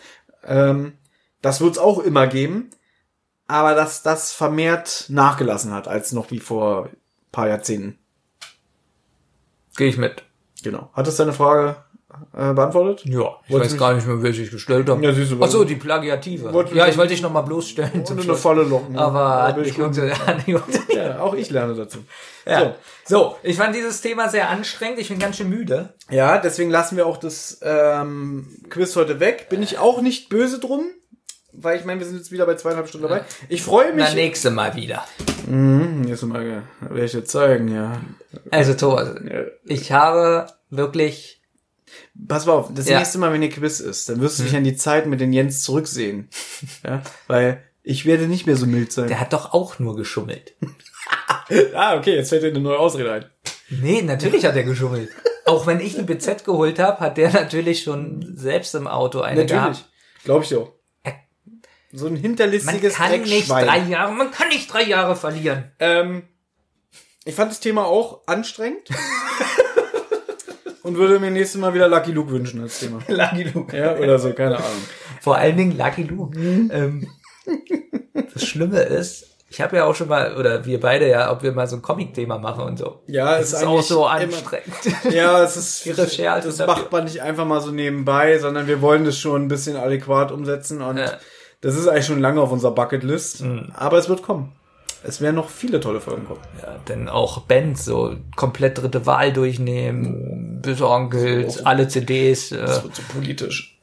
Ähm, das wird es auch immer geben, aber dass das vermehrt nachgelassen hat als noch wie vor paar Jahrzehnten. Gehe ich mit. Genau. Hat das deine Frage äh, beantwortet? Ja, ich Wolltest weiß gar nicht mehr, wer sich gestellt hat. Ja, siehst du, Ach so, die Plagiative. Ja, ich wollte dich noch mal bloßstellen. Und eine Falle locken. Aber hat mich (laughs) ja, auch ich lerne dazu. Ja. So. so, ich fand dieses Thema sehr anstrengend. Ich bin ganz schön müde. Ja, deswegen lassen wir auch das ähm, Quiz heute weg. Bin ich auch nicht böse drum, weil ich meine, wir sind jetzt wieder bei zweieinhalb Stunden dabei. Ich freue mich. Na, nächste Mal wieder. Mhm, nächste Mal werde ich dir zeigen, ja. Also, Thomas, ja. ich habe wirklich Pass mal auf, das ja. nächste Mal, wenn ihr Quiz ist, dann wirst du dich hm. an die Zeit mit den Jens zurücksehen. (laughs) ja, weil ich werde nicht mehr so mild sein. Der hat doch auch nur geschummelt. (laughs) ah, okay, jetzt fällt dir eine neue Ausrede ein. Nee, natürlich hat er geschummelt. Auch wenn ich ein BZ geholt habe, hat der natürlich schon selbst im Auto eine natürlich. Glaube ich auch. So ein hinterlistiges Man kann nicht drei Jahre, man kann nicht drei Jahre verlieren. Ähm, ich fand das Thema auch anstrengend. (laughs) und würde mir nächstes Mal wieder Lucky Luke wünschen als Thema. (laughs) Lucky Luke. Ja, oder so, keine Ahnung. Vor allen Dingen Lucky Luke. Ähm, das Schlimme ist, ich habe ja auch schon mal, oder wir beide ja, ob wir mal so ein Comic-Thema machen und so. Ja, es ist, ist auch so anstrengend. Immer, ja, es ist, (laughs) die Recherche das macht man nicht einfach mal so nebenbei, sondern wir wollen das schon ein bisschen adäquat umsetzen und ja. das ist eigentlich schon lange auf unserer Bucketlist, mhm. aber es wird kommen. Es werden noch viele tolle Folgen kommen. Ja, denn auch Bands so komplett dritte Wahl durchnehmen, oh. besonkelt, so, alle CDs. Äh, das wird so politisch.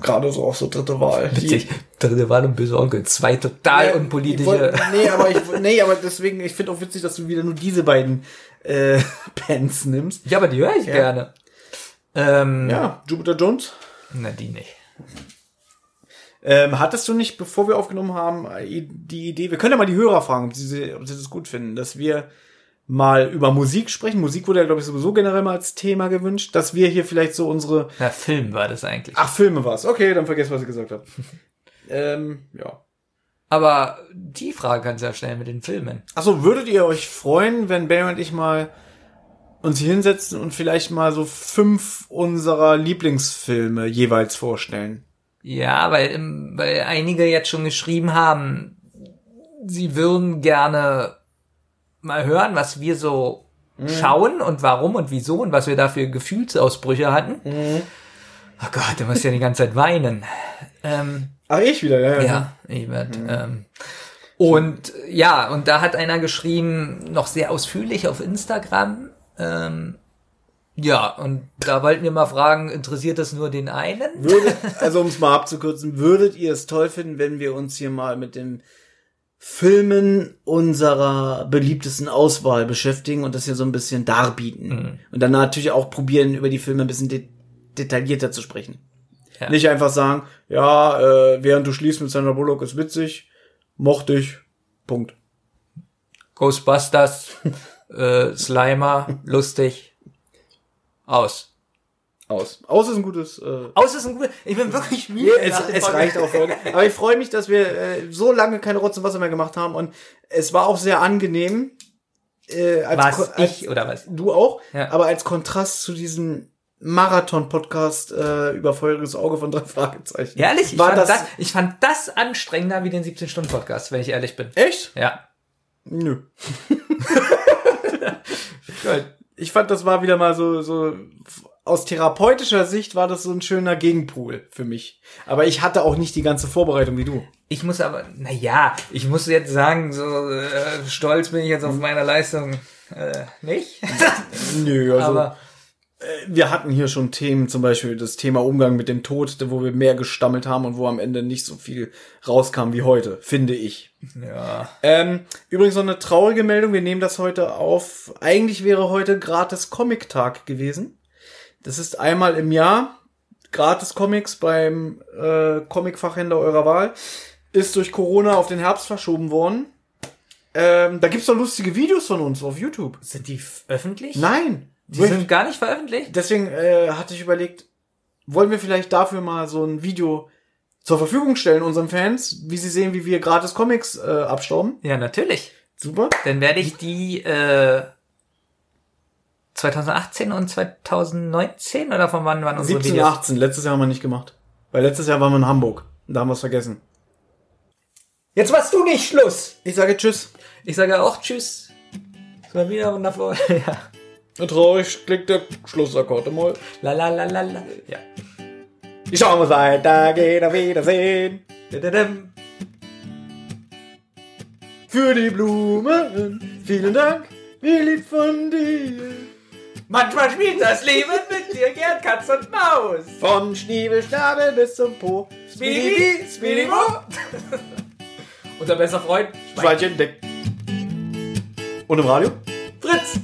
Gerade so auch so dritte Wahl. Witzig. Dritte Wahl und böse Onkel. Zwei total ja, unpolitische. Wollt, nee, aber ich, nee, aber deswegen, ich finde auch witzig, dass du wieder nur diese beiden äh, (laughs) Bands nimmst. Ja, aber die höre ich ja. gerne. Ähm, ja, Jupiter Jones? Na, die nicht. Ähm, hattest du nicht, bevor wir aufgenommen haben, die Idee, wir können ja mal die Hörer fragen, ob sie, ob sie das gut finden, dass wir mal über Musik sprechen. Musik wurde ja, glaube ich, sowieso generell mal als Thema gewünscht, dass wir hier vielleicht so unsere. Ja, Film war das eigentlich. Ach, Filme war es. Okay, dann vergesst, was ich gesagt habe. (laughs) ähm, ja. Aber die Frage kannst du ja stellen mit den Filmen. Achso, würdet ihr euch freuen, wenn Barry und ich mal uns hier hinsetzen und vielleicht mal so fünf unserer Lieblingsfilme jeweils vorstellen? Ja, weil, weil einige jetzt schon geschrieben haben, sie würden gerne mal hören, was wir so mhm. schauen und warum und wieso und was wir da für Gefühlsausbrüche hatten. Mhm. Oh Gott, du musst ja die ganze Zeit weinen. Ähm, Ach, ich wieder, ja. Ja, ja ich werd, mhm. ähm, und ja, und da hat einer geschrieben, noch sehr ausführlich auf Instagram, ähm, ja, und da wollten wir mal fragen, interessiert das nur den einen? Würde, (laughs) also um es mal abzukürzen, würdet ihr es toll finden, wenn wir uns hier mal mit den Filmen unserer beliebtesten Auswahl beschäftigen und das hier so ein bisschen darbieten. Mhm. Und dann natürlich auch probieren, über die Filme ein bisschen de detaillierter zu sprechen. Ja. Nicht einfach sagen, ja, äh, während du schließt mit Sandra Bullock ist witzig, mochte ich, Punkt. Ghostbusters, (laughs) äh, Slimer, lustig, aus. Aus. Aus ist ein gutes. Äh Aus ist ein gutes. Ich bin wirklich (laughs) müde. Ja, es, es reicht auch heute. (laughs) Aber ich freue mich, dass wir äh, so lange keine Rotz und Wasser mehr gemacht haben und es war auch sehr angenehm. Äh, als was als, ich oder was? Du auch. Ja. Aber als Kontrast zu diesem Marathon-Podcast äh, über feuriges Auge von drei (laughs) Fragezeichen. Ehrlich? Ich, war fand das, das, ich fand das anstrengender wie den 17-Stunden-Podcast, wenn ich ehrlich bin. Echt? Ja. Nö. Gut ich fand, das war wieder mal so, so, aus therapeutischer Sicht war das so ein schöner Gegenpol für mich. Aber ich hatte auch nicht die ganze Vorbereitung wie du. Ich muss aber, na ja, ich muss jetzt sagen, so äh, stolz bin ich jetzt auf meine Leistung äh, nicht. Nö, also. Aber wir hatten hier schon Themen, zum Beispiel das Thema Umgang mit dem Tod, wo wir mehr gestammelt haben und wo am Ende nicht so viel rauskam wie heute, finde ich. Ja. Ähm, übrigens noch eine traurige Meldung, wir nehmen das heute auf. Eigentlich wäre heute gratis Comic-Tag gewesen. Das ist einmal im Jahr gratis Comics beim äh, Comic-Fachhändler eurer Wahl. Ist durch Corona auf den Herbst verschoben worden. Ähm, da gibt's doch lustige Videos von uns auf YouTube. Sind die öffentlich? Nein. Die sind gar nicht veröffentlicht? Deswegen äh, hatte ich überlegt, wollen wir vielleicht dafür mal so ein Video zur Verfügung stellen unseren Fans, wie sie sehen, wie wir gratis Comics äh, abstauben. Ja, natürlich. Super. Dann werde ich die äh, 2018 und 2019 oder von wann waren unsere 17, Videos? 18. Letztes Jahr haben wir nicht gemacht. Weil letztes Jahr waren wir in Hamburg. Und da haben wir es vergessen. Jetzt machst du nicht Schluss. Ich sage Tschüss. Ich sage auch Tschüss. Es war wieder wundervoll. (laughs) ja. Traurig klickt der Schlussakkord mal. La la la la la. Ja. Ich schau mal weiter, geht auf Wiedersehen. Dadadam. Für die Blumen, vielen Dank, wie lieb von dir. Manchmal spielt das Leben mit dir gern Katz und Maus. Vom Schniebelschnabel bis zum Po. Speedy, Speedy. (laughs) Unser bester Freund Schweinchen dick. Und im Radio? Fritz.